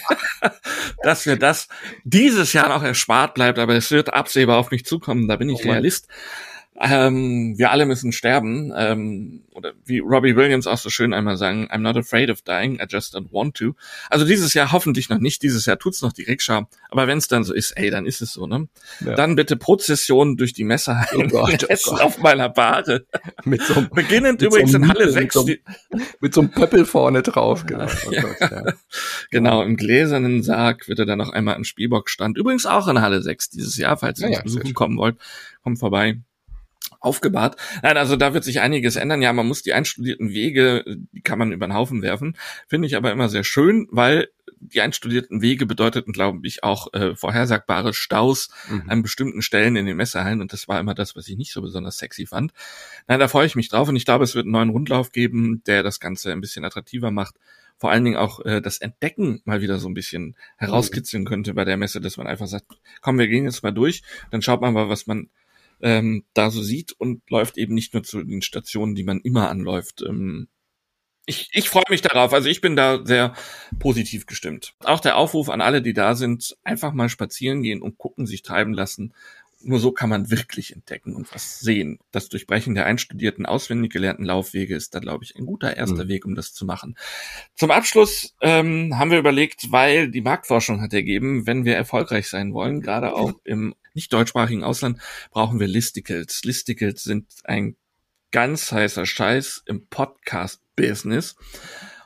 S2: dass mir das dieses Jahr noch erspart bleibt, aber es wird absehbar auf mich zukommen. Da bin ich oh Realist. Mann ähm, wir alle müssen sterben. Ähm, oder wie Robbie Williams auch so schön einmal sagen, I'm not afraid of dying, I just don't want to. Also dieses Jahr hoffentlich noch nicht, dieses Jahr tut's noch die Rikscha. Aber wenn es dann so ist, ey, dann ist es so, ne? Ja. Dann bitte Prozession durch die Messer oh Gott, oh auf meiner Bade. Mit so einem, Beginnend mit übrigens so in Halle 6.
S1: Mit so, einem Pöppel vorne drauf, genau. Oh
S2: ja. Gott, ja. Genau, im gläsernen Sarg wird er dann noch einmal im Spielbock stand. Übrigens auch in Halle 6 dieses Jahr, falls ihr uns besuchen kommen wollt. Kommt vorbei aufgebahrt. Nein, also da wird sich einiges ändern. Ja, man muss die einstudierten Wege, die kann man über den Haufen werfen. Finde ich aber immer sehr schön, weil die einstudierten Wege bedeuteten, glaube ich, auch äh, vorhersagbare Staus mhm. an bestimmten Stellen in den Messerhallen. Und das war immer das, was ich nicht so besonders sexy fand. Nein, da freue ich mich drauf. Und ich glaube, es wird einen neuen Rundlauf geben, der das Ganze ein bisschen attraktiver macht. Vor allen Dingen auch äh, das Entdecken mal wieder so ein bisschen herauskitzeln könnte bei der Messe, dass man einfach sagt, komm, wir gehen jetzt mal durch, dann schaut man mal, was man ähm, da so sieht und läuft eben nicht nur zu den Stationen, die man immer anläuft. Ähm, ich, ich freue mich darauf. Also ich bin da sehr positiv gestimmt. Auch der Aufruf an alle, die da sind, einfach mal spazieren gehen und gucken, sich treiben lassen. Nur so kann man wirklich entdecken und was sehen. Das Durchbrechen der einstudierten, auswendig gelernten Laufwege ist da, glaube ich, ein guter erster mhm. Weg, um das zu machen. Zum Abschluss ähm, haben wir überlegt, weil die Marktforschung hat ergeben, wenn wir erfolgreich sein wollen, gerade auch im nicht deutschsprachigen Ausland, brauchen wir Listicles. Listicles sind ein ganz heißer Scheiß im Podcast-Business.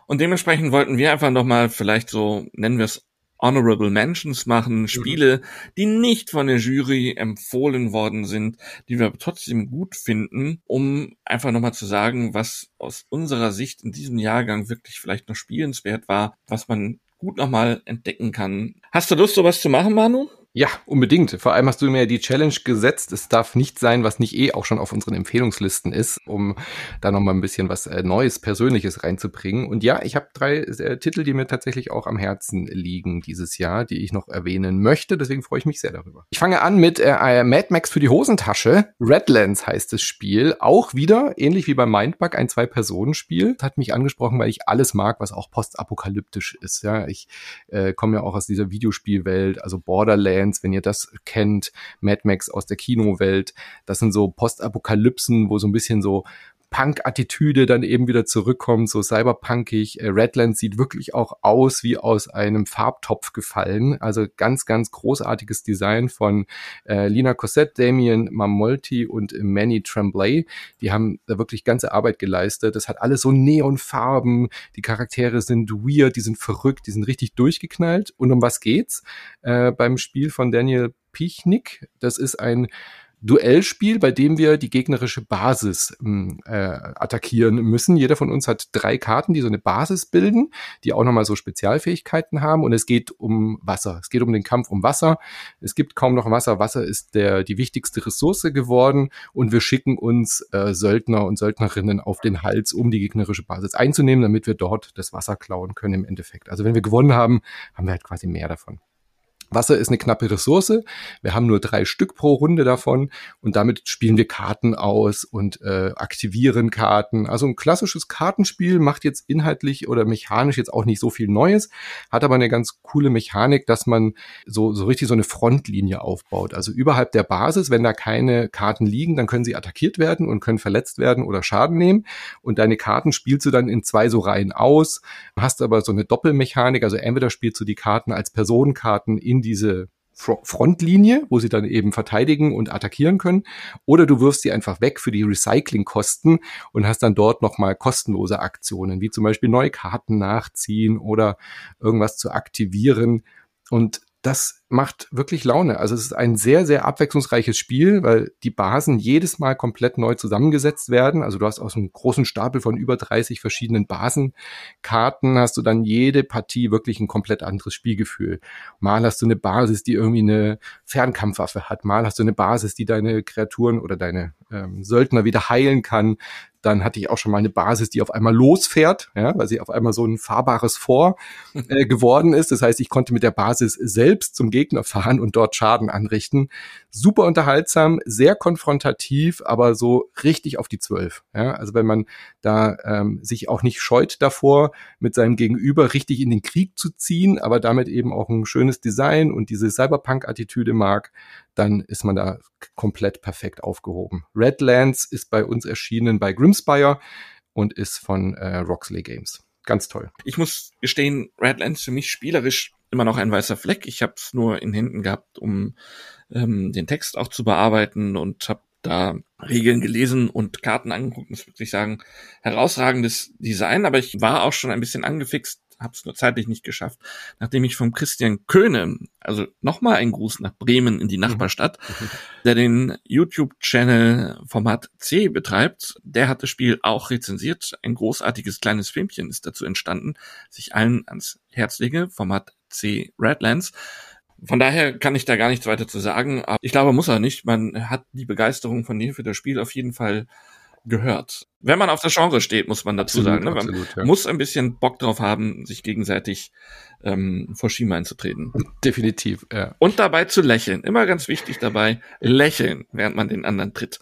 S2: Und dementsprechend wollten wir einfach nochmal vielleicht so, nennen wir es Honorable Mentions machen, mhm. Spiele, die nicht von der Jury empfohlen worden sind, die wir trotzdem gut finden, um einfach nochmal zu sagen, was aus unserer Sicht in diesem Jahrgang wirklich vielleicht noch spielenswert war, was man gut nochmal entdecken kann. Hast du Lust, sowas zu machen, Manu?
S1: Ja, unbedingt. Vor allem hast du mir die Challenge gesetzt. Es darf nicht sein, was nicht eh auch schon auf unseren Empfehlungslisten ist, um da nochmal ein bisschen was äh, Neues, Persönliches reinzubringen. Und ja, ich habe drei äh, Titel, die mir tatsächlich auch am Herzen liegen dieses Jahr, die ich noch erwähnen möchte. Deswegen freue ich mich sehr darüber. Ich fange an mit äh, äh Mad Max für die Hosentasche. Redlands heißt das Spiel. Auch wieder, ähnlich wie bei Mindbug, ein Zwei-Personen-Spiel. Hat mich angesprochen, weil ich alles mag, was auch postapokalyptisch ist. Ja, ich äh, komme ja auch aus dieser Videospielwelt, also Borderlands Aliens, wenn ihr das kennt, Mad Max aus der Kinowelt. Das sind so Postapokalypsen, wo so ein bisschen so Punk-Attitüde dann eben wieder zurückkommt, so cyberpunkig. Äh, Redlands sieht wirklich auch aus wie aus einem Farbtopf gefallen. Also ganz, ganz großartiges Design von äh, Lina Cossette, Damien Mamolti und Manny Tremblay. Die haben da wirklich ganze Arbeit geleistet. Das hat alles so Neonfarben. Die Charaktere sind weird, die sind verrückt, die sind richtig durchgeknallt. Und um was geht's äh, beim Spiel von Daniel Pichnik? Das ist ein Duellspiel, bei dem wir die gegnerische Basis hm, äh, attackieren müssen. Jeder von uns hat drei Karten, die so eine Basis bilden, die auch nochmal so Spezialfähigkeiten haben. Und es geht um Wasser. Es geht um den Kampf um Wasser. Es gibt kaum noch Wasser. Wasser ist der, die wichtigste Ressource geworden. Und wir schicken uns äh, Söldner und Söldnerinnen auf den Hals, um die gegnerische Basis einzunehmen, damit wir dort das Wasser klauen können im Endeffekt. Also wenn wir gewonnen haben, haben wir halt quasi mehr davon. Wasser ist eine knappe Ressource. Wir haben nur drei Stück pro Runde davon und damit spielen wir Karten aus und äh, aktivieren Karten. Also ein klassisches Kartenspiel macht jetzt inhaltlich oder mechanisch jetzt auch nicht so viel Neues, hat aber eine ganz coole Mechanik, dass man so, so richtig so eine Frontlinie aufbaut. Also überhalb der Basis, wenn da keine Karten liegen, dann können sie attackiert werden und können verletzt werden oder Schaden nehmen. Und deine Karten spielst du dann in zwei so Reihen aus, hast aber so eine Doppelmechanik. Also entweder spielst du die Karten als Personenkarten in diese Frontlinie, wo sie dann eben verteidigen und attackieren können, oder du wirfst sie einfach weg für die Recyclingkosten und hast dann dort nochmal kostenlose Aktionen, wie zum Beispiel neue Karten nachziehen oder irgendwas zu aktivieren. Und das macht wirklich Laune. Also es ist ein sehr, sehr abwechslungsreiches Spiel, weil die Basen jedes Mal komplett neu zusammengesetzt werden. Also du hast aus einem großen Stapel von über 30 verschiedenen Basenkarten hast du dann jede Partie wirklich ein komplett anderes Spielgefühl. Mal hast du eine Basis, die irgendwie eine Fernkampfwaffe hat. Mal hast du eine Basis, die deine Kreaturen oder deine ähm, Söldner wieder heilen kann. Dann hatte ich auch schon mal eine Basis, die auf einmal losfährt, ja, weil sie auf einmal so ein fahrbares Vor äh, geworden ist. Das heißt, ich konnte mit der Basis selbst zum Gegner fahren und dort Schaden anrichten. Super unterhaltsam, sehr konfrontativ, aber so richtig auf die Zwölf. Ja, also wenn man da ähm, sich auch nicht scheut davor, mit seinem Gegenüber richtig in den Krieg zu ziehen, aber damit eben auch ein schönes Design und diese Cyberpunk-Attitüde mag, dann ist man da komplett perfekt aufgehoben. Redlands ist bei uns erschienen bei Grimspire und ist von äh, Roxley Games. Ganz toll.
S2: Ich muss gestehen, Redlands für mich spielerisch immer noch ein weißer Fleck. Ich habe es nur in Händen gehabt, um ähm, den Text auch zu bearbeiten und habe da Regeln gelesen und Karten angeguckt. Das würde ich sagen, herausragendes Design, aber ich war auch schon ein bisschen angefixt habe es nur zeitlich nicht geschafft, nachdem ich vom Christian Köhne, also nochmal ein Gruß nach Bremen in die mhm. Nachbarstadt, der den YouTube-Channel Format C betreibt, der hat das Spiel auch rezensiert. Ein großartiges kleines Filmchen ist dazu entstanden, sich allen ans Herz lege, Format C Redlands. Von daher kann ich da gar nichts weiter zu sagen. Aber ich glaube, muss er nicht. Man hat die Begeisterung von dir für das Spiel auf jeden Fall gehört. Wenn man auf das Genre steht, muss man dazu absolut, sagen. Ne? Man absolut, ja. muss ein bisschen Bock drauf haben, sich gegenseitig ähm, vor Schienbein zu treten.
S1: Definitiv, ja.
S2: Und dabei zu lächeln. Immer ganz wichtig dabei, lächeln, während man den anderen tritt.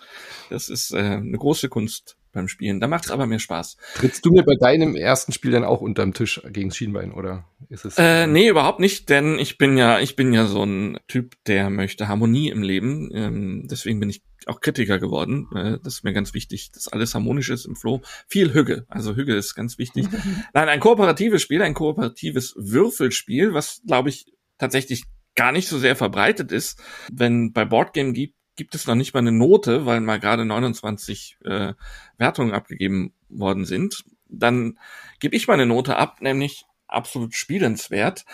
S2: Das ist äh, eine große Kunst beim Spielen. Da macht es aber mehr Spaß.
S1: Trittst du mir bei deinem ersten Spiel dann auch unterm Tisch gegen Schienbein oder ist es?
S2: Äh, nee, überhaupt nicht, denn ich bin ja, ich bin ja so ein Typ, der möchte Harmonie im Leben. Ähm, deswegen bin ich auch Kritiker geworden. Äh, das ist mir ganz wichtig, dass alles harmonisch ist im Flow. Viel Hüge, also Hüge ist ganz wichtig. Nein, ein kooperatives Spiel, ein kooperatives Würfelspiel, was glaube ich tatsächlich gar nicht so sehr verbreitet ist. Wenn bei Boardgame gibt gibt es noch nicht mal eine Note, weil mal gerade 29 äh, Wertungen abgegeben worden sind. Dann gebe ich mal eine Note ab, nämlich absolut spielenswert.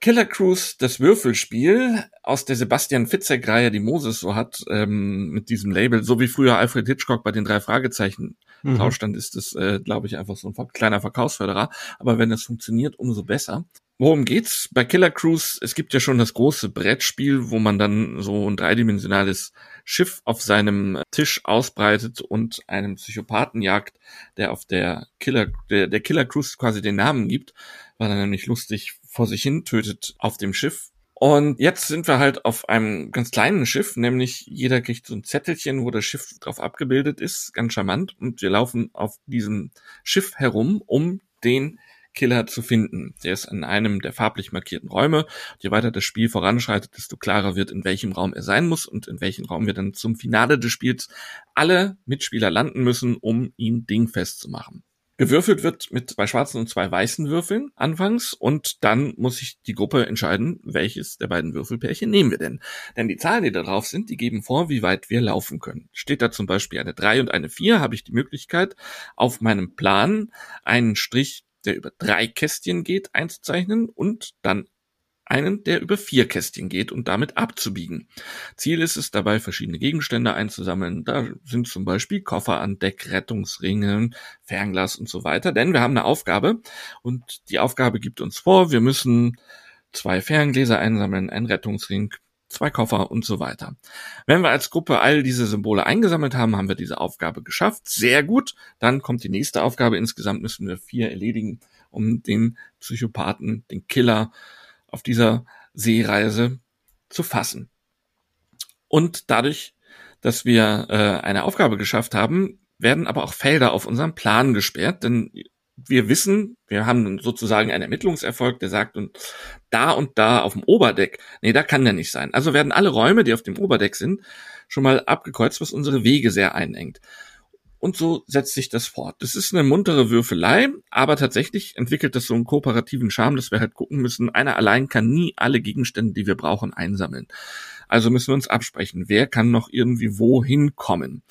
S2: Killer Cruise, das Würfelspiel aus der Sebastian Fitzek-Reihe, die Moses so hat, ähm, mit diesem Label, so wie früher Alfred Hitchcock bei den drei Fragezeichen mhm. Tauschstand ist es, äh, glaube ich, einfach so ein kleiner Verkaufsförderer. Aber wenn es funktioniert, umso besser. Worum geht's? Bei Killer Cruise, es gibt ja schon das große Brettspiel, wo man dann so ein dreidimensionales Schiff auf seinem Tisch ausbreitet und einen Psychopathen jagt, der auf der Killer, der, der Killer Cruise quasi den Namen gibt, weil er nämlich lustig vor sich hin tötet auf dem Schiff. Und jetzt sind wir halt auf einem ganz kleinen Schiff, nämlich jeder kriegt so ein Zettelchen, wo das Schiff drauf abgebildet ist, ganz charmant. Und wir laufen auf diesem Schiff herum, um den Killer zu finden. Der ist in einem der farblich markierten Räume. Je weiter das Spiel voranschreitet, desto klarer wird, in welchem Raum er sein muss und in welchem Raum wir dann zum Finale des Spiels alle Mitspieler landen müssen, um ihn dingfest zu machen. Gewürfelt wird mit zwei schwarzen und zwei weißen Würfeln anfangs und dann muss sich die Gruppe entscheiden, welches der beiden Würfelpärchen nehmen wir denn. Denn die Zahlen, die da drauf sind, die geben vor, wie weit wir laufen können. Steht da zum Beispiel eine 3 und eine 4, habe ich die Möglichkeit, auf meinem Plan einen Strich, der über drei Kästchen geht, einzuzeichnen und dann einen, der über vier Kästchen geht und damit abzubiegen. Ziel ist es dabei, verschiedene Gegenstände einzusammeln. Da sind zum Beispiel Koffer an Deck, Rettungsringe, Fernglas und so weiter. Denn wir haben eine Aufgabe und die Aufgabe gibt uns vor, wir müssen zwei Ferngläser einsammeln, einen Rettungsring, zwei Koffer und so weiter. Wenn wir als Gruppe all diese Symbole eingesammelt haben, haben wir diese Aufgabe geschafft. Sehr gut. Dann kommt die nächste Aufgabe. Insgesamt müssen wir vier erledigen, um den Psychopathen, den Killer auf dieser Seereise zu fassen. Und dadurch, dass wir äh, eine Aufgabe geschafft haben, werden aber auch Felder auf unserem Plan gesperrt, denn wir wissen, wir haben sozusagen einen Ermittlungserfolg, der sagt, und da und da auf dem Oberdeck, nee, da kann der nicht sein. Also werden alle Räume, die auf dem Oberdeck sind, schon mal abgekreuzt, was unsere Wege sehr einengt. Und so setzt sich das fort. Das ist eine muntere Würfelei, aber tatsächlich entwickelt das so einen kooperativen Charme, dass wir halt gucken müssen, einer allein kann nie alle Gegenstände, die wir brauchen, einsammeln. Also müssen wir uns absprechen, wer kann noch irgendwie wohin kommen.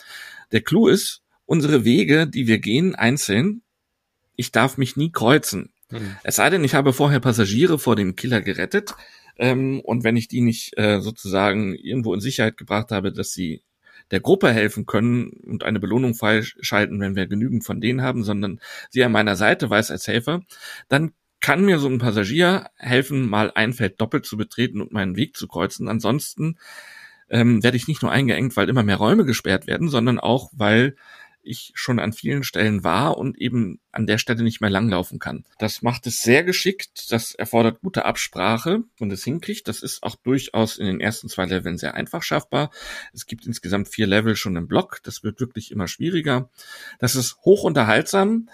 S2: Der Clou ist, unsere Wege, die wir gehen, einzeln, ich darf mich nie kreuzen. Mhm. Es sei denn, ich habe vorher Passagiere vor dem Killer gerettet. Ähm, und wenn ich die nicht äh, sozusagen irgendwo in Sicherheit gebracht habe, dass sie der Gruppe helfen können und eine Belohnung freischalten, wenn wir genügend von denen haben, sondern sie an meiner Seite weiß als Helfer, dann kann mir so ein Passagier helfen, mal ein Feld doppelt zu betreten und meinen Weg zu kreuzen. Ansonsten ähm, werde ich nicht nur eingeengt, weil immer mehr Räume gesperrt werden, sondern auch, weil ich schon an vielen Stellen war und eben an der Stelle nicht mehr langlaufen kann. Das macht es sehr geschickt, das erfordert gute Absprache und es hinkriegt. Das ist auch durchaus in den ersten zwei Leveln sehr einfach schaffbar. Es gibt insgesamt vier Level schon im Block. Das wird wirklich immer schwieriger. Das ist hoch unterhaltsam.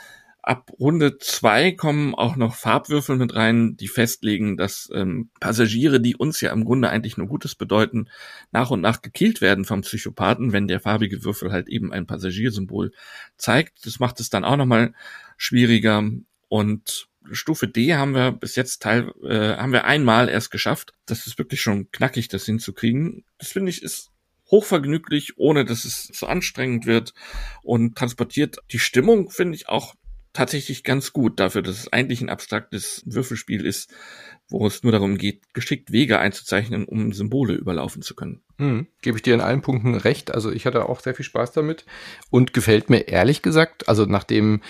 S2: Ab Runde zwei kommen auch noch Farbwürfel mit rein, die festlegen, dass ähm, Passagiere, die uns ja im Grunde eigentlich nur Gutes bedeuten, nach und nach gekillt werden vom Psychopathen, wenn der farbige Würfel halt eben ein Passagiersymbol zeigt. Das macht es dann auch nochmal schwieriger. Und Stufe D haben wir bis jetzt teil, äh, haben wir einmal erst geschafft. Das ist wirklich schon knackig, das hinzukriegen. Das finde ich ist hochvergnüglich, ohne dass es so anstrengend wird und transportiert die Stimmung, finde ich auch tatsächlich ganz gut dafür, dass es eigentlich ein abstraktes Würfelspiel ist, wo es nur darum geht, geschickt Wege einzuzeichnen, um Symbole überlaufen zu können.
S1: Mhm, gebe ich dir in allen Punkten recht. Also ich hatte auch sehr viel Spaß damit und gefällt mir ehrlich gesagt, also nachdem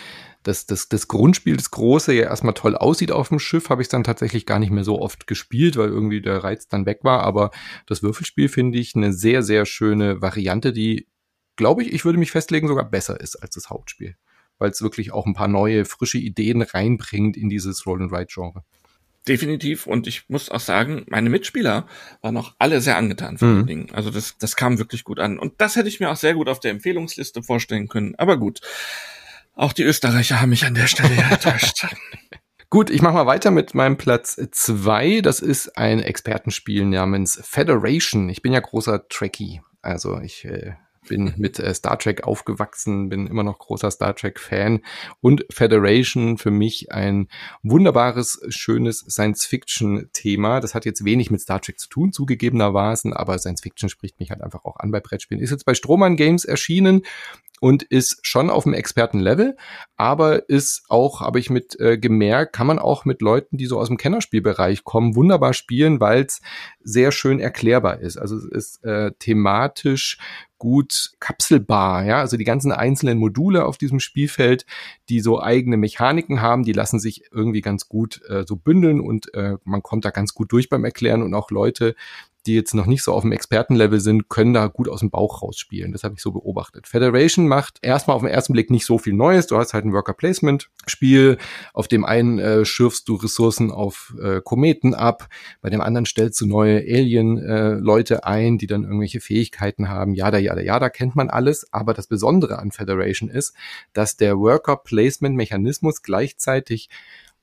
S1: das, das, das Grundspiel, das große, ja erstmal toll aussieht auf dem Schiff, habe ich dann tatsächlich gar nicht mehr so oft gespielt, weil irgendwie der Reiz dann weg war. Aber das Würfelspiel finde ich eine sehr, sehr schöne Variante, die, glaube ich, ich würde mich festlegen, sogar besser ist als das Hauptspiel weil es wirklich auch ein paar neue, frische Ideen reinbringt in dieses Roll-and-Ride-Genre.
S2: Definitiv. Und ich muss auch sagen, meine Mitspieler waren auch alle sehr angetan von mhm. dem Ding. Also das, das kam wirklich gut an. Und das hätte ich mir auch sehr gut auf der Empfehlungsliste vorstellen können. Aber gut. Auch die Österreicher haben mich an der Stelle enttäuscht.
S1: Gut, ich mache mal weiter mit meinem Platz zwei. Das ist ein Expertenspiel namens Federation. Ich bin ja großer Trekkie. Also ich äh, bin mit äh, Star Trek aufgewachsen, bin immer noch großer Star Trek-Fan und Federation für mich ein wunderbares, schönes Science-Fiction-Thema. Das hat jetzt wenig mit Star Trek zu tun, zugegebenermaßen, aber Science-Fiction spricht mich halt einfach auch an bei Brettspielen. Ist jetzt bei Strohmann Games erschienen und ist schon auf dem Expertenlevel, aber ist auch, habe ich mit äh, gemerkt, kann man auch mit Leuten, die so aus dem Kennerspielbereich kommen, wunderbar spielen, weil es sehr schön erklärbar ist. Also es ist äh, thematisch gut kapselbar, ja, also die ganzen einzelnen Module auf diesem Spielfeld, die so eigene Mechaniken haben, die lassen sich irgendwie ganz gut äh, so bündeln und äh, man kommt da ganz gut durch beim Erklären und auch Leute, die jetzt noch nicht so auf dem Expertenlevel sind, können da gut aus dem Bauch rausspielen. Das habe ich so beobachtet. Federation macht erstmal auf den ersten Blick nicht so viel Neues. Du hast halt ein Worker Placement Spiel. Auf dem einen äh, schürfst du Ressourcen auf äh, Kometen ab. Bei dem anderen stellst du neue Alien äh, Leute ein, die dann irgendwelche Fähigkeiten haben. Ja, da, ja, da, ja, da kennt man alles. Aber das Besondere an Federation ist, dass der Worker Placement Mechanismus gleichzeitig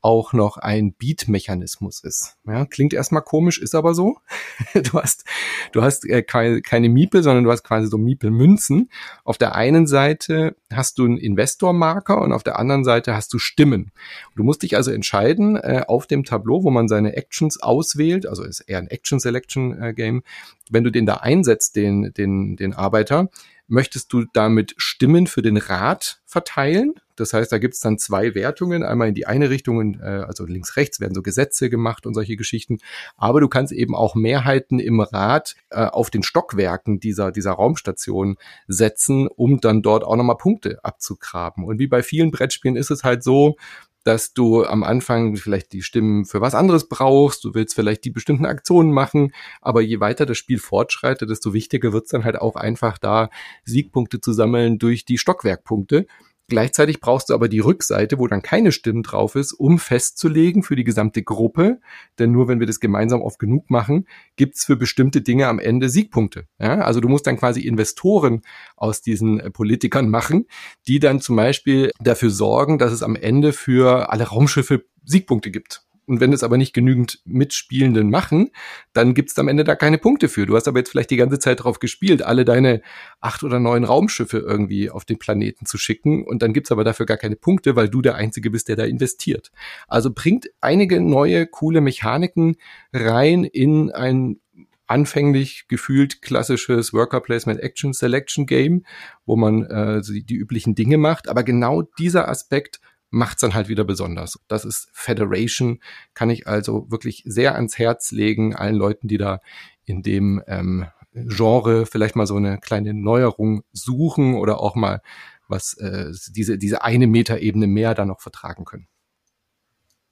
S1: auch noch ein Beat-Mechanismus ist. Ja, klingt erstmal komisch, ist aber so. Du hast, du hast äh, keine, keine Miepel, sondern du hast quasi so Miepel-Münzen. Auf der einen Seite hast du einen Investor-Marker und auf der anderen Seite hast du Stimmen. Du musst dich also entscheiden äh, auf dem Tableau, wo man seine Actions auswählt, also ist eher ein Action-Selection-Game, äh, wenn du den da einsetzt, den, den, den Arbeiter, möchtest du damit Stimmen für den Rat verteilen. Das heißt, da gibt's dann zwei Wertungen, einmal in die eine Richtung, äh, also links, rechts werden so Gesetze gemacht und solche Geschichten. Aber du kannst eben auch Mehrheiten im Rat äh, auf den Stockwerken dieser, dieser Raumstation setzen, um dann dort auch nochmal Punkte abzugraben. Und wie bei vielen Brettspielen ist es halt so, dass du am Anfang vielleicht die Stimmen für was anderes brauchst, du willst vielleicht die bestimmten Aktionen machen, aber je weiter das Spiel fortschreitet, desto wichtiger wird es dann halt auch einfach da, Siegpunkte zu sammeln durch die Stockwerkpunkte. Gleichzeitig brauchst du aber die Rückseite, wo dann keine Stimmen drauf ist, um festzulegen für die gesamte Gruppe. Denn nur wenn wir das gemeinsam oft genug machen, gibt's für bestimmte Dinge am Ende Siegpunkte. Ja? Also du musst dann quasi Investoren aus diesen äh, Politikern machen, die dann zum Beispiel dafür sorgen, dass es am Ende für alle Raumschiffe Siegpunkte gibt. Und wenn es aber nicht genügend Mitspielenden machen, dann gibt es am Ende da keine Punkte für. Du hast aber jetzt vielleicht die ganze Zeit darauf gespielt, alle deine acht oder neun Raumschiffe irgendwie auf den Planeten zu schicken. Und dann gibt es aber dafür gar keine Punkte, weil du der Einzige bist, der da investiert. Also bringt einige neue, coole Mechaniken rein in ein anfänglich gefühlt klassisches Worker Placement Action Selection Game, wo man äh, die üblichen Dinge macht. Aber genau dieser Aspekt macht's dann halt wieder besonders. Das ist Federation, kann ich also wirklich sehr ans Herz legen, allen Leuten, die da in dem ähm, Genre vielleicht mal so eine kleine Neuerung suchen oder auch mal was äh, diese diese eine Meter-Ebene mehr da noch vertragen können.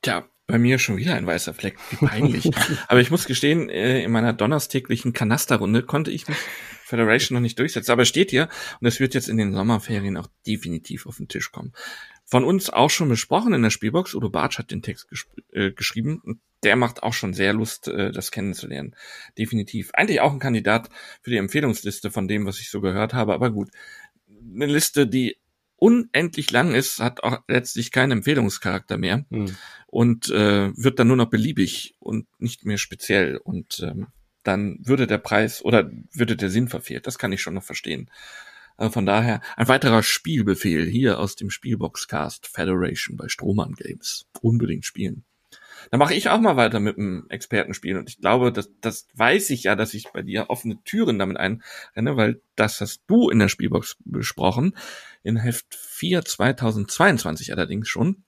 S2: Tja, bei mir schon wieder ein weißer Fleck, wie peinlich. Aber ich muss gestehen, äh, in meiner donnerstäglichen Kanasterrunde konnte ich mich Federation noch nicht durchsetzen. Aber es steht hier und es wird jetzt in den Sommerferien auch definitiv auf den Tisch kommen von uns auch schon besprochen in der Spielbox. Udo Bartsch hat den Text gesch äh, geschrieben der macht auch schon sehr Lust, äh, das kennenzulernen. Definitiv. Eigentlich auch ein Kandidat für die Empfehlungsliste von dem, was ich so gehört habe. Aber gut, eine Liste, die unendlich lang ist, hat auch letztlich keinen Empfehlungscharakter mehr hm. und äh, wird dann nur noch beliebig und nicht mehr speziell. Und ähm, dann würde der Preis oder würde der Sinn verfehlt. Das kann ich schon noch verstehen. Also von daher ein weiterer Spielbefehl hier aus dem Spielboxcast Federation bei Strohmann Games. Unbedingt spielen. Dann mache ich auch mal weiter mit dem Expertenspiel und ich glaube, das, das weiß ich ja, dass ich bei dir offene Türen damit einrenne, weil das hast du in der Spielbox besprochen, in Heft 4 2022 allerdings schon.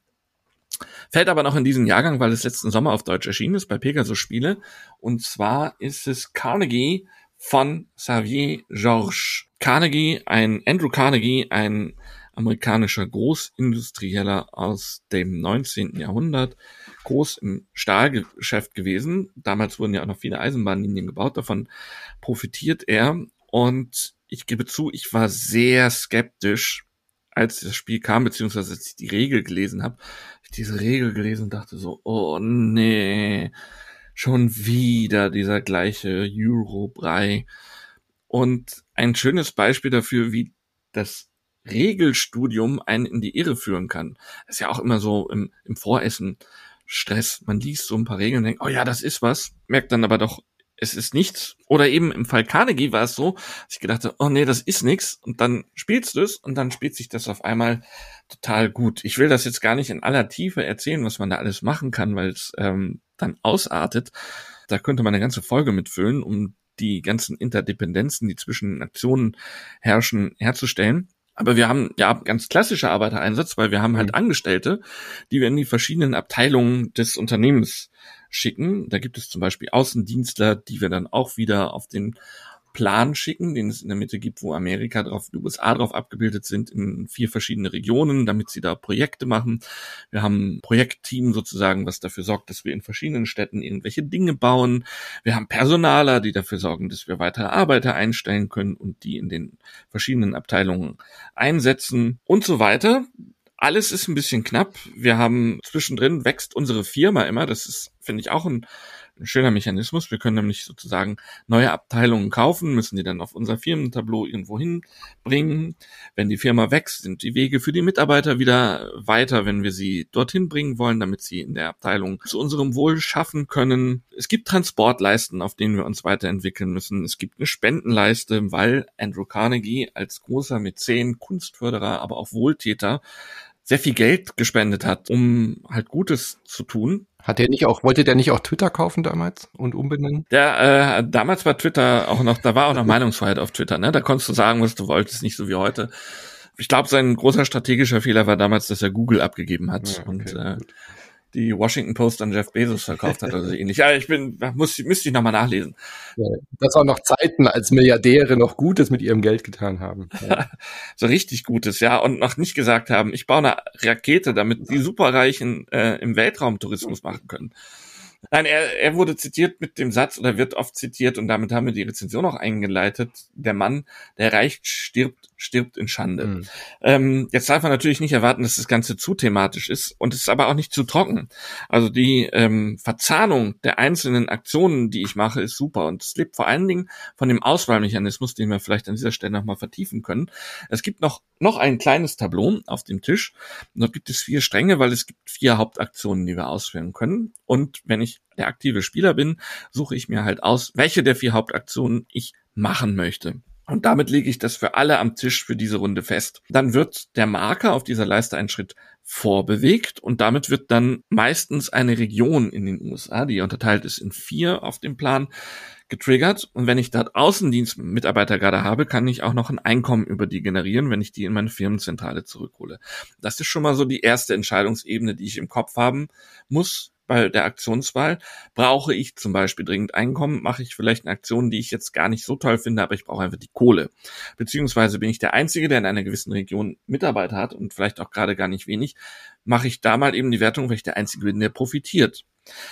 S2: Fällt aber noch in diesen Jahrgang, weil es letzten Sommer auf Deutsch erschienen ist bei Pegasus Spiele. Und zwar ist es Carnegie von Xavier Georges. Carnegie, ein Andrew Carnegie, ein amerikanischer Großindustrieller aus dem 19. Jahrhundert, groß im Stahlgeschäft gewesen. Damals wurden ja auch noch viele Eisenbahnlinien gebaut, davon profitiert er. Und ich gebe zu, ich war sehr skeptisch, als das Spiel kam, beziehungsweise als ich die Regel gelesen habe. Ich diese Regel gelesen und dachte so, oh nee, schon wieder dieser gleiche Euro-Brei. Und ein schönes Beispiel dafür, wie das Regelstudium einen in die Irre führen kann. Das ist ja auch immer so im, im Voressen Stress. Man liest so ein paar Regeln und denkt, oh ja, das ist was, merkt dann aber doch, es ist nichts. Oder eben im Fall Carnegie war es so, dass ich gedacht habe, oh nee, das ist nichts. Und dann spielst du es und dann spielt sich das auf einmal total gut. Ich will das jetzt gar nicht in aller Tiefe erzählen, was man da alles machen kann, weil es ähm, dann ausartet. Da könnte man eine ganze Folge mitfüllen, um die ganzen Interdependenzen, die zwischen Nationen herrschen, herzustellen. Aber wir haben ja ganz klassische Arbeitereinsatz, weil wir haben halt mhm. Angestellte, die wir in die verschiedenen Abteilungen des Unternehmens schicken. Da gibt es zum Beispiel Außendienstler, die wir dann auch wieder auf den Plan schicken, den es in der Mitte gibt, wo Amerika drauf, die USA drauf abgebildet sind in vier verschiedene Regionen, damit sie da Projekte machen. Wir haben ein Projektteam sozusagen, was dafür sorgt, dass wir in verschiedenen Städten irgendwelche Dinge bauen. Wir haben Personaler, die dafür sorgen, dass wir weitere Arbeiter einstellen können und die in den verschiedenen Abteilungen einsetzen und so weiter. Alles ist ein bisschen knapp. Wir haben zwischendrin wächst unsere Firma immer. Das ist, finde ich, auch ein ein schöner Mechanismus. Wir können nämlich sozusagen neue Abteilungen kaufen, müssen die dann auf unser Firmentableau irgendwo hinbringen. Wenn die Firma wächst, sind die Wege für die Mitarbeiter wieder weiter, wenn wir sie dorthin bringen wollen, damit sie in der Abteilung zu unserem Wohl schaffen können. Es gibt Transportleisten, auf denen wir uns weiterentwickeln müssen. Es gibt eine Spendenleiste, weil Andrew Carnegie als großer Mäzen, Kunstförderer, aber auch Wohltäter sehr viel Geld gespendet hat, um halt Gutes zu tun.
S1: Hat der nicht auch, wollte der nicht auch Twitter kaufen damals und umbenennen?
S2: Der, äh, damals war Twitter auch noch, da war auch noch Meinungsfreiheit auf Twitter, ne? Da konntest du sagen, was du wolltest, nicht so wie heute. Ich glaube, sein großer strategischer Fehler war damals, dass er Google abgegeben hat. Ja, okay, und äh, die Washington Post an Jeff Bezos verkauft hat oder so ähnlich. Ja, ich bin, muss, müsste ich nochmal nachlesen.
S1: Ja, das auch noch Zeiten, als Milliardäre noch Gutes mit ihrem Geld getan haben.
S2: Ja. so richtig Gutes, ja, und noch nicht gesagt haben, ich baue eine Rakete, damit die Superreichen äh, im Weltraumtourismus machen können. Nein, er, er wurde zitiert mit dem Satz oder wird oft zitiert und damit haben wir die Rezension auch eingeleitet. Der Mann, der reicht, stirbt, stirbt in Schande. Mhm. Ähm, jetzt darf man natürlich nicht erwarten, dass das Ganze zu thematisch ist und es ist aber auch nicht zu trocken. Also die ähm, Verzahnung der einzelnen Aktionen, die ich mache, ist super und es lebt vor allen Dingen von dem Auswahlmechanismus, den wir vielleicht an dieser Stelle nochmal vertiefen können. Es gibt noch, noch ein kleines Tableau auf dem Tisch. Dort gibt es vier Stränge, weil es gibt vier Hauptaktionen, die wir ausführen können. Und wenn ich der aktive Spieler bin, suche ich mir halt aus, welche der vier Hauptaktionen ich machen möchte. Und damit lege ich das für alle am Tisch für diese Runde fest. Dann wird der Marker auf dieser Leiste einen Schritt vorbewegt und damit wird dann meistens eine Region in den USA, die unterteilt ist in vier auf dem Plan, getriggert. Und wenn ich dort Außendienstmitarbeiter gerade habe, kann ich auch noch ein Einkommen über die generieren, wenn ich die in meine Firmenzentrale zurückhole. Das ist schon mal so die erste Entscheidungsebene, die ich im Kopf haben muss bei der Aktionswahl. Brauche ich zum Beispiel dringend Einkommen, mache ich vielleicht eine Aktion, die ich jetzt gar nicht so toll finde, aber ich brauche einfach die Kohle. Beziehungsweise bin ich der Einzige, der in einer gewissen Region Mitarbeiter hat und vielleicht auch gerade gar nicht wenig, mache ich da mal eben die Wertung, weil ich der Einzige bin, der profitiert.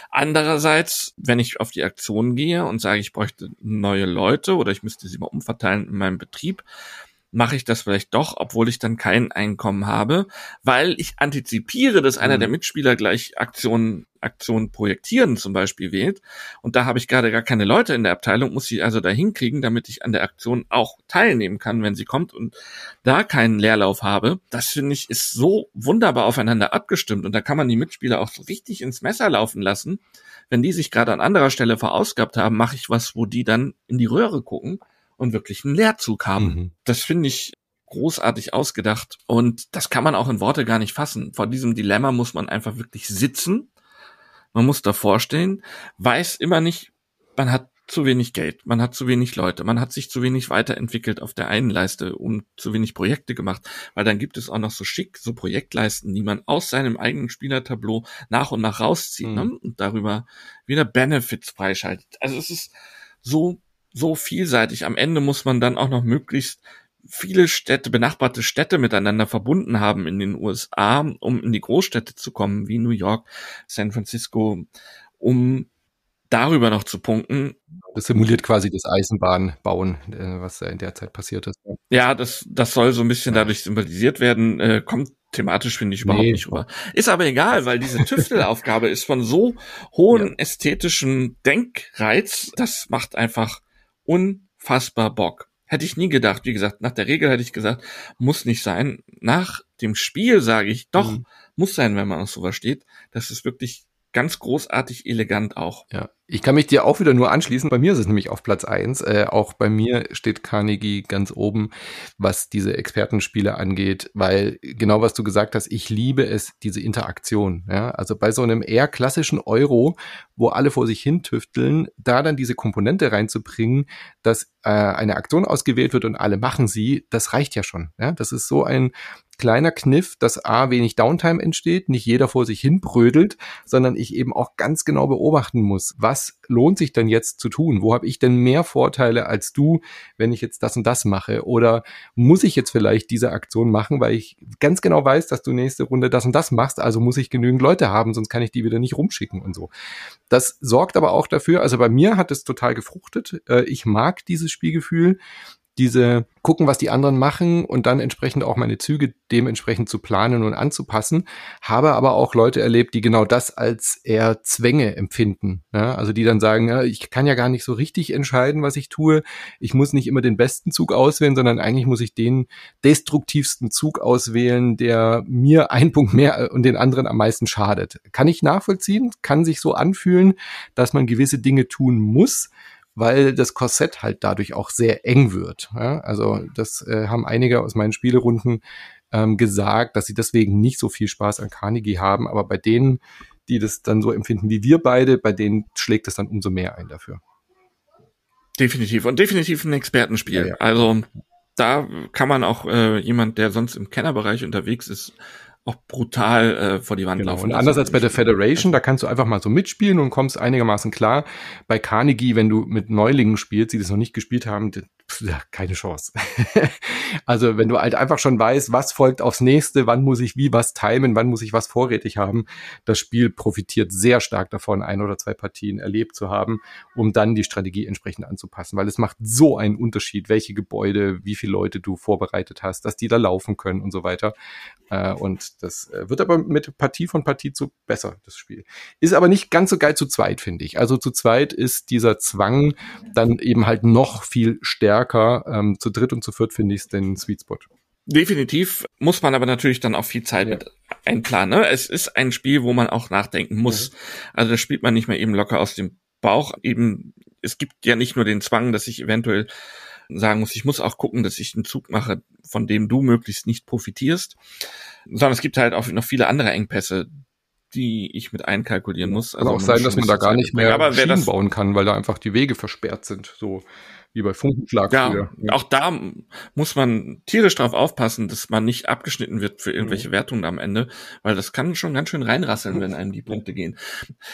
S2: Andererseits, wenn ich auf die Aktion gehe und sage, ich bräuchte neue Leute oder ich müsste sie mal umverteilen in meinem Betrieb, mache ich das vielleicht doch, obwohl ich dann kein Einkommen habe, weil ich antizipiere, dass einer mhm. der Mitspieler gleich Aktionen, Aktionen projektieren zum Beispiel wählt. Und da habe ich gerade gar keine Leute in der Abteilung, muss ich also da hinkriegen, damit ich an der Aktion auch teilnehmen kann, wenn sie kommt und da keinen Leerlauf habe. Das finde ich ist so wunderbar aufeinander abgestimmt und da kann man die Mitspieler auch so richtig ins Messer laufen lassen. Wenn die sich gerade an anderer Stelle verausgabt haben, mache ich was, wo die dann in die Röhre gucken und wirklich einen Leerzug haben. Mhm. Das finde ich großartig ausgedacht und das kann man auch in Worte gar nicht fassen. Vor diesem Dilemma muss man einfach wirklich sitzen. Man muss davor stehen, weiß immer nicht, man hat zu wenig Geld, man hat zu wenig Leute, man hat sich zu wenig weiterentwickelt auf der einen Leiste und zu wenig Projekte gemacht, weil dann gibt es auch noch so schick so Projektleisten, die man aus seinem eigenen Spielertableau nach und nach rauszieht mhm. ne? und darüber wieder Benefits freischaltet. Also es ist so so vielseitig. Am Ende muss man dann auch noch möglichst viele Städte, benachbarte Städte miteinander verbunden haben in den USA, um in die Großstädte zu kommen, wie New York, San Francisco, um darüber noch zu punkten.
S1: Das simuliert quasi das Eisenbahnbauen, äh, was in der Zeit passiert ist.
S2: Ja, das, das soll so ein bisschen dadurch symbolisiert werden, äh, kommt thematisch finde ich überhaupt nee. nicht rüber. Ist aber egal, weil diese Tüftelaufgabe ist von so hohen ja. ästhetischen Denkreiz, das macht einfach unfassbar Bock. Hätte ich nie gedacht. Wie gesagt, nach der Regel hätte ich gesagt, muss nicht sein. Nach dem Spiel sage ich, doch, mhm. muss sein, wenn man auf sowas steht. Das ist wirklich ganz großartig elegant auch.
S1: Ja, ich kann mich dir auch wieder nur anschließen. Bei mir ist es nämlich auf Platz eins. Äh, auch bei mir steht Carnegie ganz oben, was diese Expertenspiele angeht, weil genau was du gesagt hast, ich liebe es, diese Interaktion. Ja, also bei so einem eher klassischen Euro, wo alle vor sich hin tüfteln, da dann diese Komponente reinzubringen, dass äh, eine Aktion ausgewählt wird und alle machen sie, das reicht ja schon. Ja, das ist so ein kleiner Kniff, dass A, wenig Downtime entsteht, nicht jeder vor sich hin brödelt, sondern ich eben auch ganz genau beobachten muss, was lohnt sich denn jetzt zu tun? Wo habe ich denn mehr Vorteile als du, wenn ich jetzt das und das mache? Oder muss ich jetzt vielleicht diese Aktion machen, weil ich ganz genau weiß, dass du nächste Runde das und das machst, also muss ich genügend Leute haben, sonst kann ich die wieder nicht rumschicken und so. Das sorgt aber auch dafür, also bei mir hat es total gefruchtet. Äh, ich mag dieses Spielgefühl diese gucken, was die anderen machen und dann entsprechend auch meine Züge dementsprechend zu planen und anzupassen. Habe aber auch Leute erlebt, die genau das als eher Zwänge empfinden. Ja, also die dann sagen, ja, ich kann ja gar nicht so richtig entscheiden, was ich tue. Ich muss nicht immer den besten Zug auswählen, sondern eigentlich muss ich den destruktivsten Zug auswählen, der mir ein Punkt mehr und den anderen am meisten schadet. Kann ich nachvollziehen, kann sich so anfühlen, dass man gewisse Dinge tun muss weil das Korsett halt dadurch auch sehr eng wird. Ja? Also das äh, haben einige aus meinen Spielerunden ähm, gesagt, dass sie deswegen nicht so viel Spaß an Carnegie haben, aber bei denen, die das dann so empfinden wie wir beide, bei denen schlägt es dann umso mehr ein dafür.
S2: Definitiv und definitiv ein Expertenspiel. Ja, ja. Also da kann man auch äh, jemand, der sonst im Kennerbereich unterwegs ist, auch brutal äh, vor die Wand genau. laufen.
S1: Und anders als bei der Federation, da kannst du einfach mal so mitspielen und kommst einigermaßen klar. Bei Carnegie, wenn du mit Neulingen spielst, die das noch nicht gespielt haben, ja, keine Chance. also wenn du halt einfach schon weißt, was folgt aufs nächste, wann muss ich wie was timen, wann muss ich was vorrätig haben, das Spiel profitiert sehr stark davon, ein oder zwei Partien erlebt zu haben, um dann die Strategie entsprechend anzupassen, weil es macht so einen Unterschied, welche Gebäude, wie viele Leute du vorbereitet hast, dass die da laufen können und so weiter. Äh, und das äh, wird aber mit Partie von Partie zu besser, das Spiel. Ist aber nicht ganz so geil zu zweit, finde ich. Also zu zweit ist dieser Zwang dann eben halt noch viel stärker stärker. Ähm, zu dritt und zu viert finde ich es den Sweet Spot.
S2: Definitiv muss man aber natürlich dann auch viel Zeit ja. mit einplanen. Ne? Es ist ein Spiel, wo man auch nachdenken muss. Mhm. Also das spielt man nicht mehr eben locker aus dem Bauch. Eben, es gibt ja nicht nur den Zwang, dass ich eventuell sagen muss, ich muss auch gucken, dass ich einen Zug mache, von dem du möglichst nicht profitierst, sondern es gibt halt auch noch viele andere Engpässe, die ich mit einkalkulieren muss.
S1: Also Kann auch sein, dass man da gar nicht mehr Schienen bauen kann, weil da einfach die Wege versperrt sind. So wie bei Funkenschlag
S2: ja, früher. Auch da muss man tierisch drauf aufpassen, dass man nicht abgeschnitten wird für irgendwelche mhm. Wertungen am Ende, weil das kann schon ganz schön reinrasseln, wenn einem die Punkte gehen.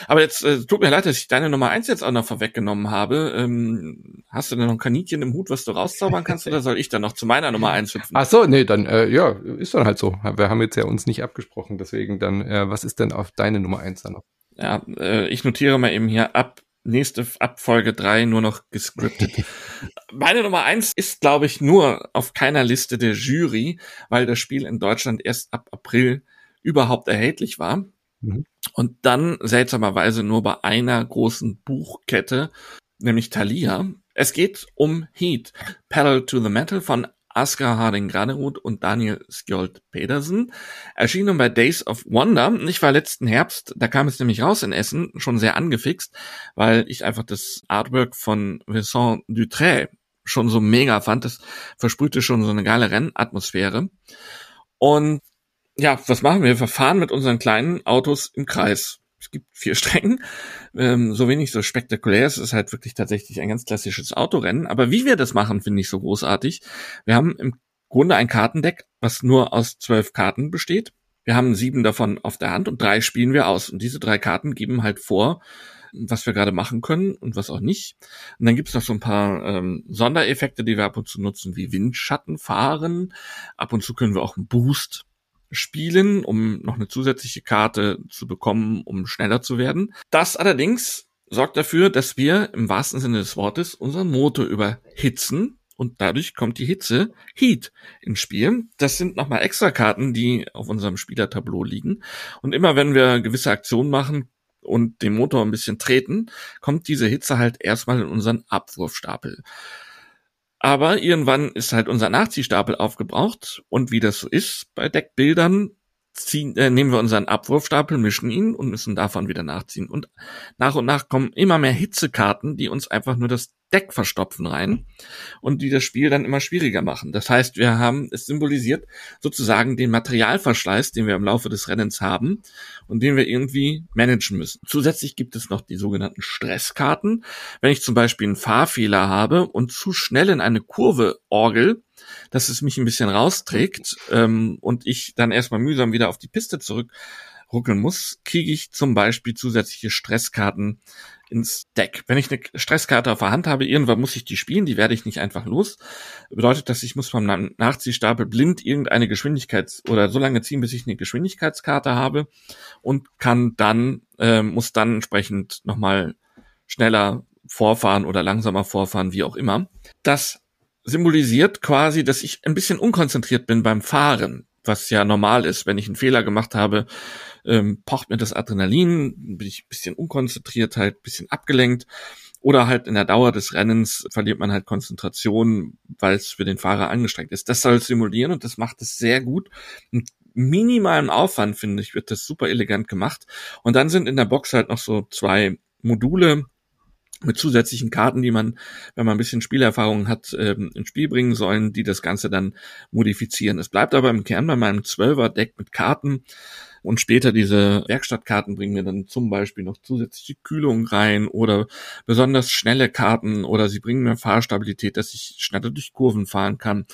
S2: Aber jetzt äh, tut mir leid, dass ich deine Nummer eins jetzt auch noch vorweggenommen habe. Ähm, hast du denn noch ein Kaninchen im Hut, was du rauszaubern kannst, oder soll ich dann noch zu meiner Nummer eins hüpfen?
S1: Ach so, nee, dann äh, ja, ist dann halt so. Wir haben jetzt ja uns nicht abgesprochen, deswegen dann, äh, was ist denn auf deine Nummer eins dann noch?
S2: Ja, äh, ich notiere mal eben hier ab nächste Abfolge drei nur noch gescriptet. Meine Nummer eins ist, glaube ich, nur auf keiner Liste der Jury, weil das Spiel in Deutschland erst ab April überhaupt erhältlich war. Mhm. Und dann seltsamerweise nur bei einer großen Buchkette, nämlich Thalia. Es geht um Heat, Pedal to the Metal von Asker Harding Granerud und Daniel Skjold Pedersen. Erschienen bei Days of Wonder. Ich war letzten Herbst, da kam es nämlich raus in Essen, schon sehr angefixt, weil ich einfach das Artwork von Vincent Dutray schon so mega fand. Das versprühte schon so eine geile Rennatmosphäre. Und ja, was machen wir? Wir fahren mit unseren kleinen Autos im Kreis gibt vier Strecken, ähm, so wenig so spektakulär. Es ist halt wirklich tatsächlich ein ganz klassisches Autorennen. Aber wie wir das machen, finde ich so großartig. Wir haben im Grunde ein Kartendeck, was nur aus zwölf Karten besteht. Wir haben sieben davon auf der Hand und drei spielen wir aus. Und diese drei Karten geben halt vor, was wir gerade machen können und was auch nicht. Und dann gibt es noch so ein paar ähm, Sondereffekte, die wir ab und zu nutzen, wie Windschatten fahren. Ab und zu können wir auch einen Boost spielen, um noch eine zusätzliche Karte zu bekommen, um schneller zu werden. Das allerdings sorgt dafür, dass wir im wahrsten Sinne des Wortes unseren Motor überhitzen und dadurch kommt die Hitze Heat ins Spiel. Das sind nochmal extra Karten, die auf unserem Spielertableau liegen. Und immer wenn wir gewisse Aktionen machen und den Motor ein bisschen treten, kommt diese Hitze halt erstmal in unseren Abwurfstapel. Aber irgendwann ist halt unser Nachziehstapel aufgebraucht und wie das so ist bei Deckbildern, ziehen, äh, nehmen wir unseren Abwurfstapel, mischen ihn und müssen davon wieder nachziehen. Und nach und nach kommen immer mehr Hitzekarten, die uns einfach nur das Deck verstopfen rein und die das Spiel dann immer schwieriger machen. Das heißt, wir haben, es symbolisiert sozusagen den Materialverschleiß, den wir im Laufe des Rennens haben und den wir irgendwie managen müssen. Zusätzlich gibt es noch die sogenannten Stresskarten. Wenn ich zum Beispiel einen Fahrfehler habe und zu schnell in eine Kurve orgel, dass es mich ein bisschen rausträgt ähm, und ich dann erstmal mühsam wieder auf die Piste zurückruckeln muss, kriege ich zum Beispiel zusätzliche Stresskarten ins Deck. Wenn ich eine Stresskarte auf der Hand habe, irgendwann muss ich die spielen, die werde ich nicht einfach los. Bedeutet, dass ich muss vom Nachziehstapel blind irgendeine Geschwindigkeits- oder so lange ziehen, bis ich eine Geschwindigkeitskarte habe und kann dann, äh, muss dann entsprechend nochmal schneller vorfahren oder langsamer vorfahren, wie auch immer. Das symbolisiert quasi, dass ich ein bisschen unkonzentriert bin beim Fahren, was ja normal ist, wenn ich einen Fehler gemacht habe, ähm, pocht mir das Adrenalin, bin ich ein bisschen unkonzentriert, halt ein bisschen abgelenkt. Oder halt in der Dauer des Rennens verliert man halt Konzentration, weil es für den Fahrer angestrengt ist. Das soll simulieren und das macht es sehr gut. Mit minimalem Aufwand, finde ich, wird das super elegant gemacht. Und dann sind in der Box halt noch so zwei Module, mit zusätzlichen Karten, die man, wenn man ein bisschen Spielerfahrung hat, ähm, ins Spiel bringen sollen, die das Ganze dann modifizieren. Es bleibt aber im Kern bei meinem Zwölfer-Deck mit Karten und später diese Werkstattkarten bringen mir dann zum Beispiel noch zusätzliche Kühlung rein oder besonders schnelle Karten oder sie bringen mir Fahrstabilität, dass ich schneller durch Kurven fahren kann.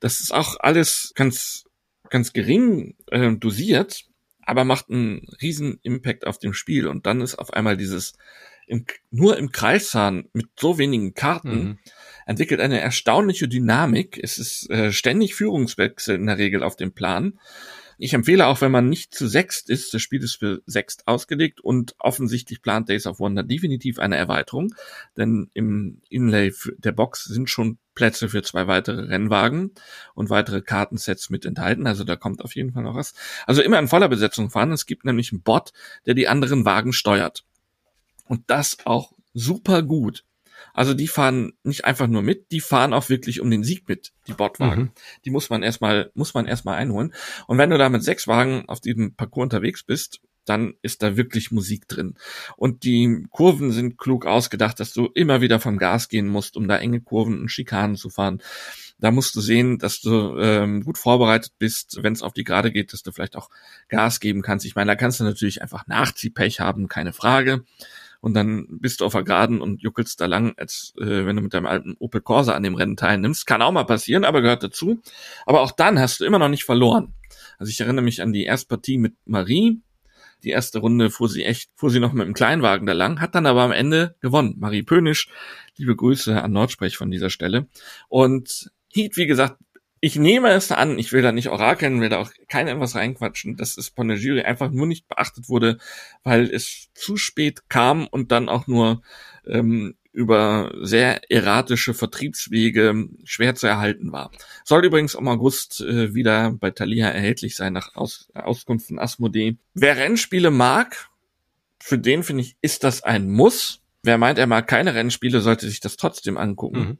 S2: Das ist auch alles ganz, ganz gering äh, dosiert, aber macht einen riesen Impact auf dem Spiel und dann ist auf einmal dieses im, nur im Kreisfahren mit so wenigen Karten mhm. entwickelt eine erstaunliche Dynamik. Es ist äh, ständig Führungswechsel in der Regel auf dem Plan. Ich empfehle auch, wenn man nicht zu sechst ist, das Spiel ist für sechst ausgelegt und offensichtlich plant Days of Wonder definitiv eine Erweiterung, denn im Inlay der Box sind schon Plätze für zwei weitere Rennwagen und weitere Kartensets mit enthalten. Also da kommt auf jeden Fall noch was. Also immer in voller Besetzung fahren. Es gibt nämlich einen Bot, der die anderen Wagen steuert. Und das auch super gut. Also die fahren nicht einfach nur mit, die fahren auch wirklich um den Sieg mit, die Bordwagen. Mhm. Die muss man erstmal, muss man erstmal einholen. Und wenn du da mit sechs Wagen auf diesem Parcours unterwegs bist, dann ist da wirklich Musik drin. Und die Kurven sind klug ausgedacht, dass du immer wieder vom Gas gehen musst, um da enge Kurven und Schikanen zu fahren. Da musst du sehen, dass du ähm, gut vorbereitet bist, wenn es auf die Gerade geht, dass du vielleicht auch Gas geben kannst. Ich meine, da kannst du natürlich einfach Nachziehpech haben, keine Frage und dann bist du auf der Geraden und juckelst da lang, als äh, wenn du mit deinem alten Opel Corsa an dem Rennen teilnimmst. Kann auch mal passieren, aber gehört dazu. Aber auch dann hast du immer noch nicht verloren. Also ich erinnere mich an die erste Partie mit Marie. Die erste Runde fuhr sie echt, fuhr sie noch mit dem Kleinwagen da lang, hat dann aber am Ende gewonnen. Marie Pönisch, liebe Grüße an Nordsprech von dieser Stelle. Und Heat, wie gesagt, ich nehme es an, ich will da nicht orakeln, will da auch kein etwas reinquatschen, dass es von der Jury einfach nur nicht beachtet wurde, weil es zu spät kam und dann auch nur ähm, über sehr erratische Vertriebswege schwer zu erhalten war. Soll übrigens im August äh, wieder bei Thalia erhältlich sein nach Aus Auskunft von Asmodee. Wer Rennspiele mag, für den finde ich, ist das ein Muss. Wer meint, er mag keine Rennspiele, sollte sich das trotzdem angucken. Mhm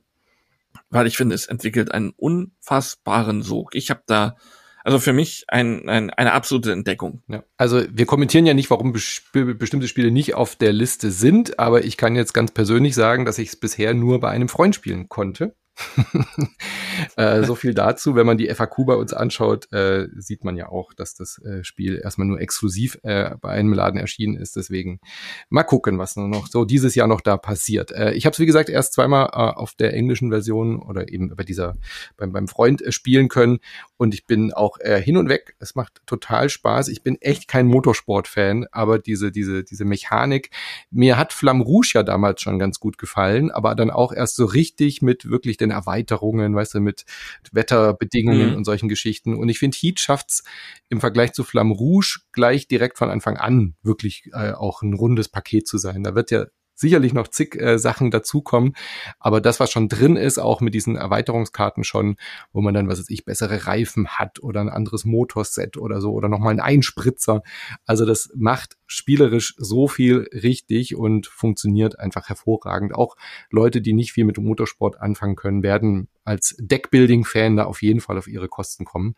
S2: weil ich finde, es entwickelt einen unfassbaren Sog. Ich habe da also für mich ein, ein, eine absolute Entdeckung.
S1: Ja. Also wir kommentieren ja nicht, warum bestimmte Spiele nicht auf der Liste sind, aber ich kann jetzt ganz persönlich sagen, dass ich es bisher nur bei einem Freund spielen konnte. äh, so viel dazu. Wenn man die FAQ bei uns anschaut, äh, sieht man ja auch, dass das äh, Spiel erstmal nur exklusiv äh, bei einem Laden erschienen ist. Deswegen mal gucken, was noch so dieses Jahr noch da passiert. Äh, ich habe es wie gesagt erst zweimal äh, auf der englischen Version oder eben bei dieser beim, beim Freund spielen können und ich bin auch hin und weg. Es macht total Spaß. Ich bin echt kein Motorsport-Fan, aber diese diese diese Mechanik. Mir hat Flamme Rouge ja damals schon ganz gut gefallen, aber dann auch erst so richtig mit wirklich den Erweiterungen, weißt du, mit Wetterbedingungen mhm. und solchen Geschichten. Und ich finde, Heat schafft's im Vergleich zu Flamme Rouge gleich direkt von Anfang an wirklich äh, auch ein rundes Paket zu sein. Da wird ja sicherlich noch zig äh, Sachen dazukommen, aber das, was schon drin ist, auch mit diesen Erweiterungskarten schon, wo man dann, was weiß ich, bessere Reifen hat oder ein anderes Motorset oder so oder nochmal einen Einspritzer. Also das macht spielerisch so viel richtig und funktioniert einfach hervorragend. Auch Leute, die nicht viel mit Motorsport anfangen können, werden als Deckbuilding-Fan da auf jeden Fall auf ihre Kosten kommen.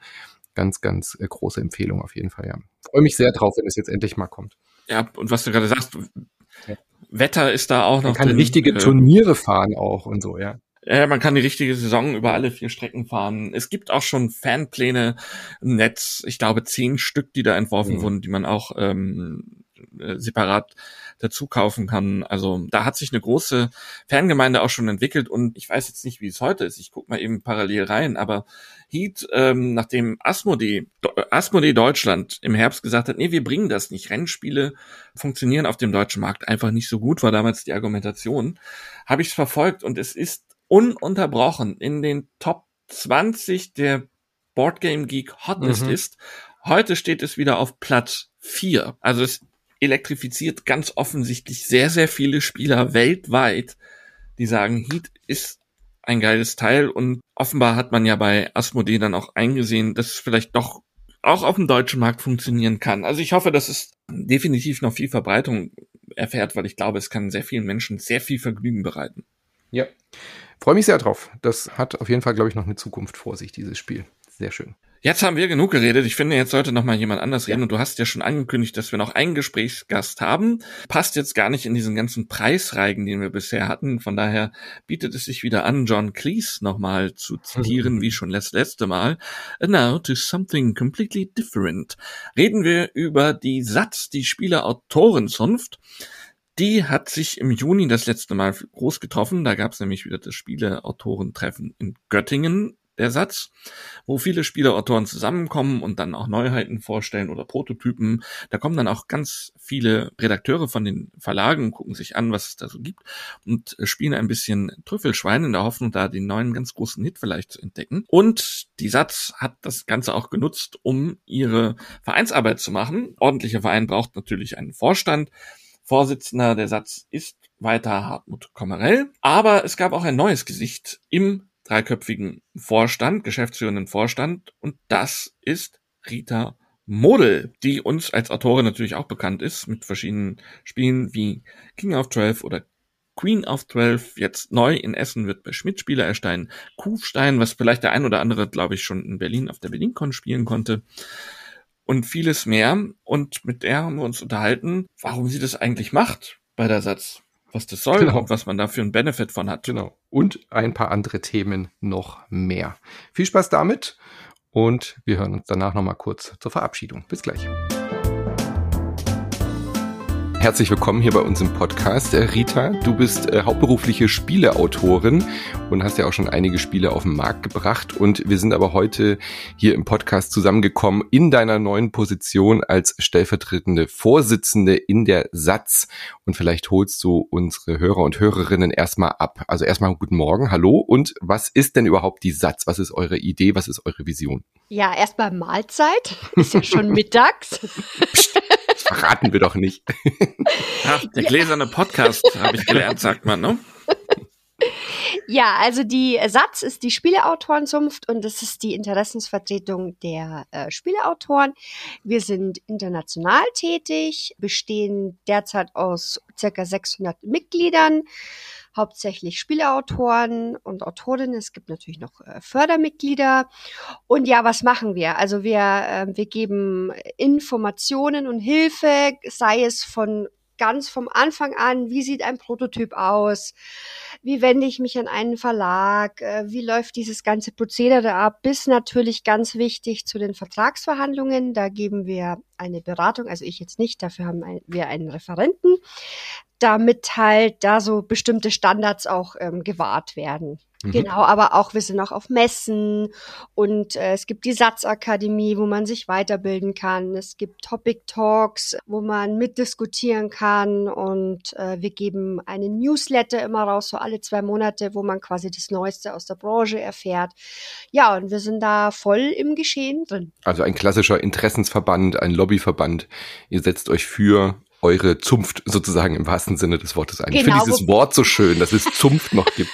S1: Ganz, ganz äh, große Empfehlung auf jeden Fall, ja. Freue mich sehr drauf, wenn es jetzt endlich mal kommt.
S2: Ja, und was du gerade sagst, ja. Wetter ist da auch noch.
S1: Man kann drin. richtige äh, Turniere fahren auch und so, ja.
S2: Ja, man kann die richtige Saison über alle vier Strecken fahren. Es gibt auch schon Fanpläne im Netz, ich glaube zehn Stück, die da entworfen mhm. wurden, die man auch ähm, äh, separat dazu kaufen kann. Also da hat sich eine große Fangemeinde auch schon entwickelt und ich weiß jetzt nicht, wie es heute ist. Ich guck mal eben parallel rein, aber Heat, ähm, nachdem Asmodee, Asmodee Deutschland im Herbst gesagt hat, nee, wir bringen das nicht. Rennspiele funktionieren auf dem deutschen Markt einfach nicht so gut, war damals die Argumentation, habe ich es verfolgt und es ist ununterbrochen in den Top 20 der Boardgame Geek Hotlist mhm. ist. Heute steht es wieder auf Platz 4. Also es elektrifiziert ganz offensichtlich sehr, sehr viele Spieler weltweit, die sagen, Heat ist ein geiles Teil und offenbar hat man ja bei Asmodee dann auch eingesehen, dass es vielleicht doch auch auf dem deutschen Markt funktionieren kann. Also ich hoffe, dass es definitiv noch viel Verbreitung erfährt, weil ich glaube, es kann sehr vielen Menschen sehr viel Vergnügen bereiten.
S1: Ja, freue mich sehr drauf. Das hat auf jeden Fall, glaube ich, noch eine Zukunft vor sich, dieses Spiel. Sehr schön.
S2: Jetzt haben wir genug geredet. Ich finde, jetzt sollte noch mal jemand anders reden. Ja. Und du hast ja schon angekündigt, dass wir noch einen Gesprächsgast haben. Passt jetzt gar nicht in diesen ganzen Preisreigen, den wir bisher hatten. Von daher bietet es sich wieder an, John Cleese nochmal zu zitieren, wie schon das letzte Mal. And now to something completely different. Reden wir über die Satz, die Spieler-Autorenzunft. Die hat sich im Juni das letzte Mal groß getroffen. Da gab es nämlich wieder das Spieleautorentreffen in Göttingen der Satz, wo viele Spielerautoren zusammenkommen und dann auch Neuheiten vorstellen oder Prototypen. Da kommen dann auch ganz viele Redakteure von den Verlagen, gucken sich an, was es da so gibt und spielen ein bisschen Trüffelschwein in der Hoffnung, da den neuen ganz großen Hit vielleicht zu entdecken. Und die Satz hat das Ganze auch genutzt, um ihre Vereinsarbeit zu machen. Ordentlicher Verein braucht natürlich einen Vorstand. Vorsitzender der Satz ist weiter Hartmut Kommerell. Aber es gab auch ein neues Gesicht im dreiköpfigen Vorstand, geschäftsführenden Vorstand und das ist Rita Model, die uns als Autorin natürlich auch bekannt ist mit verschiedenen Spielen wie King of Twelve oder Queen of Twelve. Jetzt neu in Essen wird bei Schmidt Spieler erscheinen. Kufstein, was vielleicht der ein oder andere, glaube ich, schon in Berlin auf der BerlinCon spielen konnte. Und vieles mehr. Und mit der haben wir uns unterhalten, warum sie das eigentlich macht bei der Satz was das soll genau. und was man da für einen Benefit von hat.
S1: Genau. Und ein paar andere Themen noch mehr. Viel Spaß damit und wir hören uns danach nochmal kurz zur Verabschiedung. Bis gleich. Herzlich willkommen hier bei uns im Podcast. Äh, Rita, du bist äh, hauptberufliche Spieleautorin und hast ja auch schon einige Spiele auf den Markt gebracht. Und wir sind aber heute hier im Podcast zusammengekommen in deiner neuen Position als stellvertretende Vorsitzende in der Satz. Und vielleicht holst du unsere Hörer und Hörerinnen erstmal ab. Also erstmal guten Morgen, hallo. Und was ist denn überhaupt die Satz? Was ist eure Idee? Was ist eure Vision?
S6: Ja, erstmal Mahlzeit. Ist ja schon mittags.
S1: Verraten wir doch nicht.
S2: Ach, der gläserne Podcast, habe ich gelernt, sagt man, ne?
S6: Ja, also die Satz ist die Spieleautorenzunft und das ist die Interessensvertretung der äh, Spieleautoren. Wir sind international tätig, bestehen derzeit aus circa 600 Mitgliedern hauptsächlich Spieleautoren und Autorinnen. Es gibt natürlich noch äh, Fördermitglieder. Und ja, was machen wir? Also wir, äh, wir geben Informationen und Hilfe, sei es von ganz vom Anfang an, wie sieht ein Prototyp aus, wie wende ich mich an einen Verlag, äh, wie läuft dieses ganze Prozedere ab, bis natürlich ganz wichtig zu den Vertragsverhandlungen. Da geben wir eine Beratung, also ich jetzt nicht, dafür haben wir einen Referenten, damit halt da so bestimmte Standards auch ähm, gewahrt werden. Mhm. Genau, aber auch wir sind auch auf Messen und äh, es gibt die Satzakademie, wo man sich weiterbilden kann. Es gibt Topic Talks, wo man mitdiskutieren kann und äh, wir geben einen Newsletter immer raus, so alle zwei Monate, wo man quasi das Neueste aus der Branche erfährt. Ja, und wir sind da voll im Geschehen drin.
S1: Also ein klassischer Interessensverband, ein Lobbyverband. Ihr setzt euch für eure Zunft sozusagen im wahrsten Sinne des Wortes ein. Genau, ich finde dieses Wort so schön, dass es Zunft noch gibt.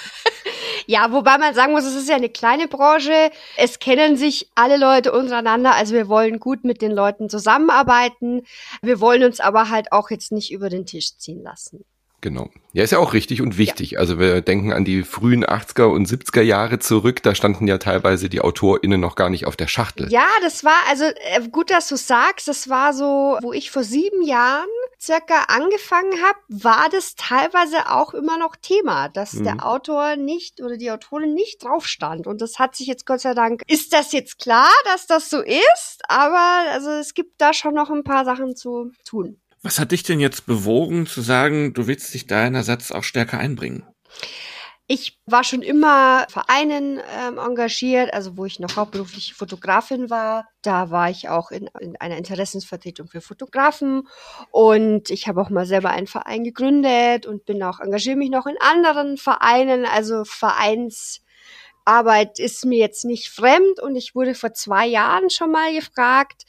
S6: Ja, wobei man sagen muss, es ist ja eine kleine Branche. Es kennen sich alle Leute untereinander. Also wir wollen gut mit den Leuten zusammenarbeiten. Wir wollen uns aber halt auch jetzt nicht über den Tisch ziehen lassen.
S1: Genau. Ja, ist ja auch richtig und wichtig. Ja. Also wir denken an die frühen 80er und 70er Jahre zurück. Da standen ja teilweise die AutorInnen noch gar nicht auf der Schachtel.
S6: Ja, das war, also äh, gut, dass du sagst, das war so, wo ich vor sieben Jahren circa angefangen habe, war das teilweise auch immer noch Thema, dass mhm. der Autor nicht oder die Autorin nicht drauf stand. Und das hat sich jetzt Gott sei Dank, ist das jetzt klar, dass das so ist? Aber also es gibt da schon noch ein paar Sachen zu tun.
S2: Was hat dich denn jetzt bewogen zu sagen, du willst dich da in Ersatz auch stärker einbringen?
S6: Ich war schon immer Vereinen ähm, engagiert, also wo ich noch hauptberufliche Fotografin war. Da war ich auch in, in einer Interessensvertretung für Fotografen und ich habe auch mal selber einen Verein gegründet und bin auch engagiere mich noch in anderen Vereinen. Also Vereins Arbeit ist mir jetzt nicht fremd und ich wurde vor zwei Jahren schon mal gefragt.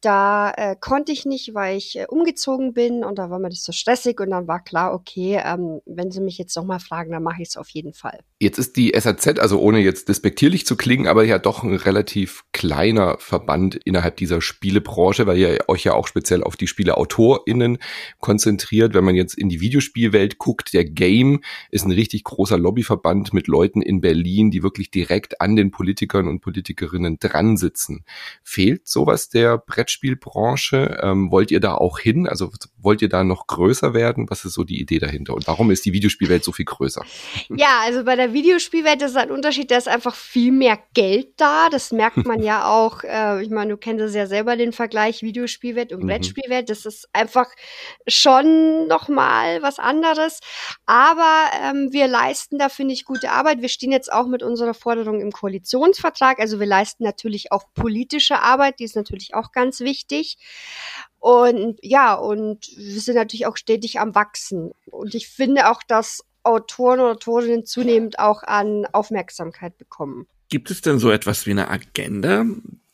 S6: Da äh, konnte ich nicht, weil ich äh, umgezogen bin und da war mir das so stressig und dann war klar, okay, ähm, wenn sie mich jetzt noch mal fragen, dann mache ich es auf jeden Fall.
S1: Jetzt ist die SAZ, also ohne jetzt despektierlich zu klingen, aber ja doch ein relativ kleiner Verband innerhalb dieser Spielebranche, weil ihr euch ja auch speziell auf die SpieleautorInnen konzentriert. Wenn man jetzt in die Videospielwelt guckt, der Game ist ein richtig großer Lobbyverband mit Leuten in Berlin, die wirklich direkt an den Politikern und Politikerinnen dran sitzen. Fehlt sowas der Brettspielbranche? Ähm, wollt ihr da auch hin? Also wollt ihr da noch größer werden? Was ist so die Idee dahinter? Und warum ist die Videospielwelt so viel größer?
S6: Ja, also bei der Videospielwelt ist ein Unterschied, da ist einfach viel mehr Geld da. Das merkt man ja auch. Äh, ich meine, du kennst es ja selber den Vergleich Videospielwelt und mhm. Brettspielwelt. Das ist einfach schon nochmal was anderes. Aber ähm, wir leisten da, finde ich, gute Arbeit. Wir stehen jetzt auch mit unserer Forderung im Koalitionsvertrag. Also wir leisten natürlich auch politische Arbeit, die ist natürlich auch ganz wichtig. Und ja, und wir sind natürlich auch stetig am Wachsen. Und ich finde auch, dass Autoren oder Autorinnen zunehmend auch an Aufmerksamkeit bekommen.
S2: Gibt es denn so etwas wie eine Agenda,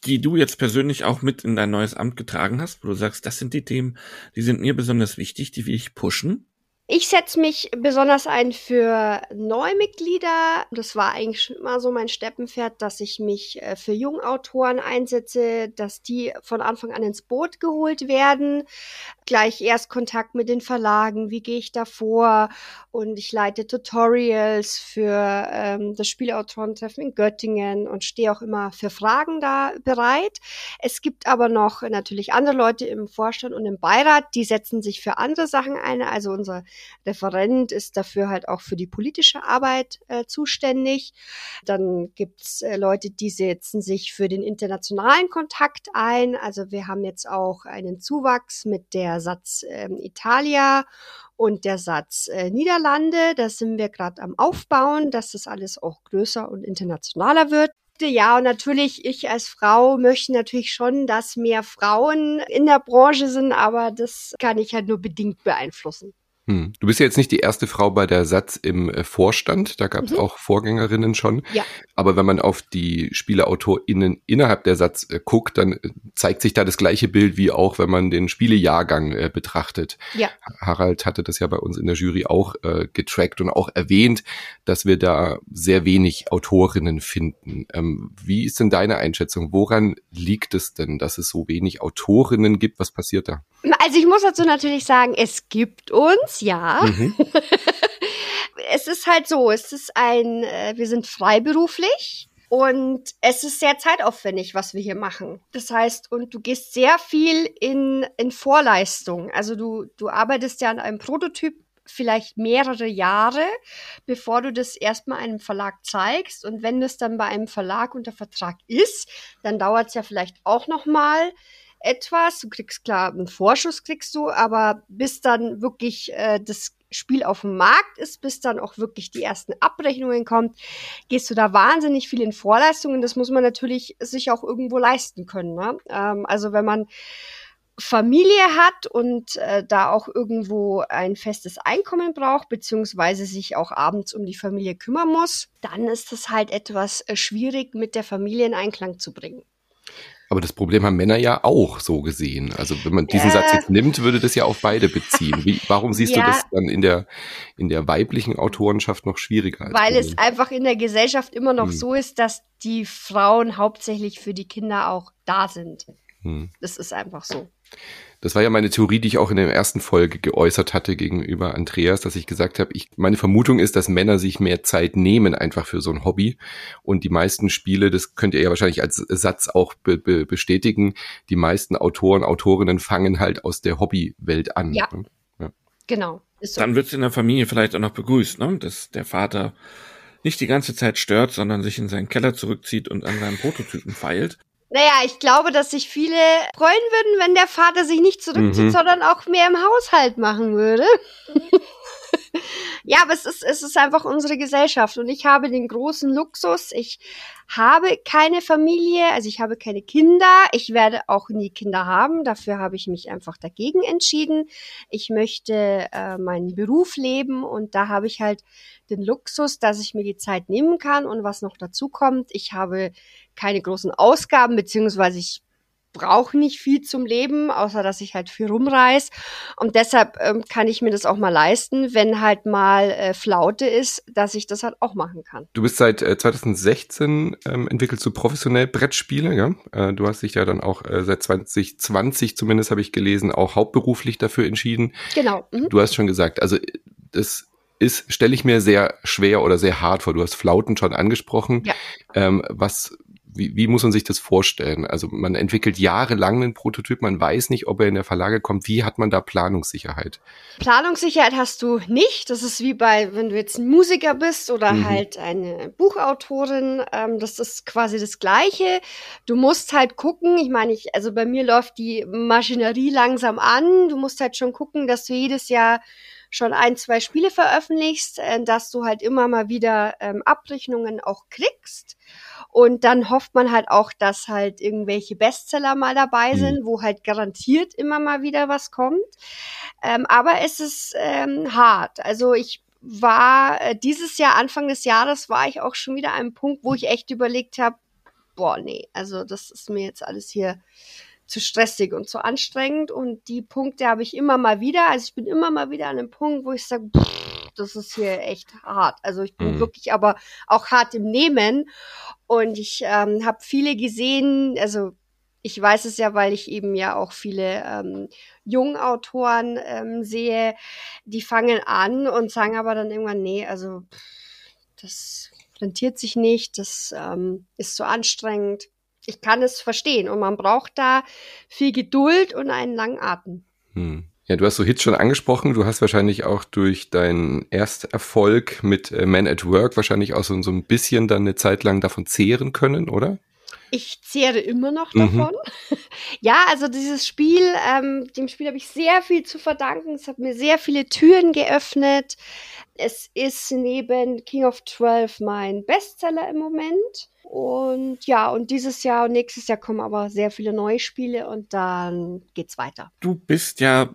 S2: die du jetzt persönlich auch mit in dein neues Amt getragen hast, wo du sagst, das sind die Themen, die sind mir besonders wichtig, die will ich pushen?
S6: Ich setze mich besonders ein für Neumitglieder. Das war eigentlich schon immer so mein Steppenpferd, dass ich mich äh, für Jungautoren einsetze, dass die von Anfang an ins Boot geholt werden. Gleich erst Kontakt mit den Verlagen, wie gehe ich da vor? Und ich leite Tutorials für ähm, das Spielautorentreffen in Göttingen und stehe auch immer für Fragen da bereit. Es gibt aber noch natürlich andere Leute im Vorstand und im Beirat, die setzen sich für andere Sachen ein. Also unser Referent ist dafür halt auch für die politische Arbeit äh, zuständig. Dann gibt's äh, Leute, die setzen sich für den internationalen Kontakt ein. Also wir haben jetzt auch einen Zuwachs mit der Satz äh, Italia und der Satz äh, Niederlande. Da sind wir gerade am Aufbauen, dass das alles auch größer und internationaler wird. Ja, und natürlich, ich als Frau möchte natürlich schon, dass mehr Frauen in der Branche sind, aber das kann ich halt nur bedingt beeinflussen.
S1: Hm. Du bist ja jetzt nicht die erste Frau bei der Satz im äh, Vorstand, da gab es mhm. auch Vorgängerinnen schon. Ja. Aber wenn man auf die SpieleautorInnen innerhalb der Satz äh, guckt, dann äh, zeigt sich da das gleiche Bild wie auch, wenn man den Spielejahrgang äh, betrachtet. Ja. Harald hatte das ja bei uns in der Jury auch äh, getrackt und auch erwähnt, dass wir da sehr wenig Autorinnen finden. Ähm, wie ist denn deine Einschätzung? Woran liegt es denn, dass es so wenig Autorinnen gibt? Was passiert da?
S6: Also ich muss dazu natürlich sagen, es gibt uns, ja. Mhm. es ist halt so, es ist ein, äh, wir sind freiberuflich. Und es ist sehr zeitaufwendig, was wir hier machen. Das heißt, und du gehst sehr viel in, in Vorleistung. Also du, du arbeitest ja an einem Prototyp vielleicht mehrere Jahre, bevor du das erstmal einem Verlag zeigst. Und wenn das dann bei einem Verlag unter Vertrag ist, dann dauert es ja vielleicht auch noch mal etwas. Du kriegst klar einen Vorschuss kriegst du, aber bis dann wirklich äh, das Spiel auf dem Markt ist, bis dann auch wirklich die ersten Abrechnungen kommt, gehst du da wahnsinnig viel in Vorleistungen. Das muss man natürlich sich auch irgendwo leisten können. Ne? Ähm, also wenn man Familie hat und äh, da auch irgendwo ein festes Einkommen braucht, beziehungsweise sich auch abends um die Familie kümmern muss, dann ist es halt etwas äh, schwierig, mit der Familie in Einklang zu bringen.
S1: Aber das Problem haben Männer ja auch so gesehen. Also wenn man diesen äh, Satz jetzt nimmt, würde das ja auf beide beziehen. Wie, warum siehst ja, du das dann in der, in der weiblichen Autorenschaft noch schwieriger?
S6: weil es einfach in der Gesellschaft immer noch hm. so ist, dass die Frauen hauptsächlich für die Kinder auch da sind. Hm. Das ist einfach so.
S1: Das war ja meine Theorie, die ich auch in der ersten Folge geäußert hatte gegenüber Andreas, dass ich gesagt habe, ich, meine Vermutung ist, dass Männer sich mehr Zeit nehmen einfach für so ein Hobby. Und die meisten Spiele, das könnt ihr ja wahrscheinlich als Satz auch be be bestätigen, die meisten Autoren, Autorinnen fangen halt aus der Hobbywelt an.
S6: Ja. Ne? ja. Genau.
S2: So. Dann wird es in der Familie vielleicht auch noch begrüßt, ne? dass der Vater nicht die ganze Zeit stört, sondern sich in seinen Keller zurückzieht und an seinem Prototypen feilt.
S6: Naja, ich glaube, dass sich viele freuen würden, wenn der Vater sich nicht zurückzieht, mhm. sondern auch mehr im Haushalt machen würde. ja, aber es ist, es ist einfach unsere Gesellschaft und ich habe den großen Luxus. Ich habe keine Familie, also ich habe keine Kinder. Ich werde auch nie Kinder haben. Dafür habe ich mich einfach dagegen entschieden. Ich möchte äh, meinen Beruf leben und da habe ich halt den Luxus, dass ich mir die Zeit nehmen kann und was noch dazu kommt, ich habe keine großen Ausgaben, beziehungsweise ich brauche nicht viel zum Leben, außer dass ich halt viel rumreise. Und deshalb ähm, kann ich mir das auch mal leisten, wenn halt mal äh, Flaute ist, dass ich das halt auch machen kann.
S1: Du bist seit äh, 2016 ähm, entwickelst du professionell Brettspiele, ja? Äh, du hast dich ja dann auch äh, seit 2020 zumindest habe ich gelesen, auch hauptberuflich dafür entschieden.
S6: Genau. Mhm.
S1: Du hast schon gesagt, also das ist, stelle ich mir sehr schwer oder sehr hart vor. Du hast Flauten schon angesprochen.
S6: Ja.
S1: Ähm, was wie, wie muss man sich das vorstellen? Also man entwickelt jahrelang einen Prototyp, man weiß nicht, ob er in der Verlage kommt. Wie hat man da Planungssicherheit?
S6: Planungssicherheit hast du nicht. Das ist wie bei, wenn du jetzt ein Musiker bist oder mhm. halt eine Buchautorin. Ähm, das ist quasi das Gleiche. Du musst halt gucken. Ich meine, ich, also bei mir läuft die Maschinerie langsam an. Du musst halt schon gucken, dass du jedes Jahr schon ein, zwei Spiele veröffentlichst, äh, dass du halt immer mal wieder ähm, Abrechnungen auch kriegst. Und dann hofft man halt auch, dass halt irgendwelche Bestseller mal dabei mhm. sind, wo halt garantiert immer mal wieder was kommt. Ähm, aber es ist ähm, hart. Also ich war äh, dieses Jahr, Anfang des Jahres, war ich auch schon wieder an einem Punkt, wo ich echt überlegt habe, boah, nee, also das ist mir jetzt alles hier zu stressig und zu anstrengend. Und die Punkte habe ich immer mal wieder. Also ich bin immer mal wieder an einem Punkt, wo ich sage, das ist hier echt hart. Also ich bin mhm. wirklich aber auch hart im Nehmen. Und ich ähm, habe viele gesehen, also ich weiß es ja, weil ich eben ja auch viele ähm, Jungautoren ähm, sehe, die fangen an und sagen aber dann irgendwann, nee, also das rentiert sich nicht, das ähm, ist zu anstrengend. Ich kann es verstehen und man braucht da viel Geduld und einen langen Atem.
S1: Hm. Ja, du hast so Hits schon angesprochen. Du hast wahrscheinlich auch durch deinen Ersterfolg mit äh, Man at Work wahrscheinlich auch so, so ein bisschen dann eine Zeit lang davon zehren können, oder?
S6: Ich zehre immer noch mhm. davon. Mhm. ja, also dieses Spiel, ähm, dem Spiel habe ich sehr viel zu verdanken. Es hat mir sehr viele Türen geöffnet. Es ist neben King of 12 mein Bestseller im Moment. Und ja, und dieses Jahr und nächstes Jahr kommen aber sehr viele neue Spiele und dann geht's weiter.
S2: Du bist ja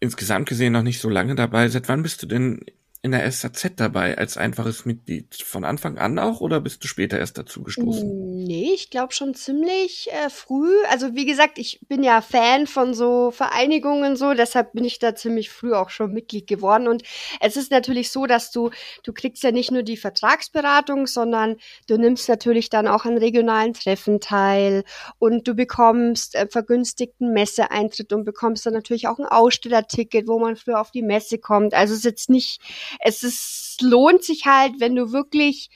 S2: insgesamt gesehen noch nicht so lange dabei. Seit wann bist du denn in der SAZ dabei als einfaches Mitglied? Von Anfang an auch oder bist du später erst dazu gestoßen?
S6: Nee, ich glaube schon ziemlich äh, früh. Also wie gesagt, ich bin ja Fan von so Vereinigungen so, deshalb bin ich da ziemlich früh auch schon Mitglied geworden. Und es ist natürlich so, dass du, du kriegst ja nicht nur die Vertragsberatung, sondern du nimmst natürlich dann auch an regionalen Treffen teil und du bekommst äh, vergünstigten Messeeintritt und bekommst dann natürlich auch ein Ausstellerticket, wo man früher auf die Messe kommt. Also es ist jetzt nicht es ist, lohnt sich halt, wenn du wirklich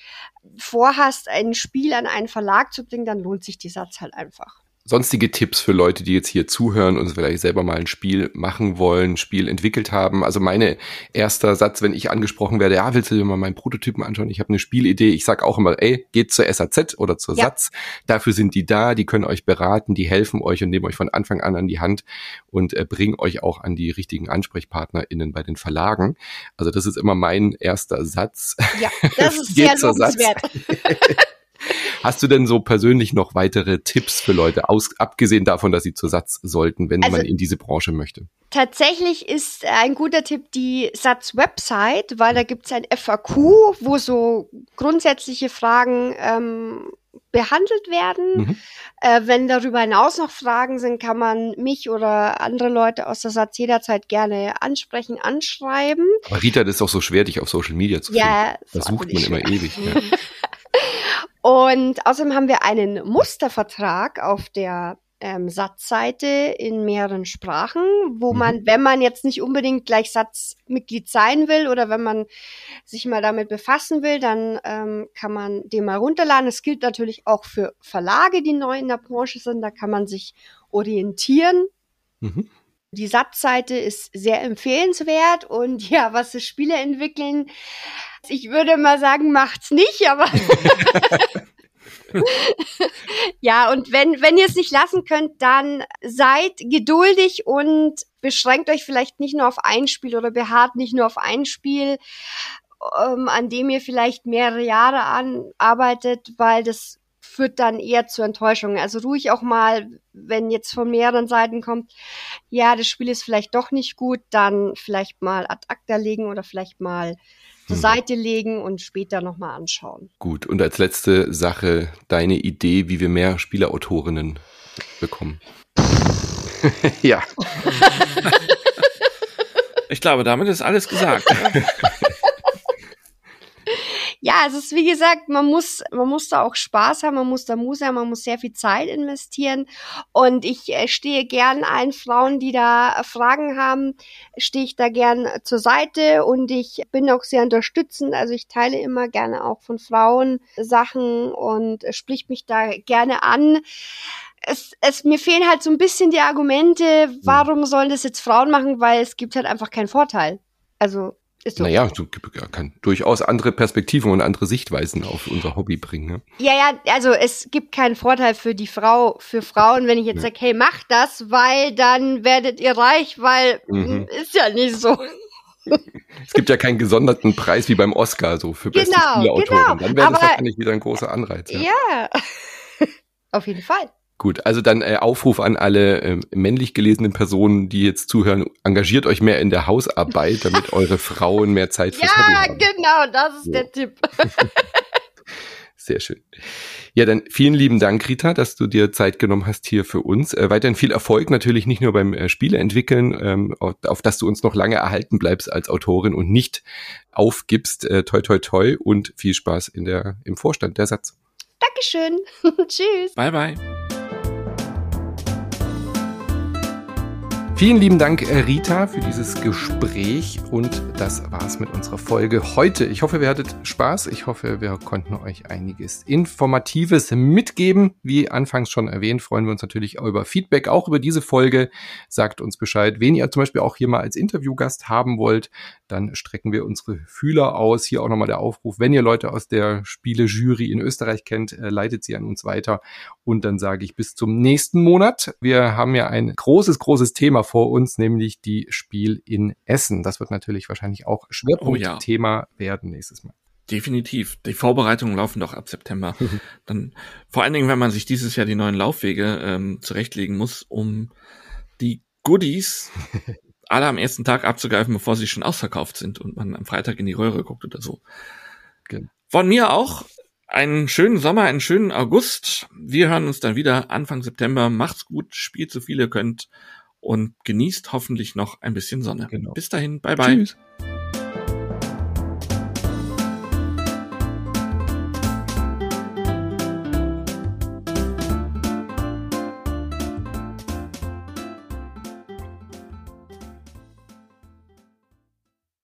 S6: vorhast, ein Spiel an einen Verlag zu bringen, dann lohnt sich die Satz halt einfach
S1: sonstige Tipps für Leute, die jetzt hier zuhören und vielleicht selber mal ein Spiel machen wollen, ein Spiel entwickelt haben? Also meine erster Satz, wenn ich angesprochen werde, ja, willst du dir mal meinen Prototypen anschauen? Ich habe eine Spielidee. Ich sag auch immer, ey, geht zur SAZ oder zur ja. Satz. Dafür sind die da, die können euch beraten, die helfen euch und nehmen euch von Anfang an an die Hand und äh, bringen euch auch an die richtigen AnsprechpartnerInnen bei den Verlagen. Also das ist immer mein erster Satz.
S6: Ja, das ist sehr lobenswert.
S1: Hast du denn so persönlich noch weitere Tipps für Leute, aus, abgesehen davon, dass sie zur Satz sollten, wenn also, man in diese Branche möchte?
S6: Tatsächlich ist ein guter Tipp die Satz-Website, weil da gibt es ein FAQ, wo so grundsätzliche Fragen ähm, behandelt werden. Mhm. Äh, wenn darüber hinaus noch Fragen sind, kann man mich oder andere Leute aus der Satz jederzeit gerne ansprechen, anschreiben.
S1: Aber Rita, das ist auch so schwer, dich auf Social Media zu finden. Ja, das sucht man immer ewig. Ja.
S6: Und außerdem haben wir einen Mustervertrag auf der ähm, Satzseite in mehreren Sprachen, wo mhm. man, wenn man jetzt nicht unbedingt gleich Satzmitglied sein will oder wenn man sich mal damit befassen will, dann ähm, kann man den mal runterladen. Es gilt natürlich auch für Verlage, die neu in der Branche sind. Da kann man sich orientieren. Mhm. Die Satzseite ist sehr empfehlenswert und ja, was das Spiele entwickeln, ich würde mal sagen, macht's nicht, aber ja, und wenn, wenn ihr es nicht lassen könnt, dann seid geduldig und beschränkt euch vielleicht nicht nur auf ein Spiel oder beharrt nicht nur auf ein Spiel, ähm, an dem ihr vielleicht mehrere Jahre anarbeitet, weil das führt dann eher zu Enttäuschungen. Also ruhig auch mal, wenn jetzt von mehreren Seiten kommt, ja, das Spiel ist vielleicht doch nicht gut, dann vielleicht mal ad acta legen oder vielleicht mal zur
S1: Hm.
S6: Seite legen und später nochmal anschauen.
S1: Gut, und als letzte Sache deine Idee, wie wir mehr Spieleautorinnen bekommen. ja,
S2: Ich glaube, damit ist alles gesagt.
S6: Ja, es ist wie gesagt, man muss, man muss da auch Spaß haben, man muss da Muse haben, man muss sehr viel Zeit investieren. Und ich äh, stehe gern allen Frauen, die da äh, Fragen haben, stehe ich da gern zur Seite und ich bin auch sehr unterstützend. Also ich teile immer gerne auch von Frauen Sachen und äh, sprich mich da gerne an. Es, es, mir fehlen halt so ein bisschen die Argumente, warum sollen das jetzt Frauen machen, weil es gibt halt einfach keinen Vorteil. Also ist so.
S1: naja, du kann durchaus andere Perspektiven und andere Sichtweisen auf unser Hobby bringen. Ne?
S6: Ja, ja, also es gibt keinen Vorteil für die Frau, für Frauen, wenn ich jetzt
S1: Ja.
S6: sage, hey, macht das, weil dann werdet ihr reich, weil
S1: Mhm.
S6: mh, ist ja nicht so.
S1: Es gibt ja keinen gesonderten Preis wie beim Oscar so für beste
S6: Genau,
S1: Spieleautoren.
S6: genau.
S1: Dann wäre das wahrscheinlich wieder ein großer Anreiz. Ja.
S6: Ja. Auf jeden Fall.
S1: Gut, also dann äh, Aufruf an alle ähm, männlich gelesenen Personen, die jetzt zuhören, engagiert euch mehr in der Hausarbeit, damit eure Frauen mehr Zeit fürs Hobby
S6: Ja,
S1: haben.
S6: genau, das ist
S1: Ja.
S6: der Tipp.
S1: Sehr schön. Ja, dann vielen lieben Dank, Rita, dass du dir Zeit genommen hast hier für uns. Äh, weiterhin viel Erfolg natürlich nicht nur beim äh, Spieleentwickeln, ähm, auf, auf das du uns noch lange erhalten bleibst als Autorin und nicht aufgibst. Äh, toi, toi, toi und viel Spaß in der, im Vorstand der Satz.
S6: Dankeschön. Tschüss.
S2: bye bye.
S1: Vielen lieben Dank, äh, Rita, für dieses Gespräch und das war's mit unserer Folge heute. Ich hoffe, ihr hattet Spaß. Ich hoffe, wir konnten euch einiges Informatives mitgeben. Wie anfangs schon erwähnt, freuen wir uns natürlich über Feedback, auch über diese Folge. Sagt uns Bescheid, wen ihr zum Beispiel auch hier mal als Interviewgast haben wollt. Dann strecken wir unsere Fühler aus. Hier auch nochmal der Aufruf, wenn ihr Leute aus der Spielejury in Österreich kennt, äh, leitet sie an uns weiter. Und dann sage ich bis zum nächsten Monat. Wir haben ja ein großes, großes Thema vor uns, nämlich die Spiel in Essen. Das wird natürlich wahrscheinlich auch Schwerpunktthema werden nächstes Mal.
S2: Definitiv. Die Vorbereitungen laufen doch ab September. Dann vor allen Dingen, wenn man sich dieses Jahr die neuen Laufwege ähm, zurechtlegen muss, um die Goodies alle am ersten Tag abzugreifen, bevor sie schon ausverkauft sind und man am Freitag in die Röhre guckt oder so.
S1: Genau.
S2: Von mir auch einen schönen Sommer, einen schönen August. Wir hören uns dann wieder Anfang September. Macht's gut, spielt so viel ihr könnt und genießt hoffentlich noch ein bisschen Sonne.
S1: Genau.
S2: Bis dahin, bye bye.
S1: Tschüss.